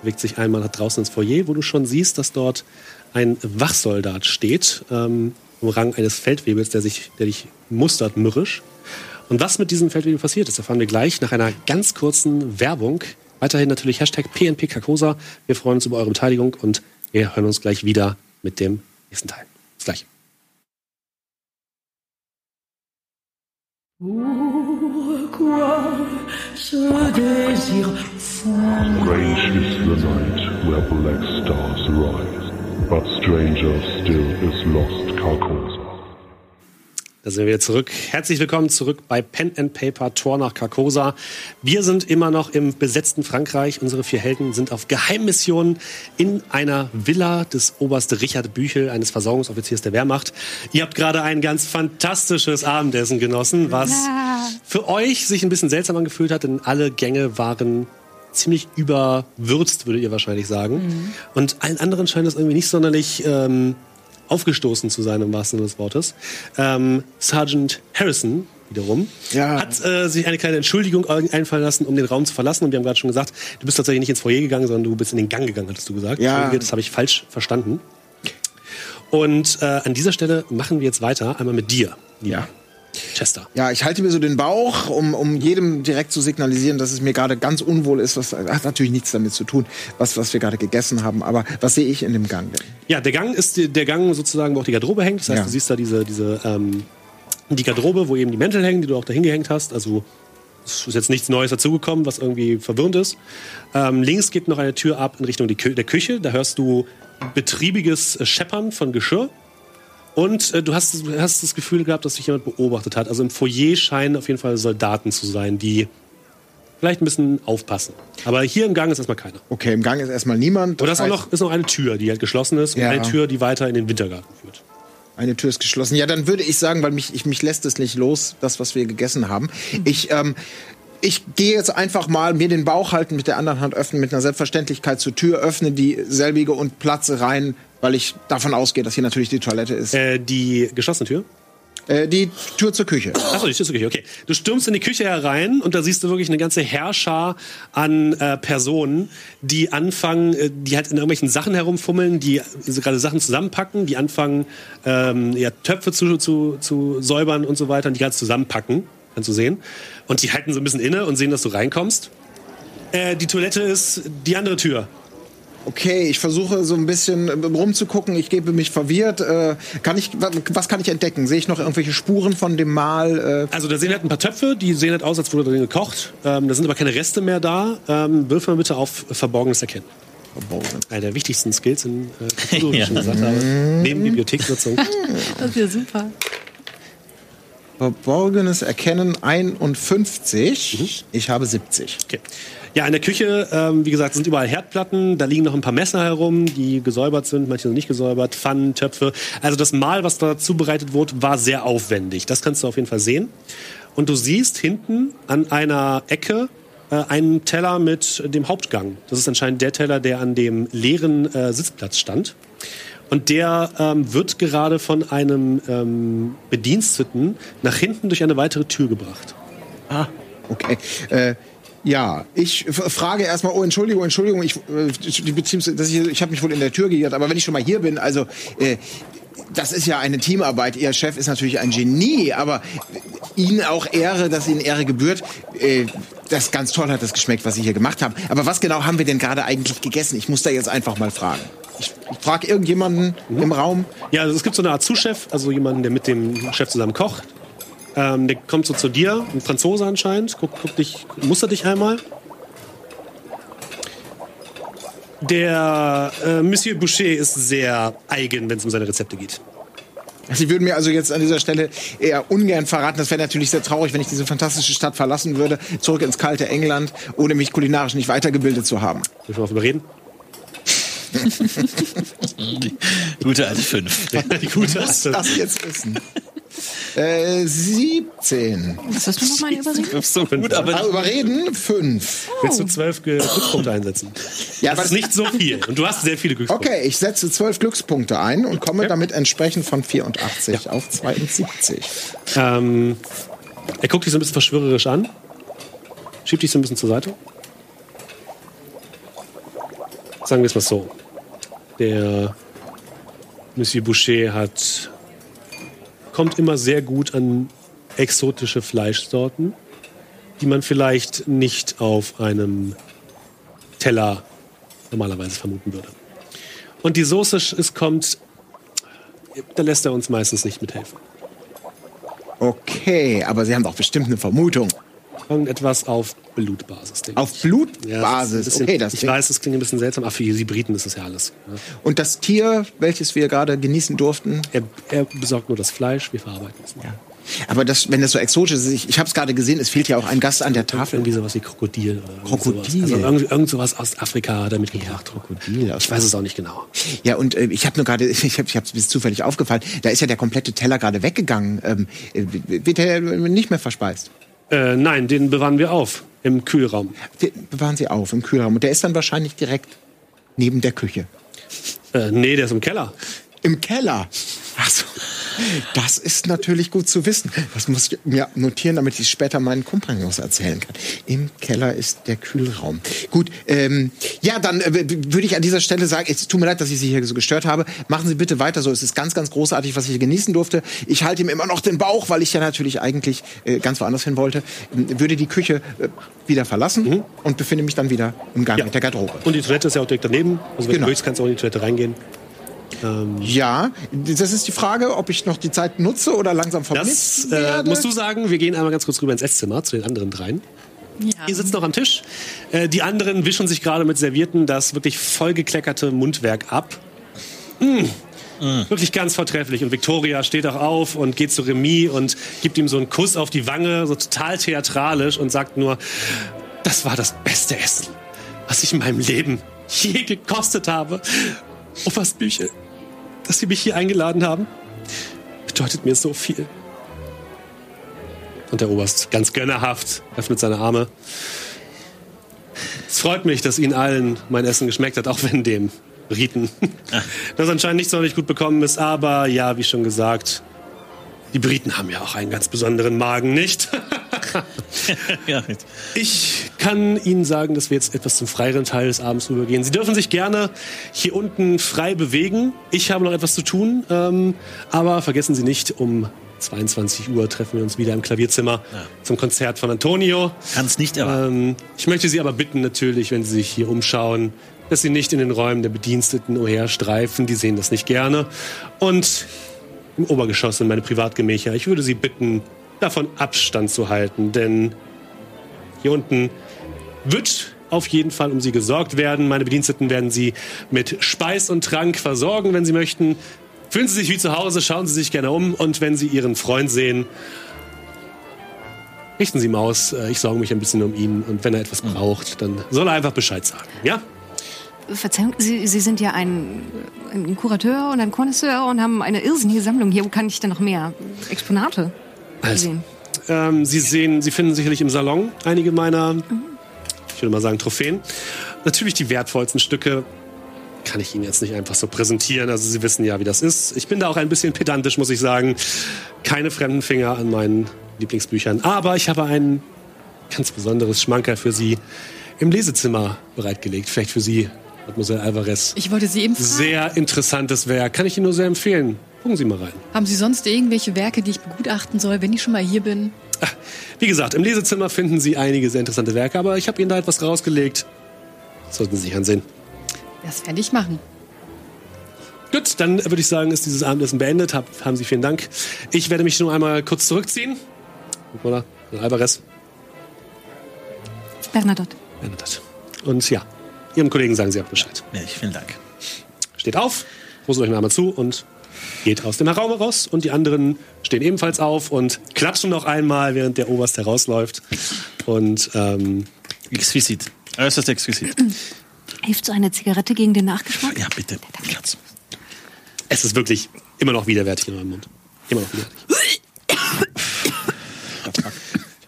bewegt sich einmal nach draußen ins Foyer, wo du schon siehst, dass dort ein Wachsoldat steht, ähm, im Rang eines Feldwebels, der, sich, der dich mustert mürrisch. Und was mit diesem Feldwebel passiert ist, erfahren wir gleich nach einer ganz kurzen Werbung. Weiterhin natürlich Hashtag PNP Carcosa. Wir freuen uns über eure Beteiligung und wir hören uns gleich wieder mit dem nächsten Teil. Bis gleich. Strange is the night where black stars rise, but stranger still is lost Carcosa. Da sind wir wieder zurück. Herzlich willkommen zurück bei Pen and Paper Tor nach Carcosa. Wir sind immer noch im besetzten Frankreich. Unsere vier Helden sind auf Geheimmissionen in einer Villa des Oberste Richard Büchel, eines Versorgungsoffiziers der Wehrmacht. Ihr habt gerade ein ganz fantastisches Abendessen genossen, was für euch sich ein bisschen seltsam angefühlt hat, denn alle Gänge waren ziemlich überwürzt, würdet ihr wahrscheinlich sagen. Und allen anderen scheint es irgendwie nicht sonderlich ähm, aufgestoßen zu sein, im wahrsten Sinne des Wortes. Ähm, Sergeant Harrison wiederum Ja. hat äh, sich eine kleine Entschuldigung einfallen lassen, um den Raum zu verlassen. Und wir haben gerade schon gesagt, du bist tatsächlich nicht ins Foyer gegangen, sondern du bist in den Gang gegangen, hattest du gesagt. Ja. Das habe ich falsch verstanden. Und äh, an dieser Stelle machen wir jetzt weiter, einmal mit dir, Ja. Chester. Ja, ich halte mir so den Bauch, um, um jedem direkt zu signalisieren, dass es mir gerade ganz unwohl ist. Was hat natürlich nichts damit zu tun, was, was wir gerade gegessen haben. Aber was sehe ich in dem Gang denn? Ja, der Gang ist der Gang sozusagen, wo auch die Garderobe hängt. Das heißt, Ja. du siehst da diese, diese ähm, die Garderobe, wo eben die Mäntel hängen, die du auch da hingehängt hast. Also es ist jetzt nichts Neues dazugekommen, was irgendwie verwirrend ist. Ähm, links geht noch eine Tür ab in Richtung die Kü der Küche. Da hörst du betriebiges Scheppern von Geschirr. Und äh, du hast, hast das Gefühl gehabt, dass dich jemand beobachtet hat. Also im Foyer scheinen auf jeden Fall Soldaten zu sein, die vielleicht ein bisschen aufpassen. Aber hier im Gang ist erstmal keiner. Okay, im Gang ist erstmal niemand. Und das ist auch heißt, noch, ist noch eine Tür, die halt geschlossen ist und Ja. eine Tür, die weiter in den Wintergarten führt. Eine Tür ist geschlossen. Ja, dann würde ich sagen, weil mich, ich, mich lässt es nicht los, das, was wir gegessen haben. Ich, ähm, ich gehe jetzt einfach mal mir den Bauch halten, mit der anderen Hand öffnen, mit einer Selbstverständlichkeit zur Tür, öffne dieselbige und platze rein, weil ich davon ausgehe, dass hier natürlich die Toilette ist. Äh, die geschlossene Tür? Äh, die Tür zur Küche. Achso, die Tür zur Küche, okay. Du stürmst in die Küche herein und da siehst du wirklich eine ganze Herrscher an äh, Personen, die anfangen, äh, die halt in irgendwelchen Sachen herumfummeln, die gerade Sachen zusammenpacken, die anfangen, ähm, ja, Töpfe zu, zu, zu säubern und so weiter und die gerade zusammenpacken, kannst du sehen. Und die halten so ein bisschen inne und sehen, dass du reinkommst. Äh, die Toilette ist die andere Tür. Okay, ich versuche so ein bisschen äh, rumzugucken. Ich gebe mich verwirrt. Äh, kann ich, wa- was kann ich entdecken? Sehe ich noch irgendwelche Spuren von dem Mal? Äh, Also da sehen halt ein paar Töpfe, die sehen halt aus, als wurde drin gekocht. Ähm, da sind aber keine Reste mehr da. Ähm, wirf mal bitte auf Verborgenes erkennen. Einer der wichtigsten Skills in äh, Cthulhu, wie ich schon gesagt habe. Neben Bibliotheksnutzung. Das ist ja super. Verborgenes Erkennen 51. Ich habe 70. Okay. Ja, in der Küche, ähm, wie gesagt, sind überall Herdplatten. Da liegen noch ein paar Messer herum, die gesäubert sind, manche sind nicht gesäubert, Pfannen, Töpfe. Also das Mahl, was da zubereitet wurde, war sehr aufwendig. Das kannst du auf jeden Fall sehen. Und du siehst hinten an einer Ecke äh, einen Teller mit dem Hauptgang. Das ist anscheinend der Teller, der an dem leeren äh, Sitzplatz stand. Und der ähm, wird gerade von einem ähm, Bediensteten nach hinten durch eine weitere Tür gebracht. Ah, okay. Äh, ja, ich frage erstmal, oh, Entschuldigung, Entschuldigung, ich, äh, die Beziehungs dass ich, ich habe mich wohl in der Tür geirrt, aber wenn ich schon mal hier bin, also, äh, das ist ja eine Teamarbeit. Ihr Chef ist natürlich ein Genie, aber Ihnen auch Ehre, dass Ihnen Ehre gebührt. Äh, das ganz toll hat das geschmeckt, was Sie hier gemacht haben. Aber was genau haben wir denn gerade eigentlich gegessen? Ich muss da jetzt einfach mal fragen. Ich, ich frage irgendjemanden im Raum. Ja, also es gibt so eine Art Zuschef, also jemanden, der mit dem Chef zusammen kocht. Ähm, der kommt so zu dir, ein Franzose anscheinend, guckt, guckt dich, mustert dich einmal. Der äh, Monsieur Boucher ist sehr eigen, wenn es um seine Rezepte geht. Sie würden mir also jetzt an dieser Stelle eher ungern verraten. Das wäre natürlich sehr traurig, wenn ich diese fantastische Stadt verlassen würde, zurück ins kalte England, ohne mich kulinarisch nicht weitergebildet zu haben. Dürfen wir darüber reden? Die gute alte 5. Die gute Das jetzt wissen. Äh, 17. Was hast du nochmal überreden? So gut, aber Ah, überreden? 5. Willst du zwölf Ge- Glückspunkte einsetzen? Ja, Das ist nicht so viel. Und du hast sehr viele Glückspunkte. Okay, ich setze 12 Glückspunkte ein und komme damit entsprechend von 84 auf 72. Ähm, er guckt dich so ein bisschen verschwörerisch an. Schiebt dich so ein bisschen zur Seite. Sagen wir es mal so. Der Monsieur Boucher hat kommt immer sehr gut an exotische Fleischsorten, die man vielleicht nicht auf einem Teller normalerweise vermuten würde. Und die Soße, es kommt, da lässt er uns meistens nicht mithelfen. Okay, aber Sie haben doch bestimmt eine Vermutung. Irgendetwas auf Blutbasis. denke Auf ich. Blutbasis. Ja, das ist ein bisschen, okay, das ich klingt- weiß, das klingt ein bisschen seltsam. Ach, für die Briten ist das ja alles. ne? Und das Tier, welches wir gerade genießen durften, Er, er besorgt nur das Fleisch, wir verarbeiten es. Ja. aber das, wenn das so exotisch ist, ich, ich habe es gerade gesehen, es fehlt ja auch ein Gast an der Tafel. Irgendwie sowas wie Krokodil. Krokodil. Sowas. Also irgend, irgend sowas aus Afrika hat er mitgebracht. Krokodil Ich weiß es auch nicht genau. Ja, und äh, ich habe nur gerade, ich habe ich hab's bis zufällig aufgefallen, da ist ja der komplette Teller gerade weggegangen. Ähm, äh, wird der nicht mehr verspeist? Äh, nein, den bewahren wir auf im Kühlraum. Den bewahren Sie auf im Kühlraum. Und der ist dann wahrscheinlich direkt neben der Küche. Äh, nee, der ist im Keller. Im Keller. Ach so. Das ist natürlich gut zu wissen. Das muss ich mir notieren, damit ich später meinen Kompagnons erzählen kann. Im Keller ist der Kühlraum. Gut, ähm, ja, dann äh, würde ich an dieser Stelle sagen, es tut mir leid, dass ich Sie hier so gestört habe. Machen Sie bitte weiter so. Es ist ganz, ganz großartig, was ich hier genießen durfte. Ich halte ihm immer noch den Bauch, weil ich ja natürlich eigentlich äh, ganz woanders hin wollte. Ähm, Würde die Küche äh, wieder verlassen und befinde mich dann wieder im Gang Ja. mit der Garderobe. Und die Toilette ist ja auch direkt daneben. Also wenn Genau. du willst, kannst du auch in die Toilette reingehen. Ja, das ist die Frage, ob ich noch die Zeit nutze oder langsam Das vermisst äh, werde. musst du sagen. Wir gehen einmal ganz kurz rüber ins Esszimmer zu den anderen dreien. Ja. Ihr sitzt noch am Tisch. Äh, die anderen wischen sich gerade mit Servietten das wirklich vollgekleckerte Mundwerk ab. Mm. Wirklich ganz vortrefflich. Und Victoria steht auch auf und geht zu Remy und gibt ihm so einen Kuss auf die Wange, so total theatralisch und sagt nur, das war das beste Essen, was ich in meinem Leben je gekostet habe. Opas Bücher, dass Sie mich hier eingeladen haben, bedeutet mir so viel. Und der Oberst, ganz gönnerhaft, öffnet seine Arme. Es freut mich, dass Ihnen allen mein Essen geschmeckt hat, auch wenn dem Briten das anscheinend nicht sonderlich gut bekommen ist. Aber ja, wie schon gesagt, die Briten haben ja auch einen ganz besonderen Magen, nicht? ja, Ich kann Ihnen sagen, dass wir jetzt etwas zum freieren Teil des Abends rübergehen. Sie dürfen sich gerne hier unten frei bewegen. Ich habe noch etwas zu tun. Ähm, aber vergessen Sie nicht, um 22 Uhr treffen wir uns wieder im Klavierzimmer zum Konzert von Antonio. kann's nicht erwarten. Ähm, ich möchte Sie aber bitten, natürlich, wenn Sie sich hier umschauen, dass Sie nicht in den Räumen der Bediensteten umherstreifen. Die sehen das nicht gerne. Und im Obergeschoss sind meine Privatgemächer. Ich würde Sie bitten, davon Abstand zu halten, denn hier unten wird auf jeden Fall um Sie gesorgt werden. Meine Bediensteten werden Sie mit Speis und Trank versorgen, wenn Sie möchten. Fühlen Sie sich wie zu Hause, schauen Sie sich gerne um und wenn Sie Ihren Freund sehen, richten Sie ihm aus. Äh, Ich sorge mich ein bisschen um ihn und wenn er etwas braucht, dann soll er einfach Bescheid sagen. Ja? Verzeihung, Sie, Sie sind ja ein, ein Kurateur und ein Connoisseur und haben eine irrsinnige Sammlung hier. Wo kann ich denn noch mehr Exponate Also, sehen? ähm, Sie sehen, Sie finden sicherlich im Salon einige meiner, ich würde mal sagen, Trophäen. Natürlich die wertvollsten Stücke kann ich Ihnen jetzt nicht einfach so präsentieren. Also Sie wissen ja, wie das ist. Ich bin da auch ein bisschen pedantisch, muss ich sagen. Keine fremden Finger an meinen Lieblingsbüchern. Aber ich habe ein ganz besonderes Schmankerl für Sie im Lesezimmer bereitgelegt. Vielleicht für Sie, Mademoiselle Alvarez. Ich wollte Sie eben fragen, Sehr interessantes Werk. Kann ich Ihnen nur sehr empfehlen. Gucken Sie mal rein. haben Sie sonst irgendwelche Werke, die ich begutachten soll, wenn ich schon mal hier bin? Wie gesagt, im Lesezimmer finden Sie einige sehr interessante Werke, aber ich habe Ihnen da etwas rausgelegt. Das sollten Sie sich ansehen. Das werde ich machen. Gut, dann würde ich sagen, ist dieses Abendessen beendet. Hab, haben Sie vielen Dank. Ich werde mich nur einmal kurz zurückziehen. Oder? Alvarez. Bernadotte. Beendet. Und ja, Ihrem Kollegen sagen Sie auch Bescheid. Ja, vielen Dank. Steht auf, ruselt euch mal einmal zu und geht aus dem Raum raus. Und die anderen stehen ebenfalls auf und klatschen noch einmal, während der Oberst herausläuft. Und ähm, Exquisit. Äußerst exquisit. Hilft so eine Zigarette gegen den Nachgeschmack? Ja, bitte. Platz. es ist wirklich immer noch widerwärtig in meinem Mund. Immer noch widerwärtig.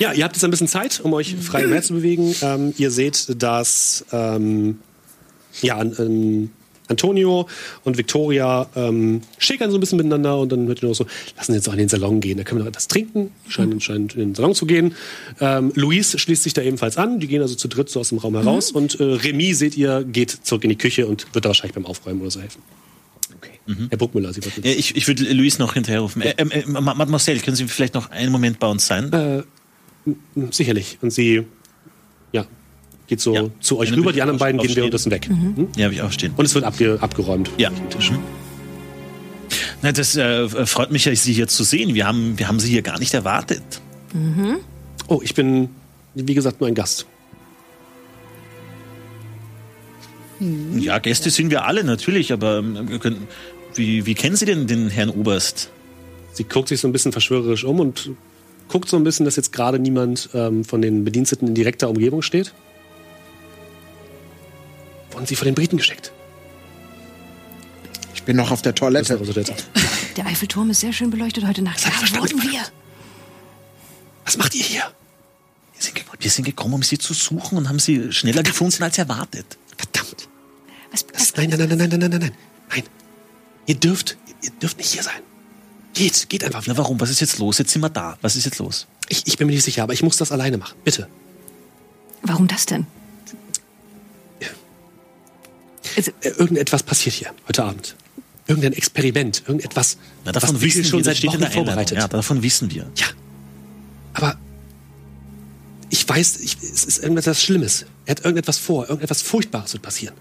Ja, ihr habt jetzt ein bisschen Zeit, um euch frei umher zu bewegen. Ähm, ihr seht, dass ähm, ja, an, an Antonio und Victoria ähm, schickern so ein bisschen miteinander und dann hört ihr noch so, lassen Sie jetzt auch in den Salon gehen, da können wir noch etwas trinken. Die scheinen, scheinen in den Salon zu gehen. Ähm, Luis schließt sich da ebenfalls an. Die gehen also zu dritt so aus dem Raum heraus. Und äh, Remy, seht ihr, geht zurück in die Küche und wird da wahrscheinlich beim Aufräumen oder so helfen. Okay. Herr Bruckmüller, Sie wollten. Ja, ich, ich würde Luis noch hinterherrufen. Äh, ähm, äh, Ma- Mademoiselle, können Sie vielleicht noch einen Moment bei uns sein? Äh, sicherlich. Und sie ja, geht so Ja. zu euch rüber. Die anderen beiden gehen aufstehen. währenddessen weg. Hm? Ja, habe ich auch stehen. Und es wird abge abgeräumt. Ja. Mhm. Na, das äh, freut mich ja, Sie hier zu sehen. Wir haben, wir haben Sie hier gar nicht erwartet. Oh, ich bin, wie gesagt, nur ein Gast. Ja, Gäste sind wir alle natürlich, aber ähm, wir können, wie, wie kennen Sie denn den Herrn Oberst? Sie guckt sich so ein bisschen verschwörerisch um und guckt so ein bisschen, dass jetzt gerade niemand ähm, von den Bediensteten in direkter Umgebung steht. Wurden sie von den Briten geschickt? Ich bin noch auf der Das Toilette. also der, Der Eiffelturm ist sehr schön beleuchtet heute Nacht. Das Ja, verstanden. wurden wir. was macht ihr hier? Wir sind, wir sind gekommen, um Sie zu suchen und haben Sie schneller gefunden als erwartet. Verdammt. Was, Das, was, nein, nein, nein, nein, nein, nein, nein, nein, nein. Nein. Ihr dürft, ihr dürft nicht hier sein. Geht, geht einfach Na wieder. warum? Was ist jetzt los? Jetzt sind wir da. Was ist jetzt los? Ich, ich bin mir nicht sicher, aber ich muss das alleine machen. Bitte. warum das denn? Äh, irgendetwas passiert hier heute Abend. Irgendein Experiment, irgendetwas, Na, davon was wissen schon wir, seit Wochen vorbereitet. Ja, davon wissen wir. Ja. Aber ich weiß, ich, es ist irgendetwas Schlimmes. Er hat irgendetwas vor, irgendetwas Furchtbares wird passieren.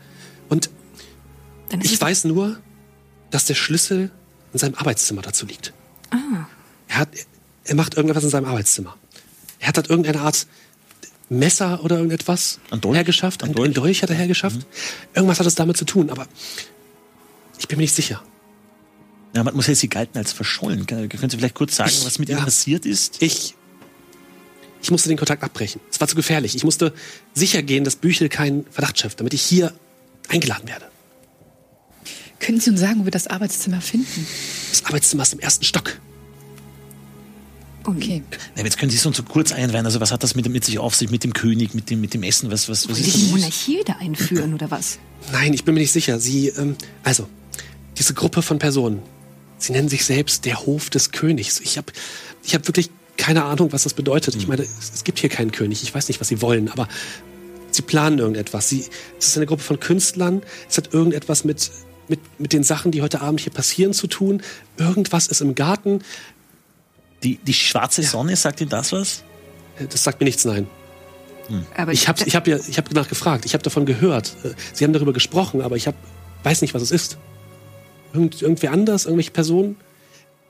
Und ich weiß nur, dass der Schlüssel in seinem Arbeitszimmer dazu liegt. Er, hat, er macht irgendetwas in seinem Arbeitszimmer. Er hat dort irgendeine Art Messer oder irgendetwas Ein Dolch? hergeschafft. Ein Ein, Dolch? ein Dolch hat er hergeschafft. Irgendwas hat es damit zu tun, aber ich bin mir nicht sicher. Ja, Mademoiselle, Sie galten als verschollen. Können Sie vielleicht kurz sagen, Ich- was mit ja. Ihnen passiert ist? Ich, ich musste den Kontakt abbrechen. Es war zu gefährlich. Ich musste sicher gehen, dass Büchel keinen Verdacht schöpft, damit ich hier eingeladen werde. Können Sie uns sagen, wo wir das Arbeitszimmer finden? Das Arbeitszimmer ist im ersten Stock. Okay. Na, jetzt können Sie es uns so kurz einweihen. Also was hat das mit, mit sich auf sich, mit dem König, mit dem, mit dem Essen? Was, was, was Will ist die? Monarchie wieder einführen oder was? Nein, ich bin mir nicht sicher. Sie, ähm, also, diese Gruppe von Personen, sie nennen sich selbst der Hof des Königs. Ich habe ich hab wirklich keine Ahnung, was das bedeutet. Ich meine, es, es gibt hier keinen König. Ich weiß nicht, was sie wollen, aber sie planen irgendetwas. Sie, es ist eine Gruppe von Künstlern. Es hat irgendetwas mit, mit, mit den Sachen, die heute Abend hier passieren, zu tun. Irgendwas ist im Garten. Die, die schwarze Sonne, sagt Ihnen das was? Das sagt mir nichts, nein. Aber Ich habe ich hab ja, ich hab danach gefragt. Ich habe davon gehört. Äh, Sie haben darüber gesprochen, aber ich hab, weiß nicht, was es ist. Irgend, irgendwer anders, irgendwelche Personen?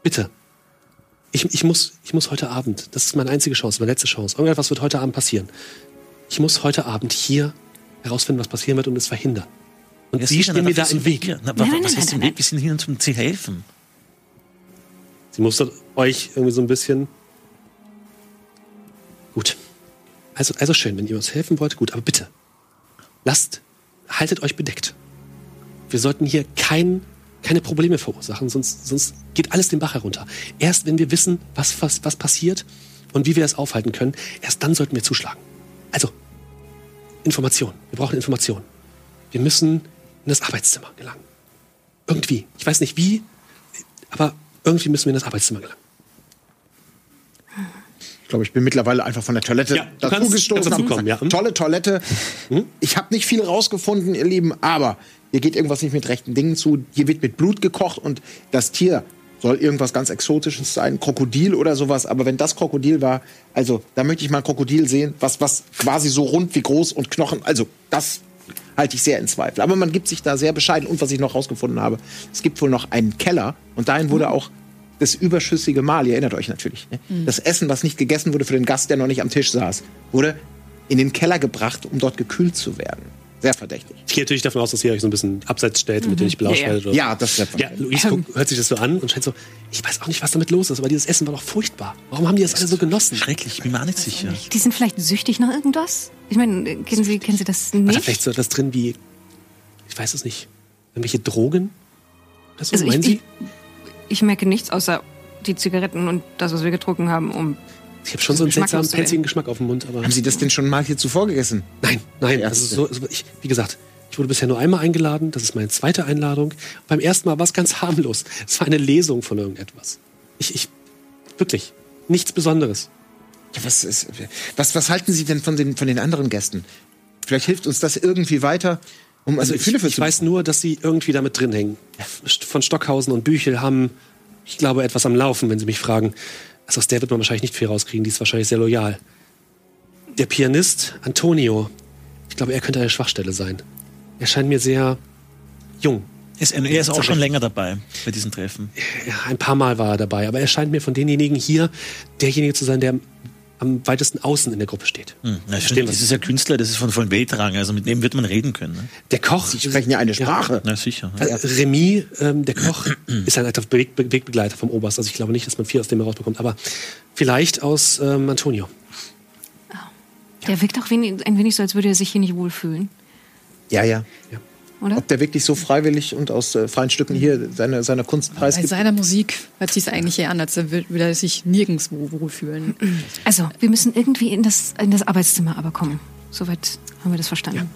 Bitte. Ich, ich, muss, ich muss heute Abend, das ist meine einzige Chance, meine letzte Chance. Irgendetwas wird heute Abend passieren. Ich muss heute Abend hier herausfinden, was passieren wird und es verhindern. Und Ja, Sie sicher, stehen mir da im Weg. Na, Nein, was nein, nein, heißt im nein, Weg? Wir sind hier, um zu helfen. Sie musste euch irgendwie so ein bisschen. Gut. Also, also schön, wenn ihr uns helfen wollt, gut, aber bitte. Lasst, haltet euch bedeckt. Wir sollten hier kein, keine Probleme verursachen, sonst, sonst geht alles den Bach herunter. Erst wenn wir wissen, was, was, was passiert und wie wir es aufhalten können, erst dann sollten wir zuschlagen. Also, Information. Wir brauchen Information. Wir müssen in das Arbeitszimmer gelangen. Irgendwie. Ich weiß nicht wie, aber irgendwie müssen wir in das Arbeitszimmer gelangen. Ich glaube, ich bin mittlerweile einfach von der Toilette Ja, dazugestoßen. dazukommen, gesagt, ja. Hm? Tolle Toilette. Ich habe nicht viel rausgefunden, ihr Lieben, aber hier geht irgendwas nicht mit rechten Dingen zu. Hier wird mit Blut gekocht und das Tier soll irgendwas ganz Exotisches sein, Krokodil oder sowas. Aber wenn das Krokodil war, also da möchte ich mal ein Krokodil sehen, was, was quasi so rund wie groß und Knochen, also das halte ich sehr in Zweifel. Aber man gibt sich da sehr bescheiden. Und was ich noch rausgefunden habe, es gibt wohl noch einen Keller und dahin wurde auch das überschüssige Mahl, ihr erinnert euch natürlich, ne? das Essen, was nicht gegessen wurde für den Gast, der noch nicht am Tisch saß, wurde in den Keller gebracht, um dort gekühlt zu werden. Sehr verdächtig. Ich gehe natürlich davon aus, dass ihr euch so ein bisschen abseits stellt, damit ihr nicht belauscht Ja, ja. Ja, das ist Ja. Luis guckt, hört sich das so an und scheint so, ich weiß auch nicht, was damit los ist, aber dieses Essen war doch furchtbar. Warum haben die das alle so genossen? Schrecklich, ich bin mir auch nicht sicher. Die sind vielleicht süchtig nach irgendwas? Ich meine, kennen Sie, kennen Sie das War da nicht? vielleicht so etwas drin wie, ich weiß es nicht, irgendwelche Drogen? Das so, Also ich, meinen Sie? ich, ich merke nichts außer die Zigaretten und das, was wir getrunken haben, um Ich habe schon so einen seltsamen, pelzigen Geschmack auf dem Mund, aber. Haben Sie das denn schon mal hier zuvor gegessen? Nein, nein. Also so, so, ich, wie gesagt, ich wurde bisher nur einmal eingeladen. Das ist meine zweite Einladung. Beim ersten Mal war es ganz harmlos. Es war eine Lesung von irgendetwas. Ich, ich, wirklich, nichts Besonderes. Ja, was, ist, was, was halten Sie denn von den, von den anderen Gästen? Vielleicht hilft uns das irgendwie weiter, um Also ein ich, ich weiß nur, dass sie irgendwie damit drin hängen. Von Stockhausen und Büchel haben, ich glaube, etwas am Laufen, wenn sie mich fragen. Also aus der wird man wahrscheinlich nicht viel rauskriegen. Die ist wahrscheinlich sehr loyal. Der Pianist Antonio, ich glaube, er könnte eine Schwachstelle sein. Er scheint mir sehr jung. Ist, er ist auch schon länger dabei bei diesen Treffen. Ja, ein paar Mal war er dabei, aber er scheint mir von denjenigen hier derjenige zu sein, der am weitesten außen in der Gruppe steht. Hm. Ja, Verstehen, das ist ja Künstler, das ist von, von Weltrang, also mit dem wird man reden können. Ne? Der Koch. Sie sprechen ja eine Sprache. Na sicher. Äh, Remy, ähm, der Koch, ist ein alter Weg Wegbegleiter vom Oberst. Also ich glaube nicht, dass man viel aus dem herausbekommt, aber vielleicht aus ähm, Antonio. Der wirkt auch wenig, ein wenig so, als würde er sich hier nicht wohlfühlen, Ja, ja. Oder? Ob der wirklich so freiwillig und aus äh, freien Stücken hier seine, seine Kunst Bei preisgibt? seiner Musik hört sich eigentlich eher an, als würde er sich nirgendwo wohlfühlen. Also, wir müssen irgendwie in das, in das Arbeitszimmer aber kommen. Soweit haben wir das verstanden.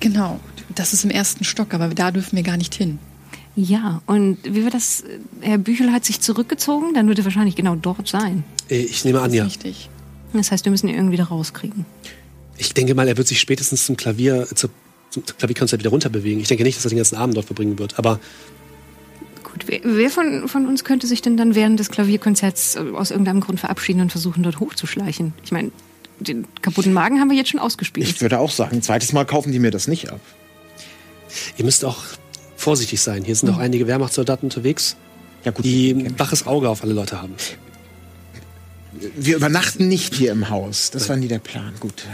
Genau. Das ist im ersten Stock, aber da dürfen wir gar nicht hin. Ja, und wie war das? Herr Büchel hat sich zurückgezogen, dann wird er wahrscheinlich genau dort sein. Äh, Ich nehme an, Das ist ja. Richtig. Das heißt, wir müssen ihn irgendwie da rauskriegen. Ich denke mal, er wird sich spätestens zum Klavier, zur, zum Klavierkonzert wieder runterbewegen. Ich denke nicht, dass er den ganzen Abend dort verbringen wird, aber Gut, wer, wer von, von uns könnte sich denn dann während des Klavierkonzerts äh, aus irgendeinem Grund verabschieden und versuchen, dort hochzuschleichen? Ich meine, den kaputten Magen haben wir jetzt schon ausgespielt. Ich würde auch sagen, zweites Mal kaufen die mir das nicht ab. ihr müsst auch vorsichtig sein. Hier sind auch einige Wehrmachtssoldaten unterwegs, Ja, gut. die ein waches Auge auf alle Leute haben. Wir übernachten nicht hier im Haus. Das war nie der Plan. Gut.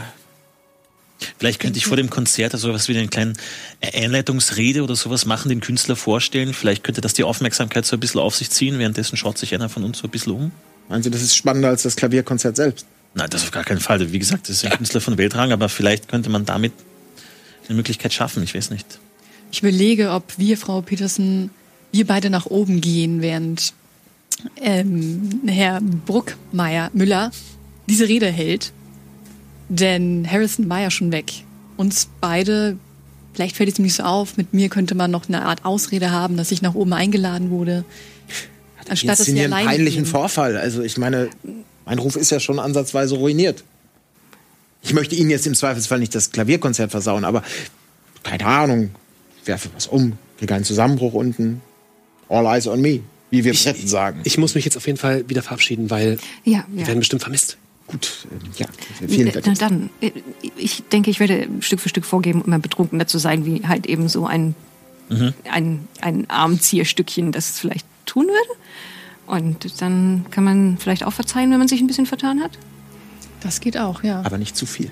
Vielleicht könnte ich vor dem Konzert so was wie eine kleine Einleitungsrede oder sowas machen, den Künstler vorstellen. Vielleicht könnte das die Aufmerksamkeit so ein bisschen auf sich ziehen. Währenddessen schaut sich einer von uns so ein bisschen um. Meinen Sie, das ist spannender als das Klavierkonzert selbst? Nein, das auf gar keinen Fall. Wie gesagt, das ist ein Künstler von Weltrang, aber vielleicht könnte man damit eine Möglichkeit schaffen. Ich weiß nicht. Ich überlege, ob wir, Frau Petersen, wir beide nach oben gehen, während ähm, Herr Bruckmeier Müller diese Rede hält. Denn Harrison war ja schon weg. Uns beide, vielleicht fällt es mir nicht so auf, mit mir könnte man noch eine Art Ausrede haben, dass ich nach oben eingeladen wurde. Anstatt dass wir einen peinlichen gehen. Vorfall. Also ich meine, mein Ruf ist ja schon ansatzweise ruiniert. Ich möchte Ihnen jetzt im Zweifelsfall nicht das Klavierkonzert versauen, aber keine Ahnung, werfe was um, kriege einen Zusammenbruch unten. All eyes on me, wie wir Briten sagen. Ich muss mich jetzt auf jeden Fall wieder verabschieden, weil Ja, wir ja. werden bestimmt vermisst. Gut, ähm, ja, vielen Äh, Na Dank. dann, äh, ich denke, ich werde Stück für Stück vorgeben, immer betrunkener zu sein, wie halt eben so ein, ein, ein Armzieherstückchen das es vielleicht tun würde. Und dann kann man vielleicht auch verzeihen, wenn man sich ein bisschen vertan hat. Das geht auch, ja. Aber nicht zu viel.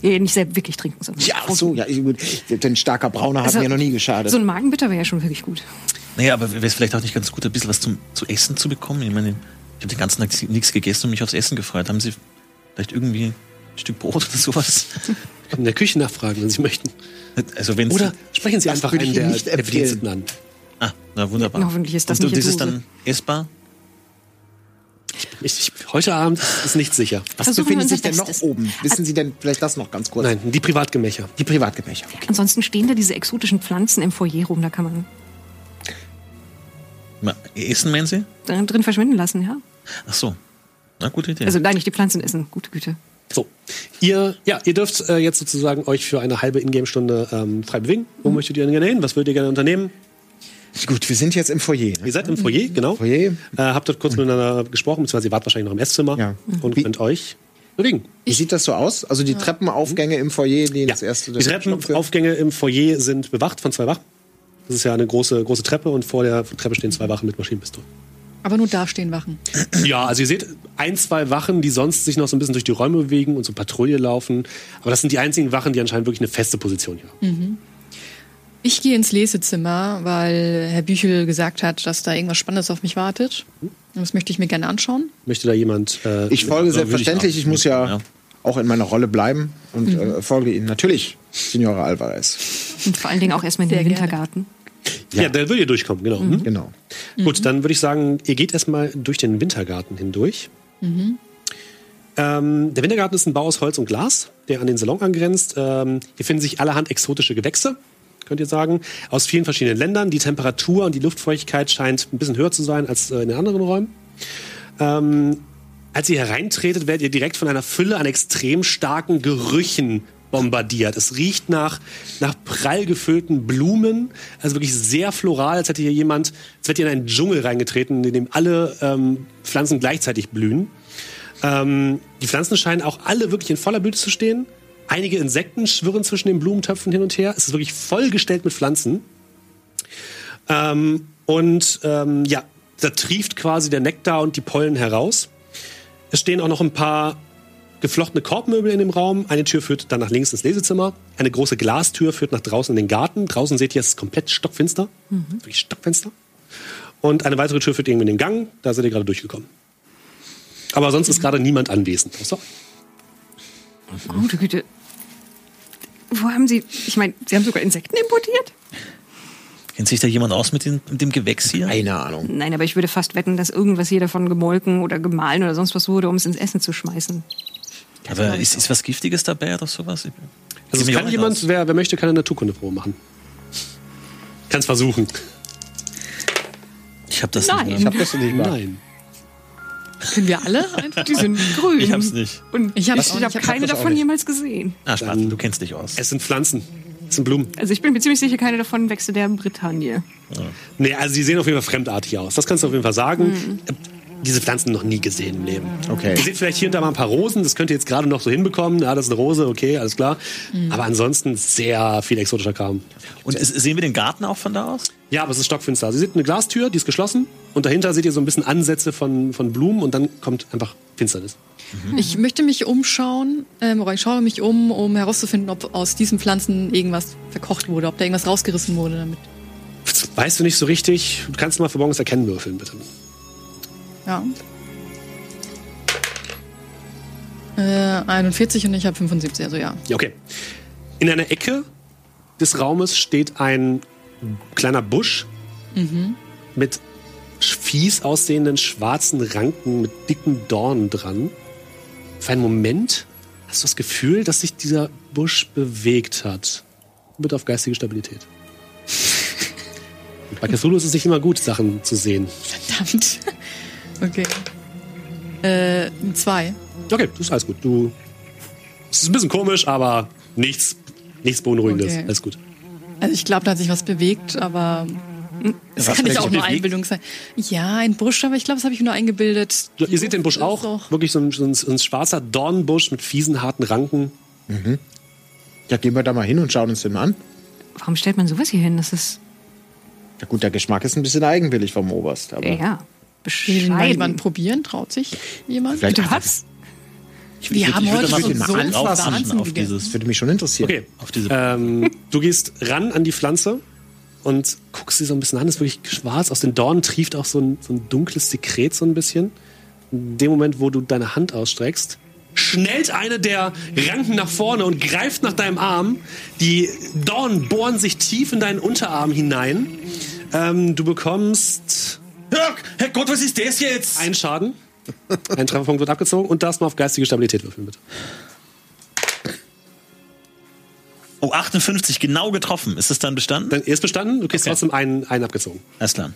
Ja, nicht selbst wirklich trinken, sondern Ja, ach so, ja, gut. Denn starker Brauner hat Also, mir noch nie geschadet. So ein Magenbitter wäre ja schon wirklich gut. Naja, aber wäre es vielleicht auch nicht ganz gut, ein bisschen was zum, zu essen zu bekommen? Ich meine, ich habe den ganzen Tag nichts gegessen und mich aufs Essen gefreut. Haben Sie vielleicht irgendwie ein Stück Brot oder sowas? In der Küche nachfragen, wenn Sie möchten. Also wenn Oder sprechen Sie einfach einen der, nicht der. Bediensteten an. Ah, na wunderbar. Ja, hoffentlich ist das und, nicht und ist es dann essbar? Ich, ich, heute Abend ist nicht sicher. Was versuchen befindet sich denn noch oben? Wissen Sie denn vielleicht das noch ganz kurz? Nein, die Privatgemächer. Die Privatgemächer. Okay. Ansonsten stehen da diese exotischen Pflanzen im Foyer rum, da kann man Ma- Essen, meinen Sie? drin drin verschwinden lassen, ja. Ach so. Na, gute Idee. Also nein, nicht die Pflanzen essen, gute Güte. So, ihr, ja, ihr dürft äh, jetzt sozusagen euch für eine halbe Ingame-Stunde ähm, frei bewegen. Wo möchtet ihr denn gerne hin? Was würdet ihr gerne unternehmen? Gut, wir sind jetzt im Foyer. Ihr seid im Foyer, genau. Foyer. Äh, habt dort kurz miteinander gesprochen, beziehungsweise ihr wart wahrscheinlich noch im Esszimmer Ja. und Wie- könnt euch bewegen. Wie sieht das so aus? Also die Treppenaufgänge im Foyer, die Ja. das erste Die Treppenaufgänge im Foyer sind bewacht von zwei Wachen. Das ist ja eine große, große Treppe und vor der Treppe stehen zwei Wachen mit Maschinenpistolen. Aber nur da stehen Wachen. Ja, also ihr seht ein, zwei Wachen, die sonst sich noch so ein bisschen durch die Räume bewegen und so Patrouille laufen. Aber das sind die einzigen Wachen, die anscheinend wirklich eine feste Position hier haben. Ich gehe ins Lesezimmer, weil Herr Büchel gesagt hat, dass da irgendwas Spannendes auf mich wartet. Und das möchte ich mir gerne anschauen. Möchte da jemand. Äh, Ich folge ich selbstverständlich. auch. Ich, muss ja, Ja. auch in meiner Rolle bleiben und äh, folge Ihnen. Natürlich, Signora Alvarez. Und vor allen Dingen auch erstmal in den Sehr gerne. Wintergarten. ja. da würdet ihr durchkommen, genau. Mhm. Genau. Gut, dann würde ich sagen, ihr geht erstmal durch den Wintergarten hindurch. Ähm, der Wintergarten ist ein Bau aus Holz und Glas, der an den Salon angrenzt. Ähm, hier finden sich allerhand exotische Gewächse, könnt ihr sagen, aus vielen verschiedenen Ländern. Die Temperatur und die Luftfeuchtigkeit scheint ein bisschen höher zu sein als äh, in den anderen Räumen. Ähm, als ihr hereintretet, werdet ihr direkt von einer Fülle an extrem starken Gerüchen bombardiert. Es riecht nach, nach prall gefüllten Blumen, also wirklich sehr floral, als hätte hier jemand, als wäre ihr in einen Dschungel reingetreten, in dem alle ähm, Pflanzen gleichzeitig blühen. Ähm, die Pflanzen scheinen auch alle wirklich in voller Blüte zu stehen. Einige Insekten schwirren zwischen den Blumentöpfen hin und her. Es ist wirklich vollgestellt mit Pflanzen. Ähm, und ähm, ja, da trieft quasi der Nektar und die Pollen heraus. Es stehen auch noch ein paar geflochtene Korbmöbel in dem Raum. Eine Tür führt dann nach links ins Lesezimmer. Eine große Glastür führt nach draußen in den Garten. Draußen seht ihr, es ist komplett stockfinster. Wirklich stockfinster. Und eine weitere Tür führt irgendwie in den Gang. Da seid ihr gerade durchgekommen. Aber sonst ist gerade niemand anwesend. Außer Gute Güte. Wo haben Sie, ich meine, Sie haben sogar Insekten importiert? Kennt sich da jemand aus mit, den, mit dem Gewächs hier? Keine Ahnung. Nein, aber ich würde fast wetten, dass irgendwas hier davon gemolken oder gemahlen oder sonst was wurde, um es ins Essen zu schmeißen. Aber ist, ist was Giftiges dabei oder sowas? Ich- Also es kann jemand, wer, wer möchte, kann eine Naturkundeprobe machen. Kann's versuchen. Ich habe das Nein. nicht. Ich mehr. hab das nicht mal. Nein. Können wir alle einfach? Die sind grün. Ich hab's nicht. Und Ich ich habe. Ich hab keine auch davon jemals gesehen. Ah, Spaten, du kennst dich aus. Es sind Pflanzen. Es sind Blumen. Also ich bin mir ziemlich sicher, keine davon wächst in der Bretagne. Nee, also sie sehen auf jeden Fall fremdartig aus. Das kannst du auf jeden Fall sagen. Äh, Diese Pflanzen noch nie gesehen im Leben. Okay. Ihr seht vielleicht hier und da mal ein paar Rosen, das könnt ihr jetzt gerade noch so hinbekommen. Ja, das ist eine Rose, okay, alles klar. Aber ansonsten sehr viel exotischer Kram. Und es- sehen wir den Garten auch von da aus? Ja, aber es ist stockfinster. Also ihr seht eine Glastür, die ist geschlossen und dahinter seht ihr so ein bisschen Ansätze von, von Blumen und dann kommt einfach Finsternis. Ich möchte mich umschauen, ähm, oder ich schaue mich um, um herauszufinden, ob aus diesen Pflanzen irgendwas verkocht wurde, ob da irgendwas rausgerissen wurde damit. Weißt du nicht so richtig? Du kannst mal für morgens erkennen würfeln, bitte. Ja. Äh, 41 und ich habe 75, also ja. Ja, okay. In einer Ecke des Raumes steht ein kleiner Busch mit fies aussehenden schwarzen Ranken mit dicken Dornen dran. Für einen Moment hast du das Gefühl, dass sich dieser Busch bewegt hat. Bitte auf geistige Stabilität. Bei Cthulhu ist es nicht immer gut, Sachen zu sehen. Verdammt. Okay. Äh, zwei. Okay, das ist alles gut. Du. Es ist ein bisschen komisch, aber nichts, nichts Beunruhigendes. Okay. Alles gut. Also ich glaube, da hat sich was bewegt, aber das Was kann nicht auch nur bewegt? Einbildung sein. Ja, ein Busch, aber ich glaube, das habe ich mir nur eingebildet. Ja, ihr seht den Busch auch. doch- Wirklich so ein, so, ein, so ein schwarzer Dornenbusch mit fiesen, harten Ranken. Ja, gehen wir da mal hin und schauen uns den mal an. Warum stellt man sowas hier hin? Das ist, Ja gut, der Geschmack ist ein bisschen eigenwillig vom Oberst. Aber ja, Will den mal jemand bescheiden. probieren? Traut sich jemand? Vielleicht Bitte was? Ich Wir würd- haben ich heute mal schon so Wahnsinn auf dieses, das würde mich schon interessieren. Okay. auf diese Ähm, du gehst ran an die Pflanze und guckst sie so ein bisschen an. Ist wirklich schwarz. Aus den Dornen trieft auch so ein, so ein dunkles Sekret so ein bisschen. In dem Moment, wo du deine Hand ausstreckst, schnellt eine der Ranken nach vorne und greift nach deinem Arm. Die Dornen bohren sich tief in deinen Unterarm hinein. Ähm, du bekommst Ja, Herrgott, was ist das jetzt? einen Schaden. Ein Trefferpunkt wird abgezogen und darfst mal auf geistige Stabilität würfeln, bitte. Oh, 58, genau getroffen. Ist es dann bestanden? Dann ist bestanden, du kriegst Okay. trotzdem einen, einen abgezogen. Alles klar.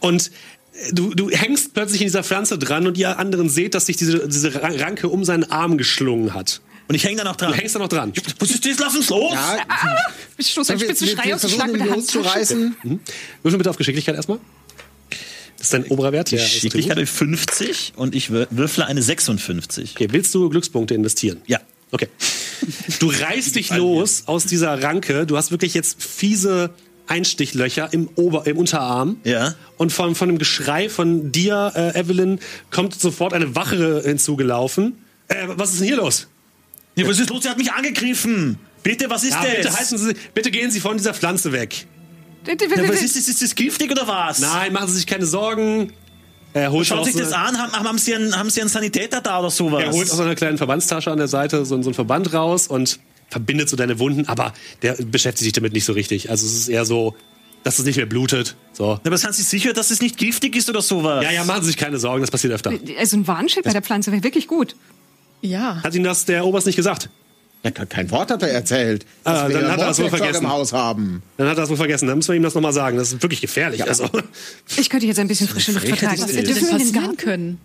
Und äh, du, du hängst plötzlich in dieser Pflanze dran und ihr anderen seht, dass sich diese, diese Ra- Ranke um seinen Arm geschlungen hat. Und ich hänge da noch dran. Du hängst da noch dran. Was ist das? Lass uns los! Ja, Ich stoße einen wir, spitzen Schrei aus und versuchen schlag mit der Hand. loszureißen. Würfel bitte auf Geschicklichkeit erstmal. Das ist dein oberer Wert. Die Geschicklichkeit Attribut. habe 50 und ich wür- würfle eine 56. Okay, willst du Glückspunkte investieren? Ja. Okay. Du reißt dich los aus dieser Ranke. Du hast wirklich jetzt fiese Einstichlöcher im, Ober-, im Unterarm. Ja. Und von, von dem Geschrei von dir, äh, Evelyn, kommt sofort eine Wache hinzugelaufen. Äh, was ist denn hier los? Ja, was ist los? Sie hat mich angegriffen. Bitte, was ist Ja, das? bitte, Sie, bitte gehen Sie von dieser Pflanze weg. Was ist das? Ist das giftig oder was? Nein, machen Sie sich keine Sorgen. Er holt, Schauen aus, Sie sich das an. Haben, haben, Sie einen, haben Sie einen Sanitäter da oder sowas? er holt aus einer kleinen Verbandstasche an der Seite so, so einen Verband raus und verbindet so deine Wunden, aber der beschäftigt sich damit nicht so richtig. Also es ist eher so, dass es nicht mehr blutet. So. Aber sind Sie sicher, dass es nicht giftig ist oder sowas? Ja, ja, machen Sie sich keine Sorgen, das passiert öfter. Also ein Warnschild bei der Pflanze wäre wirklich gut. Ja. Hat Ihnen das der Oberst nicht gesagt? Ja, kein- kein Wort hat er erzählt. Ah, dann hat er das wohl vergessen. im Haus haben. Dann hat er das wohl vergessen. Dann müssen wir ihm das nochmal sagen. Das ist wirklich gefährlich. Also, Ich könnte jetzt ein bisschen frische Luft vertragen. Was hätte denn passieren können?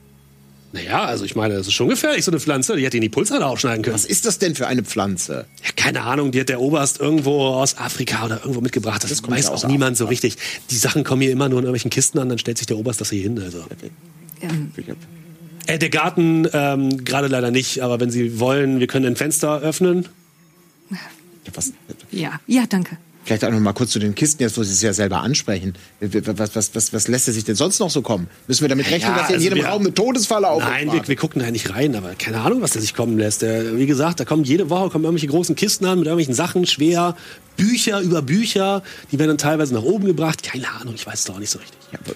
naja, also ich meine, das ist schon gefährlich, so eine Pflanze. Die hätte ihn die Pulsader aufschneiden können. Was ist das denn für eine Pflanze? Ja, keine Ahnung, die hat der Oberst irgendwo aus Afrika oder irgendwo mitgebracht. Das, kommt weiß ja auch niemand so Afrika. richtig. Die Sachen kommen hier immer nur in irgendwelchen Kisten an, dann stellt sich der Oberst das hier hin. Also. Äh, der Garten ähm, gerade leider nicht, aber wenn Sie wollen, wir können ein Fenster öffnen. Ja, Was, Ja, ja, danke. vielleicht auch noch mal kurz zu den Kisten, jetzt wo Sie es ja selber ansprechen. Was, was, was, was lässt er sich denn sonst noch so kommen? Müssen wir damit rechnen, Ja, dass hier in also jedem wir- Raum eine Todesfalle auf uns Nein, wir, wir gucken da nicht rein, aber keine Ahnung, was der sich kommen lässt. Der, wie gesagt, da kommen jede Woche kommen irgendwelche großen Kisten an mit irgendwelchen Sachen, schwer, Bücher über Bücher, die werden dann teilweise nach oben gebracht. Keine Ahnung, ich weiß es doch nicht so richtig. Ja, aber-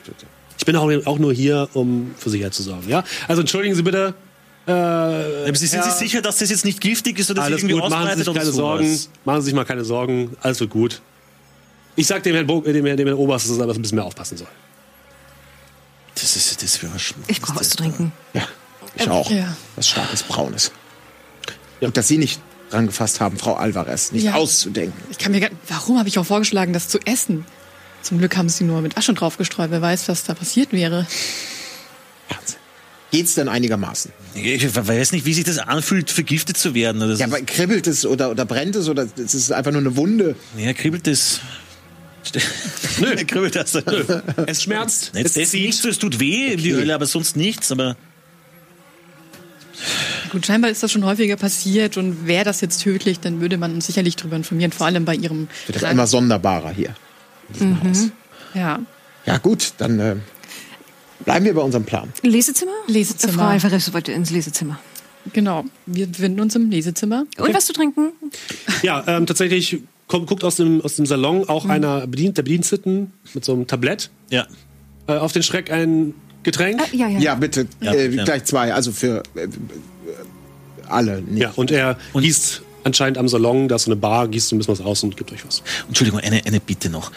Ich bin auch, auch nur hier, um für Sicherheit zu sorgen. Ja? Also entschuldigen Sie bitte. Äh, Sie sind ja, sich sicher, dass das jetzt nicht giftig ist oder alles irgendwie gut, machen Sie sich oder keine? Sorgen. Machen Sie sich mal keine Sorgen. Alles wird gut. Ich sag dem Herrn, Bo dem, Herrn- dem Herrn Oberst, dass er ein bisschen mehr aufpassen soll. Das ist das schon. Ich brauche was zu trinken. Ja, ich auch. Ja. Was starkes Braunes. Ja. Und dass Sie nicht dran gefasst haben, Frau Alvarez, nicht Ja. auszudenken. Ich kann mir gar, warum habe ich auch vorgeschlagen, das zu essen? Zum Glück haben sie nur mit Asche draufgestreut. Wer weiß, was da passiert wäre. Wahnsinn. Geht's denn einigermaßen? Ich weiß nicht, wie sich das anfühlt, vergiftet zu werden. Oder Ja, aber kribbelt es oder, oder brennt es oder ist es einfach nur eine Wunde? ja, kribbelt das. Nö, kribbelt das. Es schmerzt. Es, es, nichts, so, es tut weh, die Hölle, aber sonst nichts. Aber Gut, scheinbar ist das schon häufiger passiert und wäre das jetzt tödlich, dann würde man uns sicherlich darüber informieren, vor allem bei ihrem. Wird doch immer sonderbarer hier. Diesem Haus. Ja. Ja, gut, dann äh, bleiben wir bei unserem Plan. Lesezimmer? Lesezimmer. Frau Alvarez wollte ins Lesezimmer. Genau. Wir befinden uns im Lesezimmer. Und was zu trinken? Ja, ähm, tatsächlich kommt, guckt aus dem, aus dem Salon auch einer Bedient, der Bediensteten mit so einem Tablett ja. äh, auf den Schreck ein Getränk. Ah, ja, ja. Ja, bitte, Ja, äh, ja. gleich zwei, also für äh, äh, alle. Nicht. Ja, und er gießt anscheinend am Salon, da ist so eine Bar, gießt so ein bisschen was aus und gibt euch was. Entschuldigung, eine, eine Bitte noch.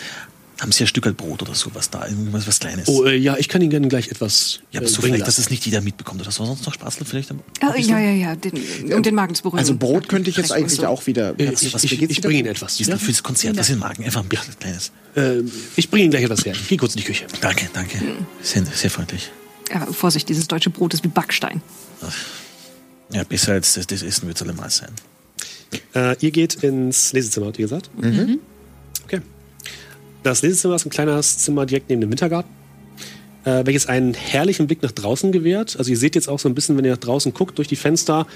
Haben Sie ein Stück Brot oder sowas da? Irgendwas was Kleines? Oh, äh, ja, ich kann Ihnen gerne gleich etwas ja, aber äh, so vielleicht, dass lassen. es nicht jeder mitbekommt. Oder so sonst noch Spaß vielleicht? Ah, ja, ja, ja. Den, um den Magen zu beruhigen. Also Brot könnte ich jetzt eigentlich so. auch wieder. Äh, ich was- ich, ich bringe Ihnen etwas. Ist Ja? fürs Konzert, was in den Magen. Einfach ein bisschen Kleines. Äh, ich bringe Ihnen gleich etwas her. Ich gehe kurz in die Küche. Danke, danke. Sehr, sehr freundlich. Aber Vorsicht, dieses deutsche Brot ist wie Backstein. Ja, besser als das, das Essen wird es allemal sein. Äh, ihr geht ins Lesezimmer, habt ihr gesagt? Mhm. Das Lesezimmer ist ein kleines Zimmer direkt neben dem Wintergarten, äh, welches einen herrlichen Blick nach draußen gewährt. Also ihr seht jetzt auch so ein bisschen, wenn ihr nach draußen guckt, durch die Fenster,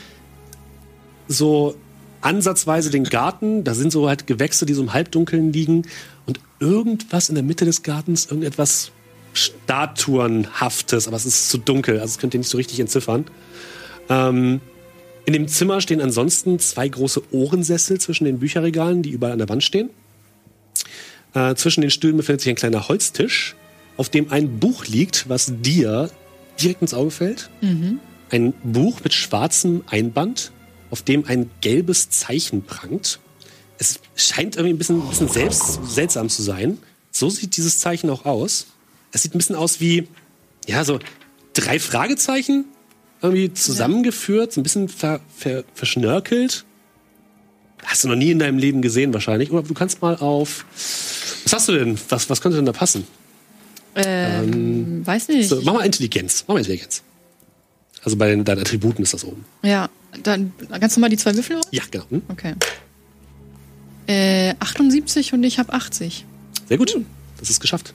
so ansatzweise den Garten. Da sind so halt Gewächse, die so im Halbdunkeln liegen. Und irgendwas in der Mitte des Gartens, irgendetwas Statuenhaftes, aber es ist zu dunkel, also das könnt ihr nicht so richtig entziffern. Ähm, in dem Zimmer stehen ansonsten zwei große Ohrensessel zwischen den Bücherregalen, die überall an der Wand stehen. Äh, zwischen den Stühlen befindet sich ein kleiner Holztisch, auf dem ein Buch liegt, was dir direkt ins Auge fällt. Ein Buch mit schwarzem Einband, auf dem ein gelbes Zeichen prangt. Es scheint irgendwie ein bisschen, ein bisschen selbst, seltsam zu sein. So sieht dieses Zeichen auch aus. Es sieht ein bisschen aus wie, ja, so drei Fragezeichen irgendwie zusammengeführt, so ein bisschen ver, ver, verschnörkelt. Hast du noch nie in deinem Leben gesehen wahrscheinlich. Oder du kannst mal auf. Was hast du denn? Was, was könnte denn da passen? Ähm, weiß nicht. So, mach mal Intelligenz. Mach mal Intelligenz. Also bei den, deinen Attributen ist das oben. Ja, dann ganz normal die zwei Würfel raus? Ja, genau. Hm? Okay. Äh, 78 und ich habe 80. Sehr gut. Das ist geschafft.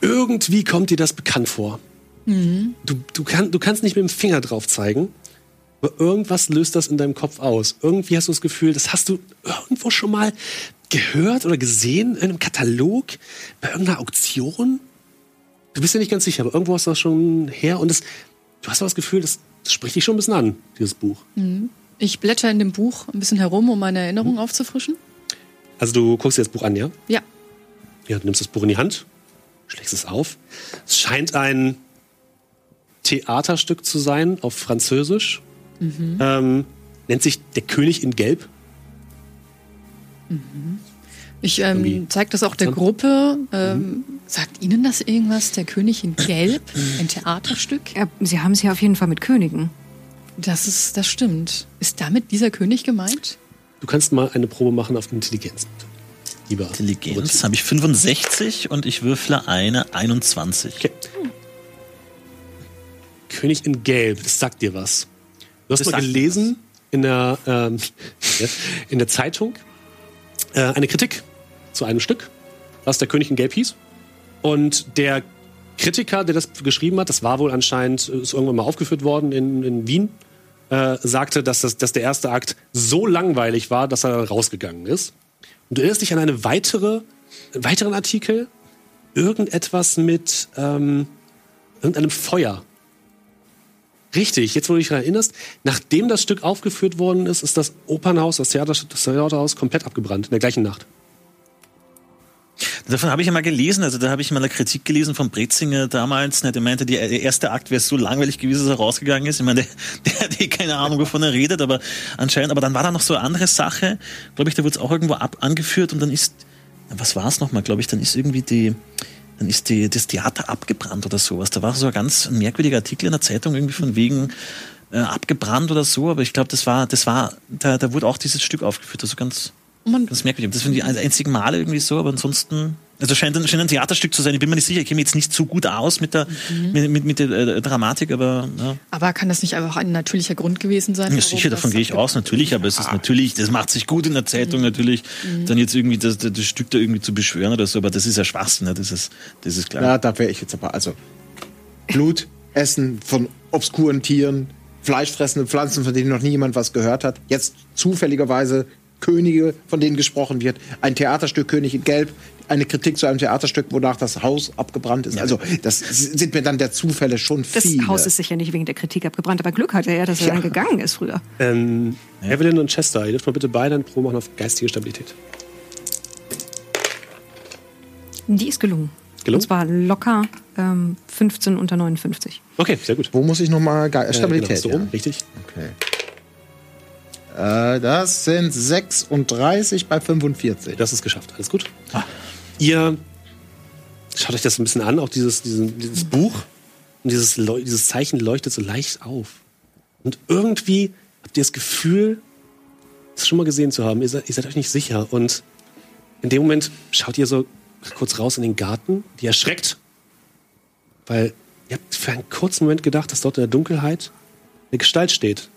Irgendwie kommt dir das bekannt vor. Du, du, kann, du kannst nicht mit dem Finger drauf zeigen, aber irgendwas löst das in deinem Kopf aus. Irgendwie hast du das Gefühl, das hast du irgendwo schon mal gehört oder gesehen in einem Katalog, bei irgendeiner Auktion. Du bist ja nicht ganz sicher, aber irgendwo hast du das schon her und das, du hast aber das Gefühl, das, das spricht dich schon ein bisschen an, dieses Buch. Ich blätter in dem Buch ein bisschen herum, um meine Erinnerung aufzufrischen. Also du guckst dir das Buch an, ja? Ja. Ja, du nimmst das Buch in die Hand, schlägst es auf. Es scheint ein Theaterstück zu sein auf Französisch. Ähm, nennt sich Der König in Gelb. Ich Irgendwie ähm, zeige das auch der Gruppe. Ähm, Sagt Ihnen das irgendwas? Der König in Gelb? Ein Theaterstück? Ja, Sie haben es ja auf jeden Fall mit Königen. Das ist, das stimmt. Ist damit dieser König gemeint? Du kannst mal eine Probe machen auf Intelligenz. Lieber. Intelligenz habe ich 65 und ich würfle eine 21. Okay. König in Gelb, das sagt dir was. Du hast Das mal gelesen in der, ähm, in der Zeitung äh, eine Kritik zu einem Stück, was der König in Gelb hieß. Und der Kritiker, der das geschrieben hat, das war wohl anscheinend, ist irgendwann mal aufgeführt worden in, in Wien, äh, sagte, dass, das, dass der erste Akt so langweilig war, dass er rausgegangen ist. Und du erinnerst dich an eine weitere, einen weiteren Artikel, irgendetwas mit ähm, irgendeinem Feuer. Richtig, jetzt wo du dich daran erinnerst, nachdem das Stück aufgeführt worden ist, ist das Opernhaus, das, Theater, das Theaterhaus komplett abgebrannt in der gleichen Nacht. Davon habe ich ja mal gelesen, also da habe ich mal eine Kritik gelesen von Brezinger damals, ne, der meinte, die- der erste Akt wäre so langweilig gewesen, dass er rausgegangen ist. Ich meine, der, der hat eh keine Ahnung, wovon er redet, aber anscheinend, aber dann war da noch so eine andere Sache, glaube ich, da wurde es auch irgendwo ab angeführt und dann ist, was war es nochmal, glaube ich, dann ist irgendwie die, dann ist die, das Theater abgebrannt oder sowas. Da war so ein ganz merkwürdiger Artikel in der Zeitung irgendwie von wegen äh, abgebrannt oder so, aber ich glaube, das war, das war, da, da wurde auch dieses Stück aufgeführt, also ganz, Man, das merkwürdig. Das sind die einzigen Male irgendwie so, aber ansonsten. Also scheint ein, scheint ein Theaterstück zu sein. Ich bin mir nicht sicher, ich kenne mich jetzt nicht so gut aus mit der, mit, mit, mit der äh, Dramatik, aber ja. aber kann das nicht einfach ein natürlicher Grund gewesen sein? ja, sicher, davon gehe ich aus, natürlich, aber es ist natürlich, das macht sich gut in der Zeitung natürlich, dann jetzt irgendwie das, das, das Stück da irgendwie zu beschwören oder so, aber das ist ja Schwachsinn, ne? das ist, das ist klar. Ja, da wäre ich jetzt aber. Also, Blut, Essen von obskuren Tieren, fleischfressende Pflanzen, von denen noch nie jemand was gehört hat. Jetzt zufälligerweise Könige, von denen gesprochen wird. Ein Theaterstück König in Gelb. Eine Kritik zu einem Theaterstück, wonach das Haus abgebrannt ist. Also, das sind mir dann der Zufälle schon Das viele. Haus ist sicher nicht wegen der Kritik abgebrannt, aber Glück hatte er, dass er Ja. dann gegangen ist früher. Ähm, Evelyn und Chester, ihr dürft mal bitte beide eine Probe machen auf geistige Stabilität. Die ist gelungen. Gelungen? Und zwar locker ähm, 15 unter 59. Okay, sehr gut. Wo muss ich nochmal Äh, Stabilität? genau, so rum, ja. richtig. Okay. Äh, das sind 36 bei 45. Das ist geschafft, alles gut. Ihr schaut euch das ein bisschen an, auch dieses, diesen, dieses Buch. Und dieses, dieses Zeichen leuchtet so leicht auf. Und irgendwie habt ihr das Gefühl, es schon mal gesehen zu haben. Ihr seid, ihr seid euch nicht sicher. Und in dem Moment schaut ihr so kurz raus in den Garten, die erschreckt, weil ihr habt für einen kurzen Moment gedacht, dass dort in der Dunkelheit eine Gestalt steht.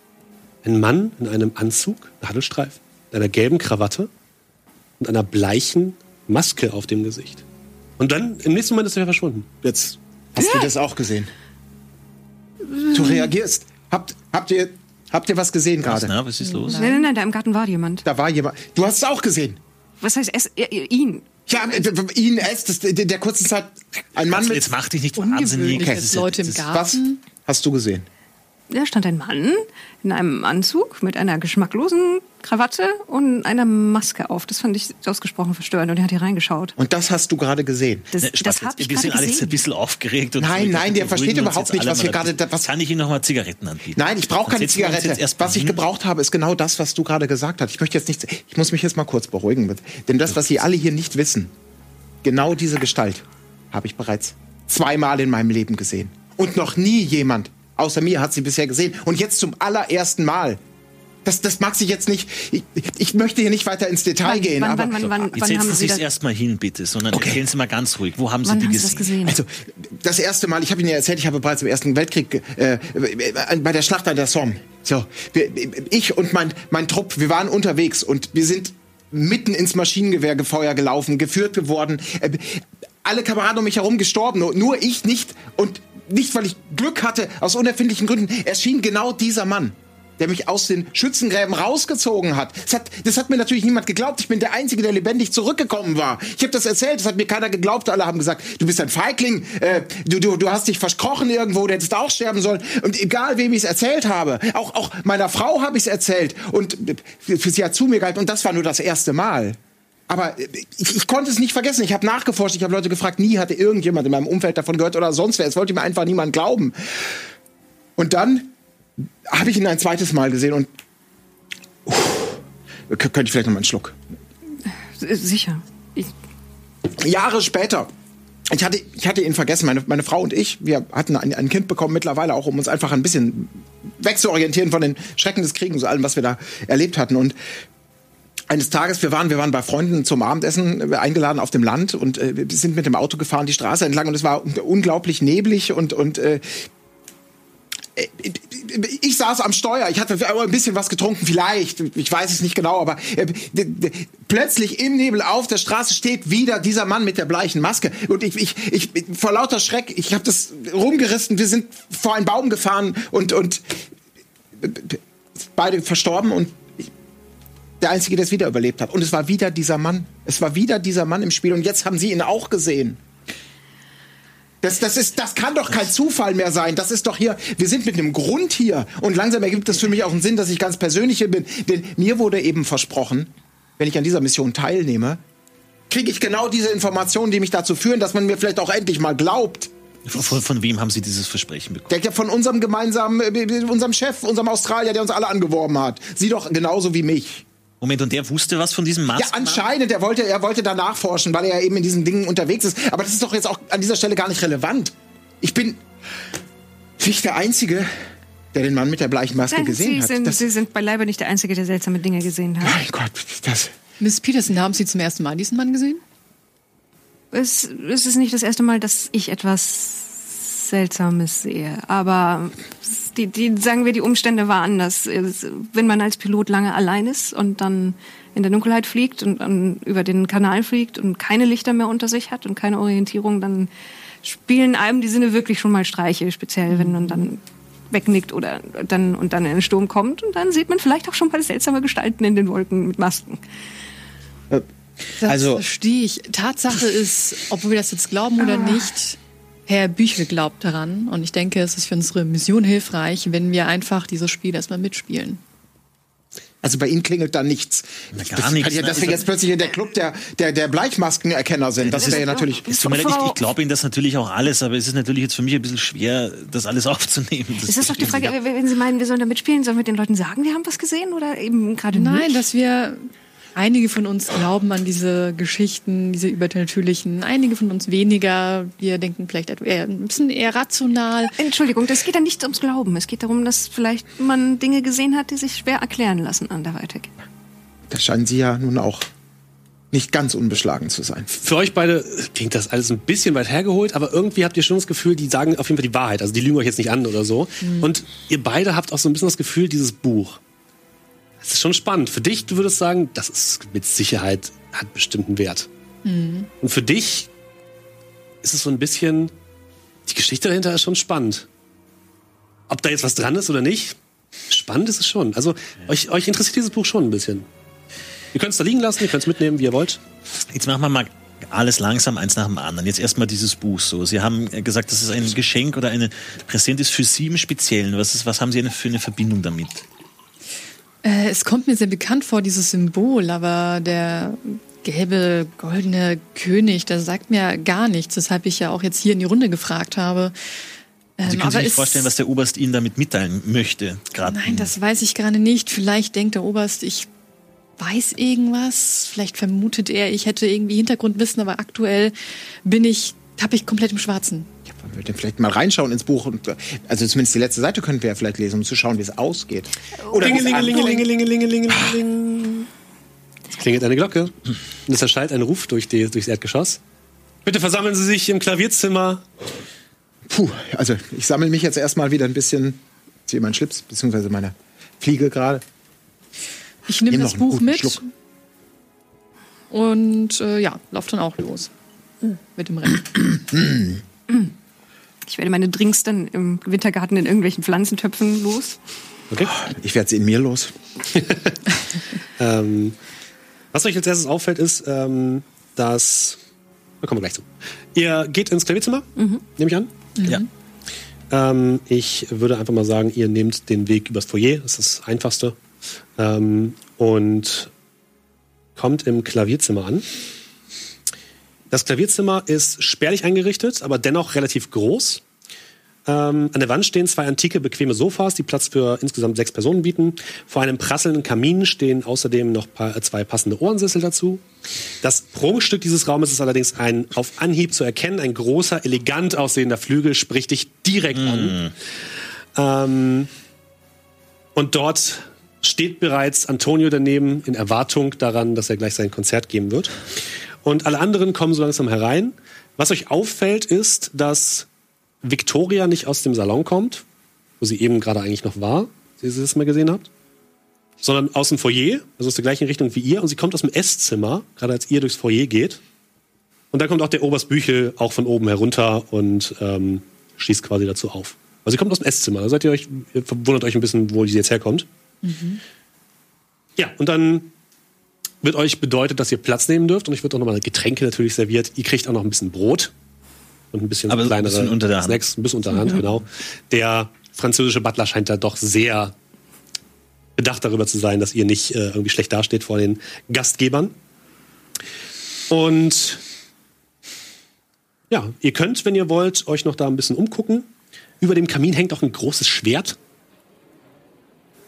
Ein Mann in einem Anzug, Nadelstreif, mit einer gelben Krawatte und einer bleichen Maske auf dem Gesicht. Und dann, im nächsten Moment ist er verschwunden. Jetzt hast du das auch gesehen. Du reagierst. Habt, habt, ihr, habt ihr was gesehen gerade? na, was ist los? Nein, nein, nein, da im Garten war jemand. Da war jemand. Du hast es auch gesehen. Was heißt es? Er, er- ihn. Ja, äh, ihn, es, das, in der kurzen Zeit. Ein Mann Also, mit. jetzt mach dich nicht wahnsinnig. Ist- Leute im Garten. Was hast du gesehen? Da stand ein Mann in einem Anzug mit einer geschmacklosen Krawatte und einer Maske auf. Das fand ich ausgesprochen verstörend und er hat hier reingeschaut. Und das hast du gerade gesehen. Das, Ne, das Spaß, habe ich wir sind alle jetzt ein bisschen aufgeregt. Und Nein, so. nein, der versteht überhaupt nicht, was wir gerade- was- Kann ich Ihnen nochmal Zigaretten anbieten? Nein, ich brauche keine Zigarette. jetzt erst Was ich gebraucht habe, ist genau das, was du gerade gesagt hast. Ich möchte jetzt nicht. Ich muss mich jetzt mal kurz beruhigen. Denn das, was Sie alle hier nicht wissen, genau diese Gestalt habe ich bereits zweimal in meinem Leben gesehen. Und noch nie jemand außer mir hat sie bisher gesehen. Und jetzt zum allerersten Mal. Das, das mag sich jetzt nicht. Ich, ich möchte hier nicht weiter ins Detail Wann- gehen, wann- aber. wann- wann- wann- Jetzt setzen Sie Sie es das- erstmal hin, bitte, sondern Okay. erzählen Sie mal ganz ruhig. Wo haben Sie Wann die haben Sie gesehen? das gesehen? Also, das erste Mal, ich habe Ihnen ja erzählt, ich habe bereits im Ersten Weltkrieg äh, äh, bei der Schlacht an der Somme. So, wir, ich und mein, mein Trupp, wir waren unterwegs und wir sind mitten ins Maschinengewehrgefeuer gelaufen, geführt geworden. Äh, alle Kameraden um mich herum gestorben, nur, nur ich nicht. Und nicht, weil ich Glück hatte, aus unerfindlichen Gründen, erschien genau dieser Mann der mich aus den Schützengräben rausgezogen hat. Das, hat. das hat mir natürlich niemand geglaubt. Ich bin der Einzige, der lebendig zurückgekommen war. Ich habe das erzählt, das hat mir keiner geglaubt. Alle haben gesagt, du bist ein Feigling, äh, du, du, du hast dich verskrochen irgendwo, du hättest auch sterben sollen. Und egal, wem ich es erzählt habe, auch, auch meiner Frau habe ich es erzählt. Und für sie hat zu mir gehalten. Und das war nur das erste Mal. Aber ich, ich konnte es nicht vergessen. Ich habe nachgeforscht, ich habe Leute gefragt, nie hatte irgendjemand in meinem Umfeld davon gehört oder sonst wer. Es wollte mir einfach niemand glauben. Und dann habe ich ihn ein zweites Mal gesehen und Uff, könnte ich vielleicht noch mal einen Schluck. Äh, Sicher. Ich, Jahre später. Ich hatte, ich hatte ihn vergessen. Meine, meine Frau und ich, wir hatten ein, ein Kind bekommen mittlerweile auch, um uns einfach ein bisschen wegzuorientieren von den Schrecken des Krieges und allem, was wir da erlebt hatten. Und eines Tages, wir waren, wir waren bei Freunden zum Abendessen äh, eingeladen auf dem Land und äh, sind mit dem Auto gefahren die Straße entlang und es war unglaublich neblig und und äh, ich saß am Steuer, ich hatte ein bisschen was getrunken, vielleicht, ich weiß es nicht genau, aber äh, plötzlich im Nebel auf der Straße steht wieder dieser Mann mit der bleichen Maske. Und ich, ich, ich vor lauter Schreck, ich habe das rumgerissen, wir sind vor einen Baum gefahren und, und beide verstorben und der Einzige, der es wieder überlebt hat. Und es war wieder dieser Mann. Es war wieder dieser Mann im Spiel und jetzt haben sie ihn auch gesehen. Das, das, ist, das kann doch kein Zufall mehr sein. Das ist doch hier, wir sind mit einem Grund hier. Und langsam ergibt es für mich auch einen Sinn, dass ich ganz persönlich hier bin. Denn mir wurde eben versprochen, wenn ich an dieser Mission teilnehme, kriege ich genau diese Informationen, die mich dazu führen, dass man mir vielleicht auch endlich mal glaubt. Von, von wem haben Sie dieses Versprechen bekommen? Der, von unserem gemeinsamen, äh, unserem Chef, unserem Australier, der uns alle angeworben hat. Sie doch genauso wie mich. Moment, und der wusste was von diesem Masken? Ja, anscheinend. Er wollte, er wollte da nachforschen, weil er ja eben in diesen Dingen unterwegs ist. Aber das ist doch jetzt auch an dieser Stelle gar nicht relevant. Ich bin nicht der Einzige, der den Mann mit der bleichen Maske Nein, gesehen Sie hat. sind, Das- Sie sind beileibe nicht der Einzige, der seltsame Dinge gesehen hat. mein Gott, das. Miss Peterson, haben Sie zum ersten Mal diesen Mann gesehen? Es, es ist nicht das erste Mal, dass ich etwas Seltsames sehe. Aber die, die, sagen wir, die Umstände waren anders. Wenn man als Pilot lange allein ist und dann in der Dunkelheit fliegt und dann über den Kanal fliegt und keine Lichter mehr unter sich hat und keine Orientierung, dann spielen einem die Sinne wirklich schon mal Streiche, speziell wenn man dann wegnickt oder dann und dann in den Sturm kommt und dann sieht man vielleicht auch schon mal seltsame Gestalten in den Wolken mit Masken. Das Also- verstehe ich. Tatsache ist, ob wir das jetzt glauben oder nicht, Herr Büchel glaubt daran. Und ich denke, es ist für unsere Mission hilfreich, wenn wir einfach dieses Spiel erstmal mitspielen. Also bei Ihnen klingelt da nichts. Na, gar das, nichts, Ja, ne? dass wir Also- jetzt plötzlich in der Club der, der, der Bleichmaskenerkenner sind, das wäre ja natürlich. Es tut mir leid, ich, ich glaube Ihnen das natürlich auch alles, aber es ist natürlich jetzt für mich ein bisschen schwer, das alles aufzunehmen. Ist das doch die Frage, wenn Sie meinen, wir sollen da mitspielen, sollen wir den Leuten sagen, wir haben was gesehen oder eben gerade Nein, nicht? dass wir. Einige von uns glauben an diese Geschichten, diese übernatürlichen. Einige von uns weniger. Wir denken vielleicht eher, ein bisschen eher rational. Entschuldigung, das geht ja nicht ums Glauben. Es geht darum, dass vielleicht man Dinge gesehen hat, die sich schwer erklären lassen anderweitig. Da scheinen Sie ja nun auch nicht ganz unbeschlagen zu sein. Für euch beide klingt das alles ein bisschen weit hergeholt, aber irgendwie habt ihr schon das Gefühl, die sagen auf jeden Fall die Wahrheit. Also die lügen euch jetzt nicht an oder so. Und ihr beide habt auch so ein bisschen das Gefühl, dieses Buch. Das ist schon spannend. Für dich, du würdest sagen, das ist mit Sicherheit, hat bestimmten Wert. Und für dich ist es so ein bisschen, die Geschichte dahinter ist schon spannend. Ob da jetzt was dran ist oder nicht, spannend ist es schon. Also euch, euch interessiert dieses Buch schon ein bisschen. Ihr könnt es da liegen lassen, ihr könnt es mitnehmen, wie ihr wollt. Jetzt machen wir mal alles langsam, eins nach dem anderen. Jetzt erstmal dieses Buch so. Sie haben gesagt, dass es ein Geschenk oder eine Präsent ist für Sie im Speziellen. Was, ist, was haben Sie eine, für eine Verbindung damit? Äh, es kommt mir sehr bekannt vor, dieses Symbol, aber der gelbe, goldene König, der sagt mir gar nichts, weshalb ich ja auch jetzt hier in die Runde gefragt habe. Ähm, Sie können sich aber nicht vorstellen, was der Oberst Ihnen damit mitteilen möchte. Gerade Nein, das weiß ich gerade nicht. Vielleicht denkt der Oberst, ich weiß irgendwas. Vielleicht vermutet er, ich hätte irgendwie Hintergrundwissen, aber aktuell bin ich, tapp ich komplett im Schwarzen. Wollen wir denn vielleicht mal reinschauen ins Buch? Und, äh, also zumindest die letzte Seite könnten wir ja vielleicht lesen, um zu schauen, wie es ausgeht. Oder Klingelingelingelingelingelingeling. Es klingelt eine Glocke. Und es erschallt ein Ruf durch die, durchs Erdgeschoss. Bitte versammeln Sie sich im Klavierzimmer. Puh, also ich sammle mich jetzt erstmal wieder ein bisschen, ziehe meinen Schlips, beziehungsweise meine Fliege gerade. Ich nehme das Buch mit Schluck. und äh, ja, lauf dann auch los. Mit dem Rennen. Ich werde meine Drinks dann im Wintergarten in irgendwelchen Pflanzentöpfen los. Okay. Ich werde sie in mir los. Ähm, was euch als erstes auffällt, ist, ähm, dass. Da kommen wir gleich zu. Ihr geht ins Klavierzimmer, nehme ich an. Ja. Ähm, ich würde einfach mal sagen, ihr nehmt den Weg übers Foyer, das ist das Einfachste. Ähm, und kommt im Klavierzimmer an. Das Klavierzimmer ist spärlich eingerichtet, aber dennoch relativ groß. Ähm, an der Wand stehen zwei antike, bequeme Sofas, die Platz für insgesamt sechs Personen bieten. Vor einem prasselnden Kamin stehen außerdem noch pa äh, zwei passende Ohrensessel dazu. Das Prunkstück dieses Raumes ist allerdings ein auf Anhieb zu erkennen, ein großer, elegant aussehender Flügel, spricht dich direkt an. Ähm, Und dort steht bereits Antonio daneben in Erwartung daran, dass er gleich sein Konzert geben wird. Und alle anderen kommen so langsam herein. Was euch auffällt, ist, dass Victoria nicht aus dem Salon kommt, wo sie eben gerade eigentlich noch war, wie ihr das mal gesehen habt, sondern aus dem Foyer, also aus der gleichen Richtung wie ihr. Und sie kommt aus dem Esszimmer, gerade als ihr durchs Foyer geht. Und dann kommt auch der Oberst Büchel auch von oben herunter und ähm, schießt quasi dazu auf. Also sie kommt aus dem Esszimmer. Da seid ihr euch, ihr verwundert euch ein bisschen, wo sie jetzt herkommt. Ja, und dann wird euch bedeutet, dass ihr Platz nehmen dürft und ich wird auch nochmal Getränke natürlich serviert. Ihr kriegt auch noch ein bisschen Brot und ein bisschen Aber so ein kleinere bisschen unter der Hand. Snacks, ein bisschen unter der Hand, genau. Der französische Butler scheint da doch sehr bedacht darüber zu sein, dass ihr nicht äh, irgendwie schlecht dasteht vor den Gastgebern. Und ja, ihr könnt, wenn ihr wollt, euch noch da ein bisschen umgucken. Über dem Kamin hängt auch ein großes Schwert.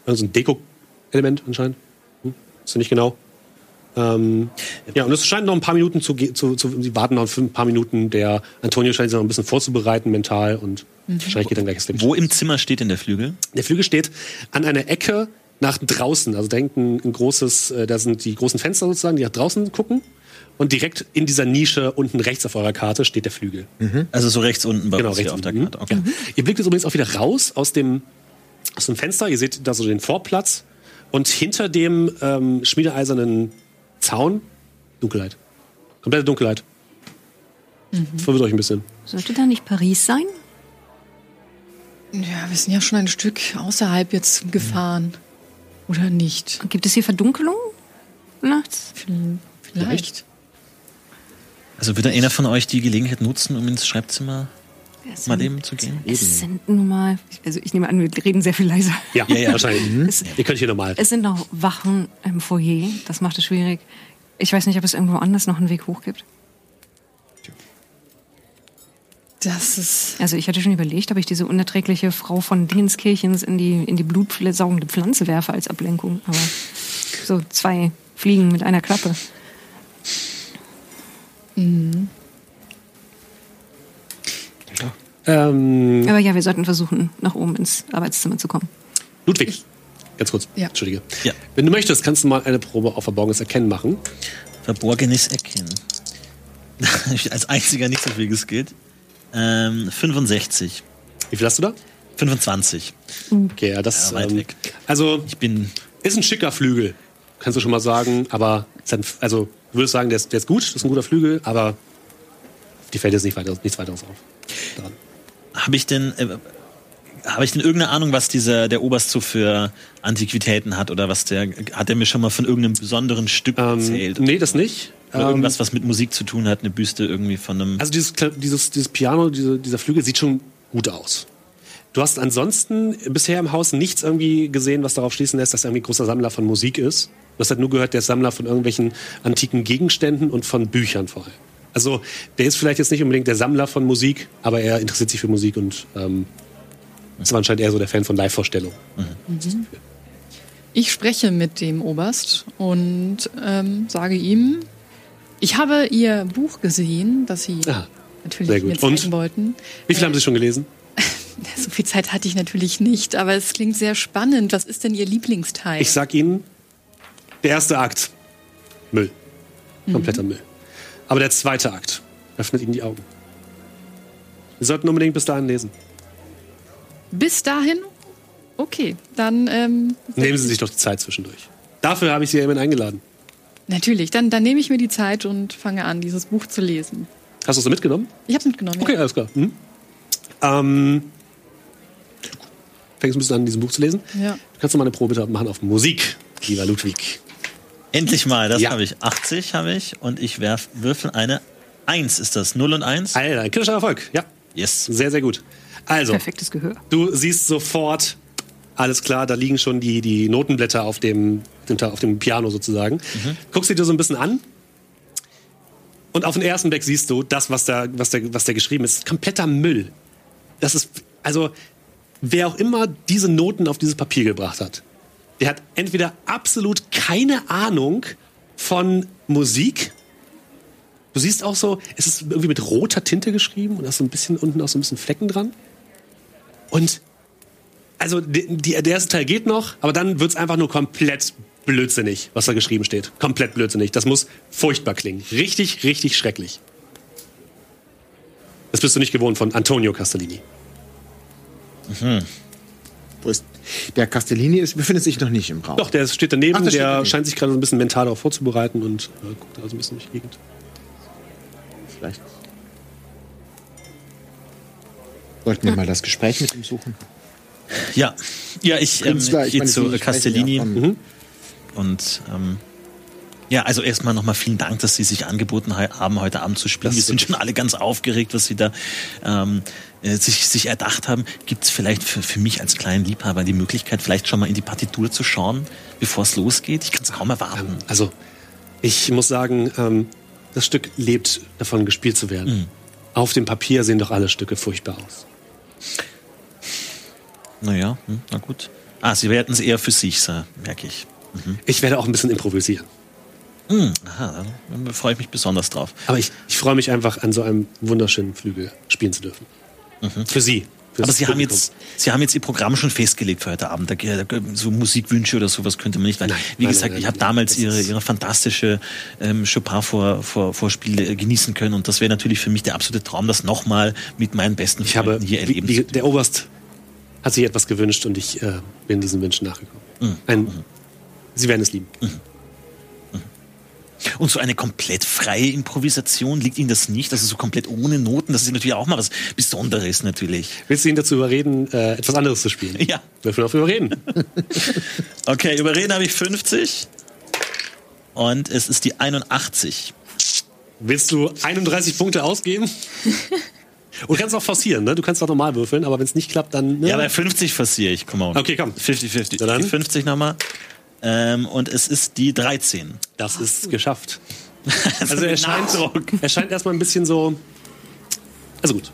Also ein Deko-Element anscheinend. Hm, ist ja nicht genau. Ähm, ja, und es scheint noch ein paar Minuten zu gehen. Zu, zu, sie warten noch ein paar Minuten. Der Antonio scheint sich noch ein bisschen vorzubereiten, mental. Und wahrscheinlich geht dann gleich das Licht. Wo im Zimmer steht denn der Flügel? Der Flügel steht an einer Ecke nach draußen. Also da hängt ein, ein großes, äh, da sind die großen Fenster sozusagen, die nach draußen gucken. Und direkt in dieser Nische unten rechts auf eurer Karte steht der Flügel. Also so rechts unten bei Genau, uns rechts hier auf der unten. Karte. Okay. Ja. Ihr blickt jetzt übrigens auch wieder raus aus dem, aus dem Fenster. Ihr seht da so den Vorplatz. Und hinter dem ähm, schmiedeeisernen Zaun Dunkelheit. Komplette Dunkelheit. Verwirrt euch ein bisschen. Sollte da nicht Paris sein? Ja, wir sind ja schon ein Stück außerhalb jetzt gefahren. Oder nicht? Gibt es hier Verdunkelung nachts? Vielleicht. Also wird einer von euch die Gelegenheit nutzen, um ins Schreibzimmer Es mal eben zu gehen? es sind nun mal, also ich nehme an, wir reden sehr viel leiser. Ja, Ja, ja. wahrscheinlich. Es, Ihr könnt hier normal. es sind noch Wachen im Foyer, das macht es schwierig. Ich weiß nicht, ob es irgendwo anders noch einen Weg hoch gibt. Das ist. Also ich hatte schon überlegt, ob ich diese unerträgliche Frau von Dingenskirchens in die, in die blutsaugende Pflanze werfe als Ablenkung. Aber so zwei Fliegen mit einer Klappe. Ähm, Aber ja, wir sollten versuchen, nach oben ins Arbeitszimmer zu kommen. Ludwig, ganz kurz. Ja. Entschuldige. Ja. Wenn du möchtest, kannst du mal eine Probe auf Verborgenes Erkennen machen. Verborgenes Erkennen. Ich Als einziger nicht so viel geskillt. Ähm, 65. Wie viel hast du da? 25. Okay, ja, das Ja, weit ähm, weg. Also, Ich bin. ist ein schicker Flügel, kannst du schon mal sagen. Aber, ist ein, also, du würdest sagen, der ist, der ist gut, das ist ein guter Flügel, aber die fällt jetzt nicht weiter, nichts weiteres auf. Habe ich denn. Äh, habe ich denn irgendeine Ahnung, was dieser der Oberst so für Antiquitäten hat oder was der hat er mir schon mal von irgendeinem besonderen Stück erzählt? Ähm, nee, das nicht. Oder Ähm, irgendwas, was mit Musik zu tun hat, eine Büste irgendwie von einem. Also dieses, dieses, dieses Piano, diese, dieser Flügel sieht schon gut aus. Du hast ansonsten bisher im Haus nichts irgendwie gesehen, was darauf schließen lässt, dass er irgendwie ein großer Sammler von Musik ist. Du hast halt nur gehört, der ist Sammler von irgendwelchen antiken Gegenständen und von Büchern vor allem. Also der ist vielleicht jetzt nicht unbedingt der Sammler von Musik, aber er interessiert sich für Musik und ähm, ist anscheinend eher so der Fan von Live-Vorstellungen. Ich spreche mit dem Oberst und ähm, sage ihm, ich habe Ihr Buch gesehen, das Sie Ah, natürlich mir zeigen Und? wollten. Wie viel haben Sie schon gelesen? So viel Zeit hatte ich natürlich nicht, aber es klingt sehr spannend. Was ist denn Ihr Lieblingsteil? Ich sag Ihnen, der erste Akt, Müll. Kompletter Müll. Aber der zweite Akt öffnet Ihnen die Augen. Sie sollten unbedingt bis dahin lesen. Bis dahin? Okay, dann ähm, Nehmen Sie sich doch die Zeit zwischendurch. Dafür habe ich Sie ja eben eingeladen. natürlich. Dann, dann nehme ich mir die Zeit und fange an, dieses Buch zu lesen. Hast du es so mitgenommen? Ich habe es mitgenommen. Okay, Ja. alles klar. Mhm. Ähm, fängst ein bisschen an, dieses Buch zu lesen. Ja. Du kannst noch mal eine Probe machen auf Musik, lieber Ludwig. Endlich mal, das Ja. habe ich. 80 habe ich und ich werf, würfel eine 1. Ist das 0 und 1? Alter, ein kritischer Erfolg. Ja, Yes. sehr, sehr gut. Also, Perfektes Gehör. Du siehst sofort, alles klar, da liegen schon die, die Notenblätter auf dem, auf dem Piano sozusagen. Guckst sie dir so ein bisschen an. Und auf den ersten Blick siehst du, das, was da, was da, was da geschrieben ist, kompletter Müll. Das ist, also, wer auch immer diese Noten auf dieses Papier gebracht hat, der hat entweder absolut keine Ahnung von Musik. Du siehst auch so, es ist irgendwie mit roter Tinte geschrieben und da ist so ein bisschen unten auch so ein bisschen Flecken dran. Und also die, die, der erste Teil geht noch, aber dann wird's einfach nur komplett blödsinnig, was da geschrieben steht. Komplett blödsinnig. Das muss furchtbar klingen. Richtig, richtig schrecklich. Das bist du nicht gewohnt von Antonio Castellini. Wo ist der Castellini ist, befindet sich noch nicht im Raum. Doch, der steht daneben, Ach, der steht daneben. scheint sich gerade so ein bisschen mental darauf vorzubereiten und äh, guckt da so ein bisschen durch die Gegend. Vielleicht. Sollten wir mal das Gespräch mit ihm suchen? Ja, ja, ich ähm, ich gehe zu Sie Castellini von- und ähm, ja, also erstmal nochmal vielen Dank, dass Sie sich angeboten haben, heute Abend zu spielen. Das Wir sind schon alle ganz aufgeregt, was Sie da ähm, äh, sich, sich erdacht haben. Gibt es vielleicht für, für mich als kleinen Liebhaber die Möglichkeit, vielleicht schon mal in die Partitur zu schauen, bevor es losgeht? Ich kann es kaum erwarten. Also, ich muss sagen, ähm, das Stück lebt davon, gespielt zu werden. Mhm. Auf dem Papier sehen doch alle Stücke furchtbar aus. Naja, hm, na gut. Ah, Sie werden es eher für sich, so, merke ich. Ich werde auch ein bisschen improvisieren. Hm, aha, da freue ich mich besonders drauf. Aber ich, ich freue mich einfach, an so einem wunderschönen Flügel spielen zu dürfen. Für Sie. Für Mhm. Aber Sie haben, jetzt, Sie haben jetzt Ihr Programm schon festgelegt für heute Abend. Da, da, so Musikwünsche oder sowas könnte man nicht. Weil, Nein, wie nein, gesagt, nein, ich habe damals Ihre, Ihre fantastische ähm, Chopin-Vorspiele äh, genießen können. Und das wäre natürlich für mich der absolute Traum, das nochmal mit meinen besten Ich habe, Freunden hier wie, erleben wie, dürfen. der Oberst hat sich etwas gewünscht und ich äh, bin diesen Wünschen nachgekommen. Mhm. Ein, Sie werden es lieben. Und so eine komplett freie Improvisation, liegt Ihnen das nicht? Also so komplett ohne Noten, das ist natürlich auch mal was Besonderes natürlich. Willst du ihn dazu überreden, äh, etwas anderes zu spielen? Ja. Würfel auf Überreden. Okay, überreden habe ich 50. Und es ist die 81. Willst du 31 Punkte ausgeben? Und du kannst auch forcieren, ne? Du kannst auch normal würfeln, aber wenn es nicht klappt, dann. Ne? Ja, bei 50 forciere ich, komm on. Okay, komm. 50-50. Na dann. Die 50 nochmal. Ähm, und es ist die 13. das ist geschafft. Also er scheint, er scheint erstmal ein bisschen so. Also gut.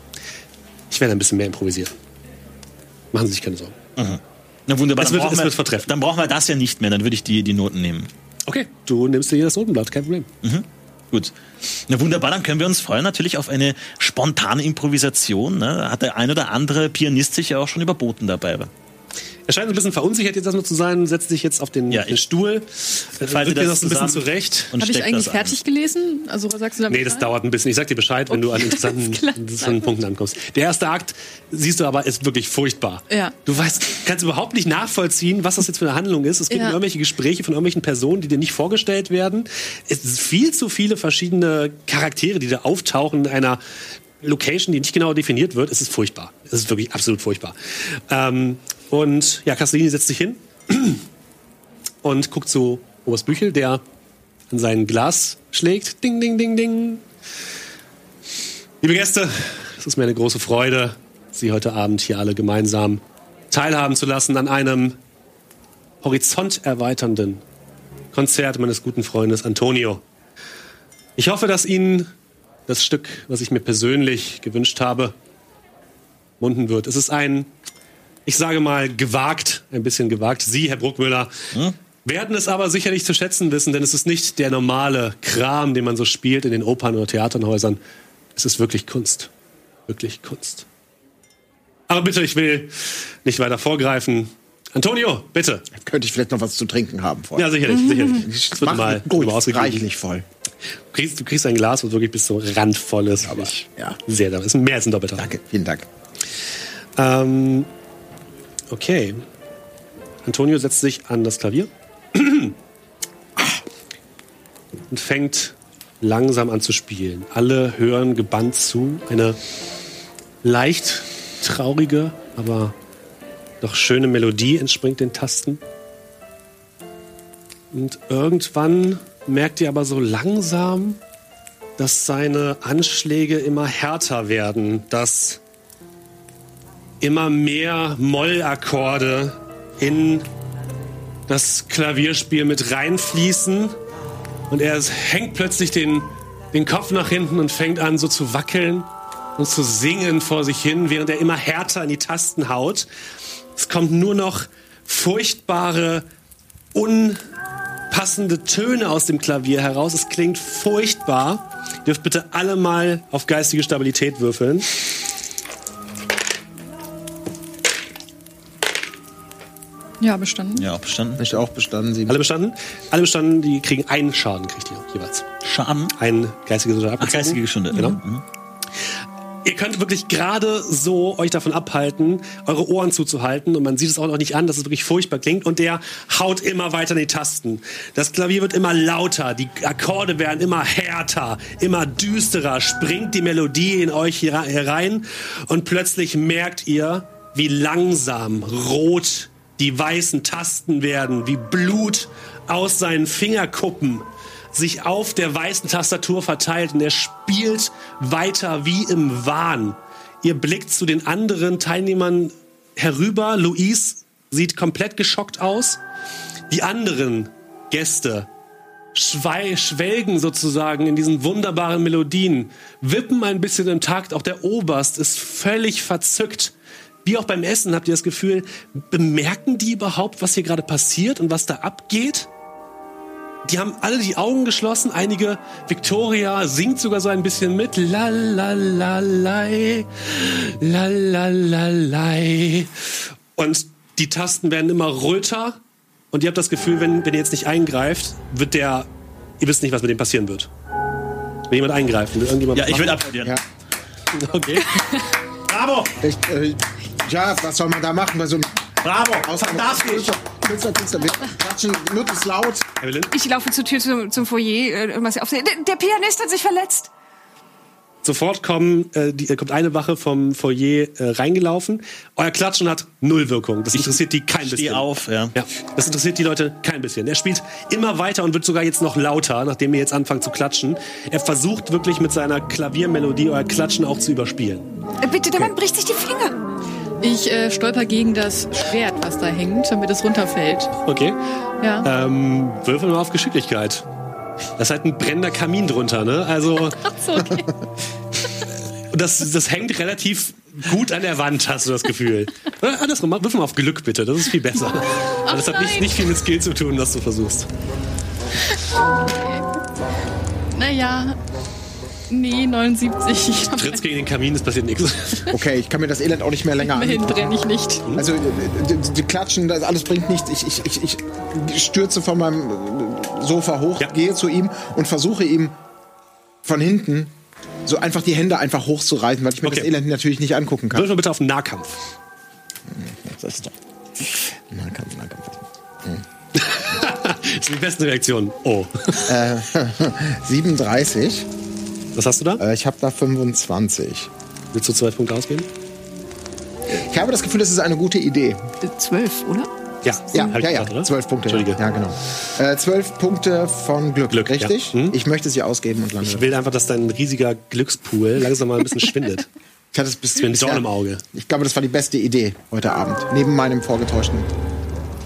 Ich werde ein bisschen mehr improvisieren. Machen Sie sich keine Sorgen. Na wunderbar. Es dann wird- brauchen es wir- wird vortrefflich. Dann brauchen wir das ja nicht mehr, dann würde ich die, die Noten nehmen. Okay, du nimmst dir hier das Notenblatt, kein Problem. Gut. Na wunderbar, dann können wir uns freuen natürlich auf eine spontane Improvisation. Ne? Hat der ein oder andere Pianist sich ja auch schon überboten dabei. Er scheint ein bisschen verunsichert jetzt erstmal zu sein, setzt sich jetzt auf den, Ja, den Stuhl, Falte faltet dir das das ein bisschen zurecht. Und Habe ich eigentlich fertig gelesen? Also sagst du da Nee, das dauert ein bisschen. Ich sag dir Bescheid, wenn du an interessanten, interessanten Punkten ankommst. Der erste Akt, siehst du aber, ist wirklich furchtbar. Ja. Du weißt, kannst überhaupt nicht nachvollziehen, was das jetzt für eine Handlung ist. Es geht Ja. irgendwelche Gespräche von irgendwelchen Personen, die dir nicht vorgestellt werden. Es sind viel zu viele verschiedene Charaktere, die da auftauchen in einer Location, die nicht genau definiert wird. Es ist furchtbar. Es ist wirklich absolut furchtbar. Ähm, und ja, Castellini setzt sich hin und guckt zu Oberst Büchel, der an sein Glas schlägt. Ding, ding, ding, ding. Liebe Gäste, es ist mir eine große Freude, Sie heute Abend hier alle gemeinsam teilhaben zu lassen an einem horizonterweiternden Konzert meines guten Freundes Antonio. Ich hoffe, dass Ihnen das Stück, was ich mir persönlich gewünscht habe, munden wird. Es ist ein, ich sage mal, gewagt, ein bisschen gewagt. Sie, Herr Bruckmüller, werden es aber sicherlich zu schätzen wissen, denn es ist nicht der normale Kram, den man so spielt in den Opern oder Theaternhäusern. Es ist wirklich Kunst. Wirklich Kunst. Aber bitte, ich will nicht weiter vorgreifen. Antonio, bitte. Könnte ich vielleicht noch was zu trinken haben vorher. Ja, sicherlich, sicherlich. Es wird Mach mal, ausgegeben. reichlich voll. Du kriegst, du kriegst ein Glas, was wirklich bis so randvoll ist. Aber, Ich- ja. Sehr, das ist mehr als ein Doppelter. Danke, vielen Dank. Ähm, okay. Antonio setzt sich an das Klavier und fängt langsam an zu spielen. Alle hören gebannt zu. Eine leicht traurige, aber doch schöne Melodie entspringt den Tasten. Und irgendwann merkt ihr aber so langsam, dass seine Anschläge immer härter werden, dass immer mehr Mollakkorde in das Klavierspiel mit reinfließen und er hängt plötzlich den, den Kopf nach hinten und fängt an so zu wackeln und zu singen vor sich hin, während er immer härter in die Tasten haut. Es kommt nur noch furchtbare, unpassende Töne aus dem Klavier heraus. Es klingt furchtbar. Ihr dürft bitte alle mal auf geistige Stabilität würfeln. Ja, bestanden. Ja, auch bestanden. Ich auch bestanden. Sieben. Alle bestanden? Alle bestanden, die kriegen einen Schaden, kriegt ihr jeweils. Schaden. Ein geistiges oder Ach, geistige Stunde. Genau. Mhm. Ihr könnt wirklich gerade so euch davon abhalten, eure Ohren zuzuhalten und man sieht es auch noch nicht an, dass es wirklich furchtbar klingt und der haut immer weiter in die Tasten. Das Klavier wird immer lauter, die Akkorde werden immer härter, immer düsterer, springt die Melodie in euch hier- herein und plötzlich merkt ihr, wie langsam rot die weißen Tasten werden, wie Blut aus seinen Fingerkuppen sich auf der weißen Tastatur verteilt und er spielt weiter wie im Wahn. Ihr blickt zu den anderen Teilnehmern herüber. Luis sieht komplett geschockt aus. Die anderen Gäste schwelgen sozusagen in diesen wunderbaren Melodien, wippen ein bisschen im Takt. Auch der Oberst ist völlig verzückt. Wie auch beim Essen habt ihr das Gefühl, bemerken die überhaupt, was hier gerade passiert und was da abgeht? Die haben alle die Augen geschlossen. Einige, Victoria singt sogar so ein bisschen mit. La la la lei, la la la lei. Und die Tasten werden immer röter. Und ihr habt das Gefühl, wenn, wenn ihr jetzt nicht eingreift, wird der, ihr wisst nicht, was mit dem passieren wird. Wenn jemand eingreift, will irgendjemand Ja, ich will applaudieren. Ja. Okay. Bravo! Ich, äh, ja, was soll man da machen bei so einem Bravo! Fantastisch! Künstler, Künstler, wir klatschen möglichst laut. Evelyn? Ich laufe zur Tür zum, zum Foyer. Äh, auf, der, der Pianist hat sich verletzt. Sofort kommen, äh, die, äh, kommt eine Wache vom Foyer äh, reingelaufen. Euer Klatschen hat null Wirkung. Das interessiert die kein Steh bisschen. auf, ja. Ja, das interessiert die Leute kein bisschen. Er spielt immer weiter und wird sogar jetzt noch lauter, nachdem ihr jetzt anfangt zu klatschen. Er versucht wirklich mit seiner Klaviermelodie euer Klatschen auch zu überspielen. Äh, bitte, der Mann bricht sich die Finger. Ich äh, stolper gegen das Schwert, was da hängt, damit es runterfällt. Okay. Ja. Ähm, würfel mal auf Geschicklichkeit. Da ist halt ein brennender Kamin drunter, ne? Also, Ach so, okay. das, das hängt relativ gut an der Wand, hast du das Gefühl. Äh, Andersrum, würfel mal auf Glück bitte, das ist viel besser. Weil das hat nicht, nicht viel mit Skill zu tun, was du versuchst. Naja. Nee, 79. Ich hab Trittst gegen den Kamin, es passiert nichts. Okay, ich kann mir das Elend auch nicht mehr länger immerhin angucken. brenne ich nicht. Also, äh, die, die klatschen, das alles bringt nichts. Ich, ich, ich, ich stürze von meinem äh, Sofa hoch, Ja. gehe zu ihm und versuche ihm von hinten so einfach die Hände einfach hochzureißen, weil ich mir Okay. das Elend natürlich nicht angucken kann. Würfel mal bitte auf Nahkampf. Das ist doch. Nahkampf, Nahkampf. Das sind die besten Reaktionen. Oh. 37. Was hast du da? Äh, ich habe da 25. Willst du zwei Punkte ausgeben? Ich habe das Gefühl, das ist eine gute Idee. Zwölf, oder? Ja, Ja, ich ja, ja. Zwölf Punkte. Entschuldige. Ja, genau. Äh, zwölf Punkte von Glück, Glück, richtig? ja. Mhm. Ich möchte sie ausgeben und lande. Ich will einfach, dass dein riesiger Glückspool langsam mal ein bisschen schwindet. Ich hatte es bis ein Dorn im Auge. Ich glaube, das war die beste Idee heute Abend. Neben meinem vorgetäuschten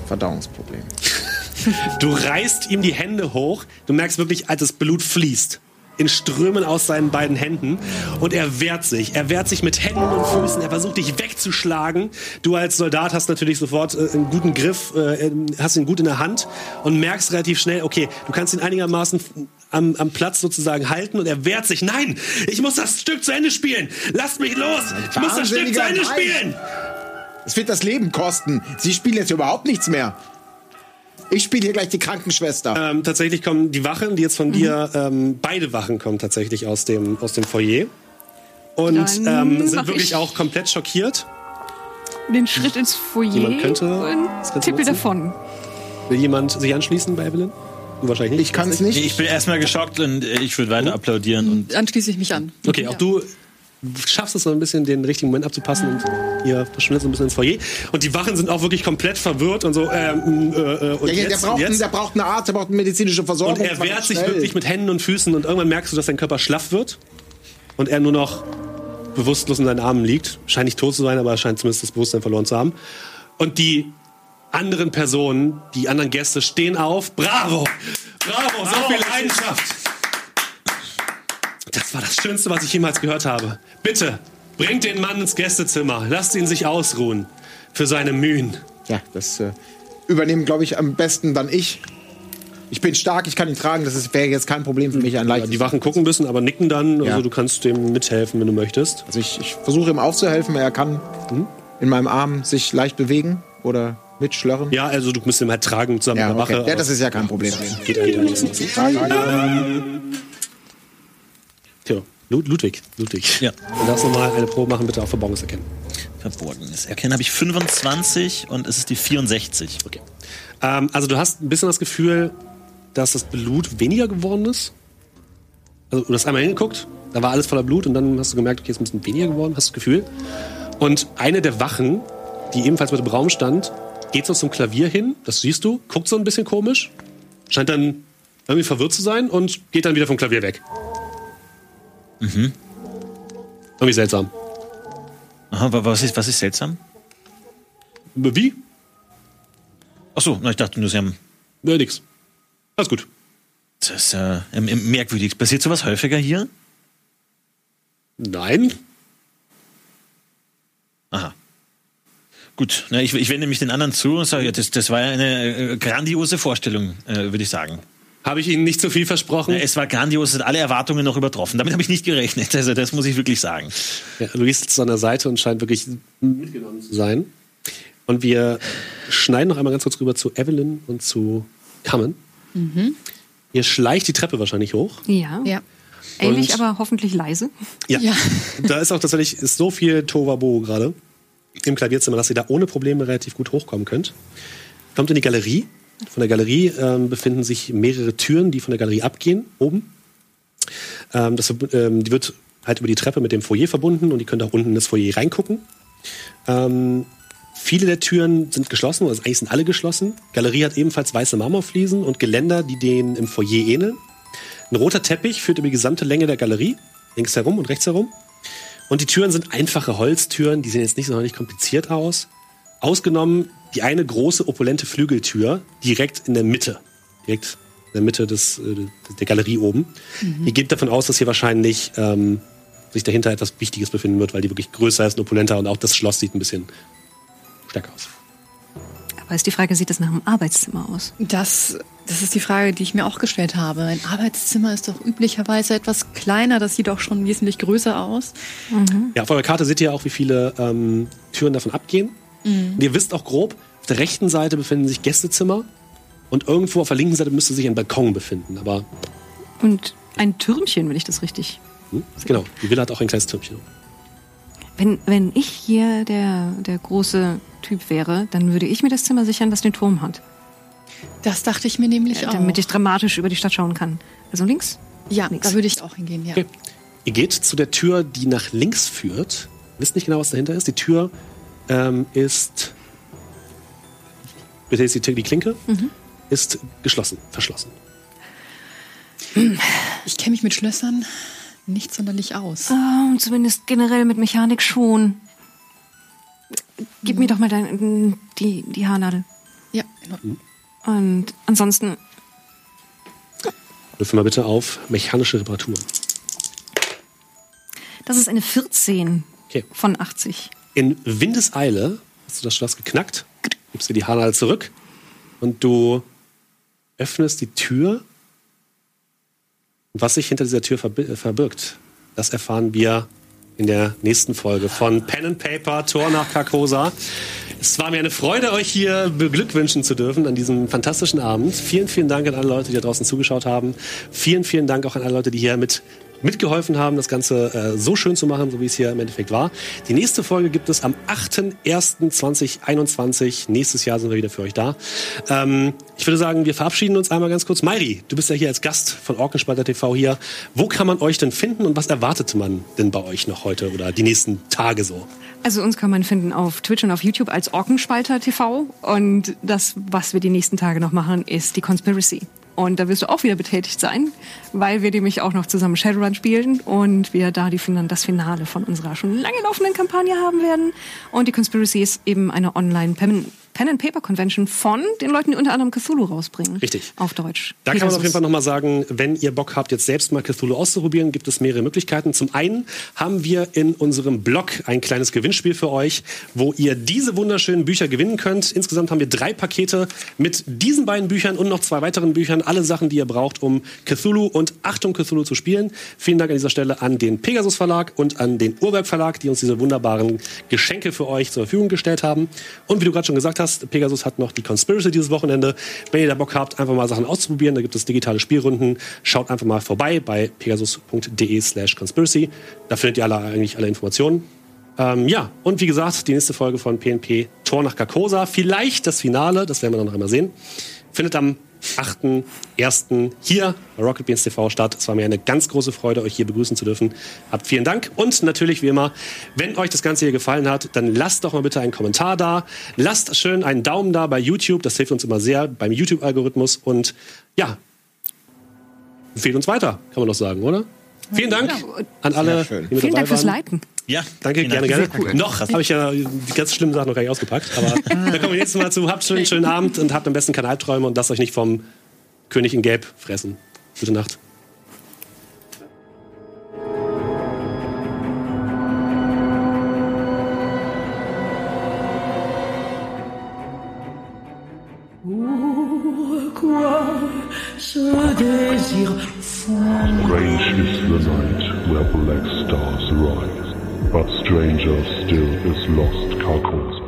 Verdauungsproblem. Du reißt ihm die Hände hoch. Du merkst wirklich, als das Blut fließt. In Strömen aus seinen beiden Händen. Und er wehrt sich. Er wehrt sich mit Händen und Füßen. Er versucht, dich wegzuschlagen. Du als Soldat hast natürlich sofort äh, einen guten Griff, äh, hast ihn gut in der Hand und merkst relativ schnell, okay, du kannst ihn einigermaßen am, am Platz sozusagen halten und er wehrt sich. Nein, ich muss das Stück zu Ende spielen. Lasst mich los. Ich muss das Stück zu Ende Nein. spielen. Es wird das Leben kosten. Sie spielen jetzt überhaupt nichts mehr. Ich spiele hier gleich die Krankenschwester. Ähm, tatsächlich kommen die Wachen, die jetzt von dir, ähm, beide Wachen kommen tatsächlich aus dem, aus dem Foyer. Und Dann ähm, sind wirklich ich- auch komplett schockiert. Den Schritt ins Foyer Jemand könnte- und nutzen. davon. Will jemand sich anschließen bei Evelyn? Du wahrscheinlich nicht. ich kann es nicht. Ich bin erstmal geschockt und äh, ich würde weiter applaudieren. Und Dann schließe ich mich an. Okay, auch Ja. du schaffst es so ein bisschen, den richtigen Moment abzupassen und ihr verschwindet so ein bisschen ins Foyer. Und die Wachen sind auch wirklich komplett verwirrt und so, ähm, äh, äh, und Ja, ja, der, jetzt, braucht, jetzt? der braucht eine Arzt, der braucht eine medizinische Versorgung. Und er wehrt sich wirklich mit Händen und Füßen und irgendwann merkst du, dass dein Körper schlaff wird und er nur noch bewusstlos in deinen Armen liegt. Scheint nicht tot zu sein, aber er scheint zumindest das Bewusstsein verloren zu haben. Und die anderen Personen, die anderen Gäste stehen auf. Bravo! Bravo! So viel Leidenschaft! Das war das Schönste, was ich jemals gehört habe. Bitte, bringt den Mann ins Gästezimmer. Lasst ihn sich ausruhen für seine Mühen. Ja, das äh, übernehmen, glaube ich, am besten dann ich. Ich bin stark, ich kann ihn tragen. Das ist- wäre jetzt kein Problem für mich. Ein Ja, die Wachen gucken ein bisschen, aber nicken dann. Also Ja. du kannst dem mithelfen, wenn du möchtest. Also ich, ich versuche ihm aufzuhelfen. Er kann Mhm. in meinem Arm sich leicht bewegen oder Mit Schlörren? Ja, also du musst ihn halt tragen zusammen Ja, mit der okay. Wache. ja, das ist ja kein Problem. Geht. Tja, Lud- Ludwig, Ludwig. Ja. Du darfst nochmal eine Probe machen, bitte auf Verborgenes erkennen. Verborgenes Erkennen habe ich 25 und es ist die 64. Okay. Ähm, also du hast ein bisschen das Gefühl, dass das Blut weniger geworden ist. Also du hast einmal hingeguckt, da war alles voller Blut und dann hast du gemerkt, okay, es ist ein bisschen weniger geworden, hast du das Gefühl. Und eine der Wachen, die ebenfalls mit im Raum stand, geht so zum Klavier hin, das siehst du, guckt so ein bisschen komisch, scheint dann irgendwie verwirrt zu sein und geht dann wieder vom Klavier weg. Mhm. Irgendwie seltsam. Aha, wa- was ist, was ist seltsam? Wie? Achso, na, ich dachte nur, sie haben. Ja, nix. Alles gut. Das ist äh, ähm, ähm, merkwürdig. Passiert sowas häufiger hier? Nein. Aha. Gut, na, ich, ich wende mich den anderen zu und sage, ja, das, das war ja eine äh, grandiose Vorstellung, äh, würde ich sagen. Habe ich Ihnen nicht zu viel versprochen? Es war grandios, es hat alle Erwartungen noch übertroffen. Damit habe ich nicht gerechnet. Also das muss ich wirklich sagen. Ja, Luis sitzt an der Seite und scheint wirklich mitgenommen zu sein. Und wir schneiden noch einmal ganz kurz rüber zu Evelyn und zu Carmen. Ihr schleicht die Treppe wahrscheinlich hoch. Ja. Ja. Ähnlich, Und- aber hoffentlich leise. Ja. Ja. Da ist auch tatsächlich ist so viel Tovabo gerade im Klavierzimmer, dass ihr da ohne Probleme relativ gut hochkommen könnt. Kommt in die Galerie. Von der Galerie ähm, befinden sich mehrere Türen, die von der Galerie abgehen, oben. Ähm, das, ähm, die wird halt über die Treppe mit dem Foyer verbunden und ihr könnt auch unten in das Foyer reingucken. Ähm, viele der Türen sind geschlossen, also eigentlich sind alle geschlossen. Galerie hat ebenfalls weiße Marmorfliesen und Geländer, die denen im Foyer ähneln. Ein roter Teppich führt über die gesamte Länge der Galerie, links herum und rechts herum. Und die Türen sind einfache Holztüren, die sehen jetzt nicht sonderlich kompliziert aus. Ausgenommen die eine große, opulente Flügeltür direkt in der Mitte. Direkt in der Mitte des, äh, der Galerie oben. Ihr geht davon aus, dass hier wahrscheinlich ähm, sich dahinter etwas Wichtiges befinden wird, weil die wirklich größer ist und opulenter und auch das Schloss sieht ein bisschen stärker aus. Aber ist die Frage, sieht das nach einem Arbeitszimmer aus? Das, das ist die Frage, die ich mir auch gestellt habe. Ein Arbeitszimmer ist doch üblicherweise etwas kleiner, das sieht auch schon wesentlich größer aus. Ja, auf eurer Karte seht ihr auch, wie viele ähm, Türen davon abgehen. Und ihr wisst auch grob, auf der rechten Seite befinden sich Gästezimmer und irgendwo auf der linken Seite müsste sich ein Balkon befinden. Aber Und ein Türmchen, wenn ich das richtig. hm, genau, die Villa hat auch ein kleines Türmchen. Wenn, wenn ich hier der, der große Typ wäre, dann würde ich mir das Zimmer sichern, das den Turm hat. Das dachte ich mir nämlich auch. Damit ich dramatisch über die Stadt schauen kann. Also links? ja, nix. da würde ich auch hingehen, ja. Okay. Ihr geht zu der Tür, die nach links führt. Wisst nicht genau, was dahinter ist. Die Tür ähm, ist. Bitte ist die, die Klinke ist geschlossen, verschlossen. Ich kenne mich mit Schlössern nicht sonderlich aus. Ähm, zumindest generell mit Mechanik schon. Gib mir doch mal dein, die, die Haarnadel. Ja, in Ordnung. Und ansonsten, Würfel mal bitte auf mechanische Reparaturen. das ist eine 14 Okay. von 80. In Windeseile hast du das Schloss geknackt, gibst dir die Haarnadel zurück und du öffnest die Tür. Was sich hinter dieser Tür äh, verbirgt, das erfahren wir in der nächsten Folge von Pen and Paper, Tor nach Carcosa. Es war mir eine Freude, euch hier beglückwünschen zu dürfen an diesem fantastischen Abend. Vielen, vielen Dank an alle Leute, die da draußen zugeschaut haben. Vielen, vielen Dank auch an alle Leute, die hier mit mitgeholfen haben, das Ganze äh, so schön zu machen, so wie es hier im Endeffekt war. Die nächste Folge gibt es am 8.1.2021. Nächstes Jahr sind wir wieder für euch da. Ähm, ich würde sagen, wir verabschieden uns einmal ganz kurz. Mairi, du bist ja hier als Gast von Orkenspalter TV hier. Wo kann man euch denn finden und was erwartet man denn bei euch noch heute oder die nächsten Tage so? Also uns kann man finden auf Twitch und auf YouTube als Orkenspalter TV. Und das, was wir die nächsten Tage noch machen, ist die Conspiracy. Und da wirst du auch wieder betätigt sein, weil wir nämlich auch noch zusammen Shadowrun spielen und wir da die, das Finale von unserer schon lange laufenden Kampagne haben werden. Und die Conspiracy ist eben eine online Pen and Paper Convention von den Leuten, die unter anderem Cthulhu rausbringen. Richtig. Auf Deutsch. Da kann man auf Pegasus. jeden Fall nochmal sagen, wenn ihr Bock habt, jetzt selbst mal Cthulhu auszuprobieren, gibt es mehrere Möglichkeiten. Zum einen haben wir in unserem Blog ein kleines Gewinnspiel für euch, wo ihr diese wunderschönen Bücher gewinnen könnt. Insgesamt haben wir drei Pakete mit diesen beiden Büchern und noch zwei weiteren Büchern. Alle Sachen, die ihr braucht, um Cthulhu und Achtung Cthulhu zu spielen. Vielen Dank an dieser Stelle an den Pegasus Verlag und an den Urwerk Verlag, die uns diese wunderbaren Geschenke für euch zur Verfügung gestellt haben. Und wie du gerade schon gesagt hast, hast, Pegasus hat noch die Conspiracy dieses Wochenende. Wenn ihr da Bock habt, einfach mal Sachen auszuprobieren, da gibt es digitale Spielrunden. Schaut einfach mal vorbei bei pegasus.de slash conspiracy. Da findet ihr alle, eigentlich alle Informationen. Ähm, ja, und wie gesagt, die nächste Folge von PNP Tor nach Carcosa. Vielleicht das Finale, das werden wir dann noch einmal sehen. Findet am 8.1. hier bei Rocket Beans TV statt. Es war mir eine ganz große Freude, euch hier begrüßen zu dürfen. Habt vielen Dank und natürlich wie immer, wenn euch das Ganze hier gefallen hat, dann lasst doch mal bitte einen Kommentar da. Lasst schön einen Daumen da bei YouTube, das hilft uns immer sehr beim YouTube-Algorithmus und ja, empfehlt uns weiter, kann man doch sagen, oder? Vielen Dank an alle, die mit Vielen dabei Dank fürs. Liken. Ja, Danke, vielen gerne, Dank. gerne. Noch habe ich ja die ganz schlimmen Sachen noch gar nicht ausgepackt. Aber da kommen wir jetzt mal zu. Habt schön, schönen Abend und habt am besten keine Albträume und lasst euch nicht vom König in Gelb fressen. Gute Nacht. Strange is the night where black stars rise, but stranger still is lost Carcosa.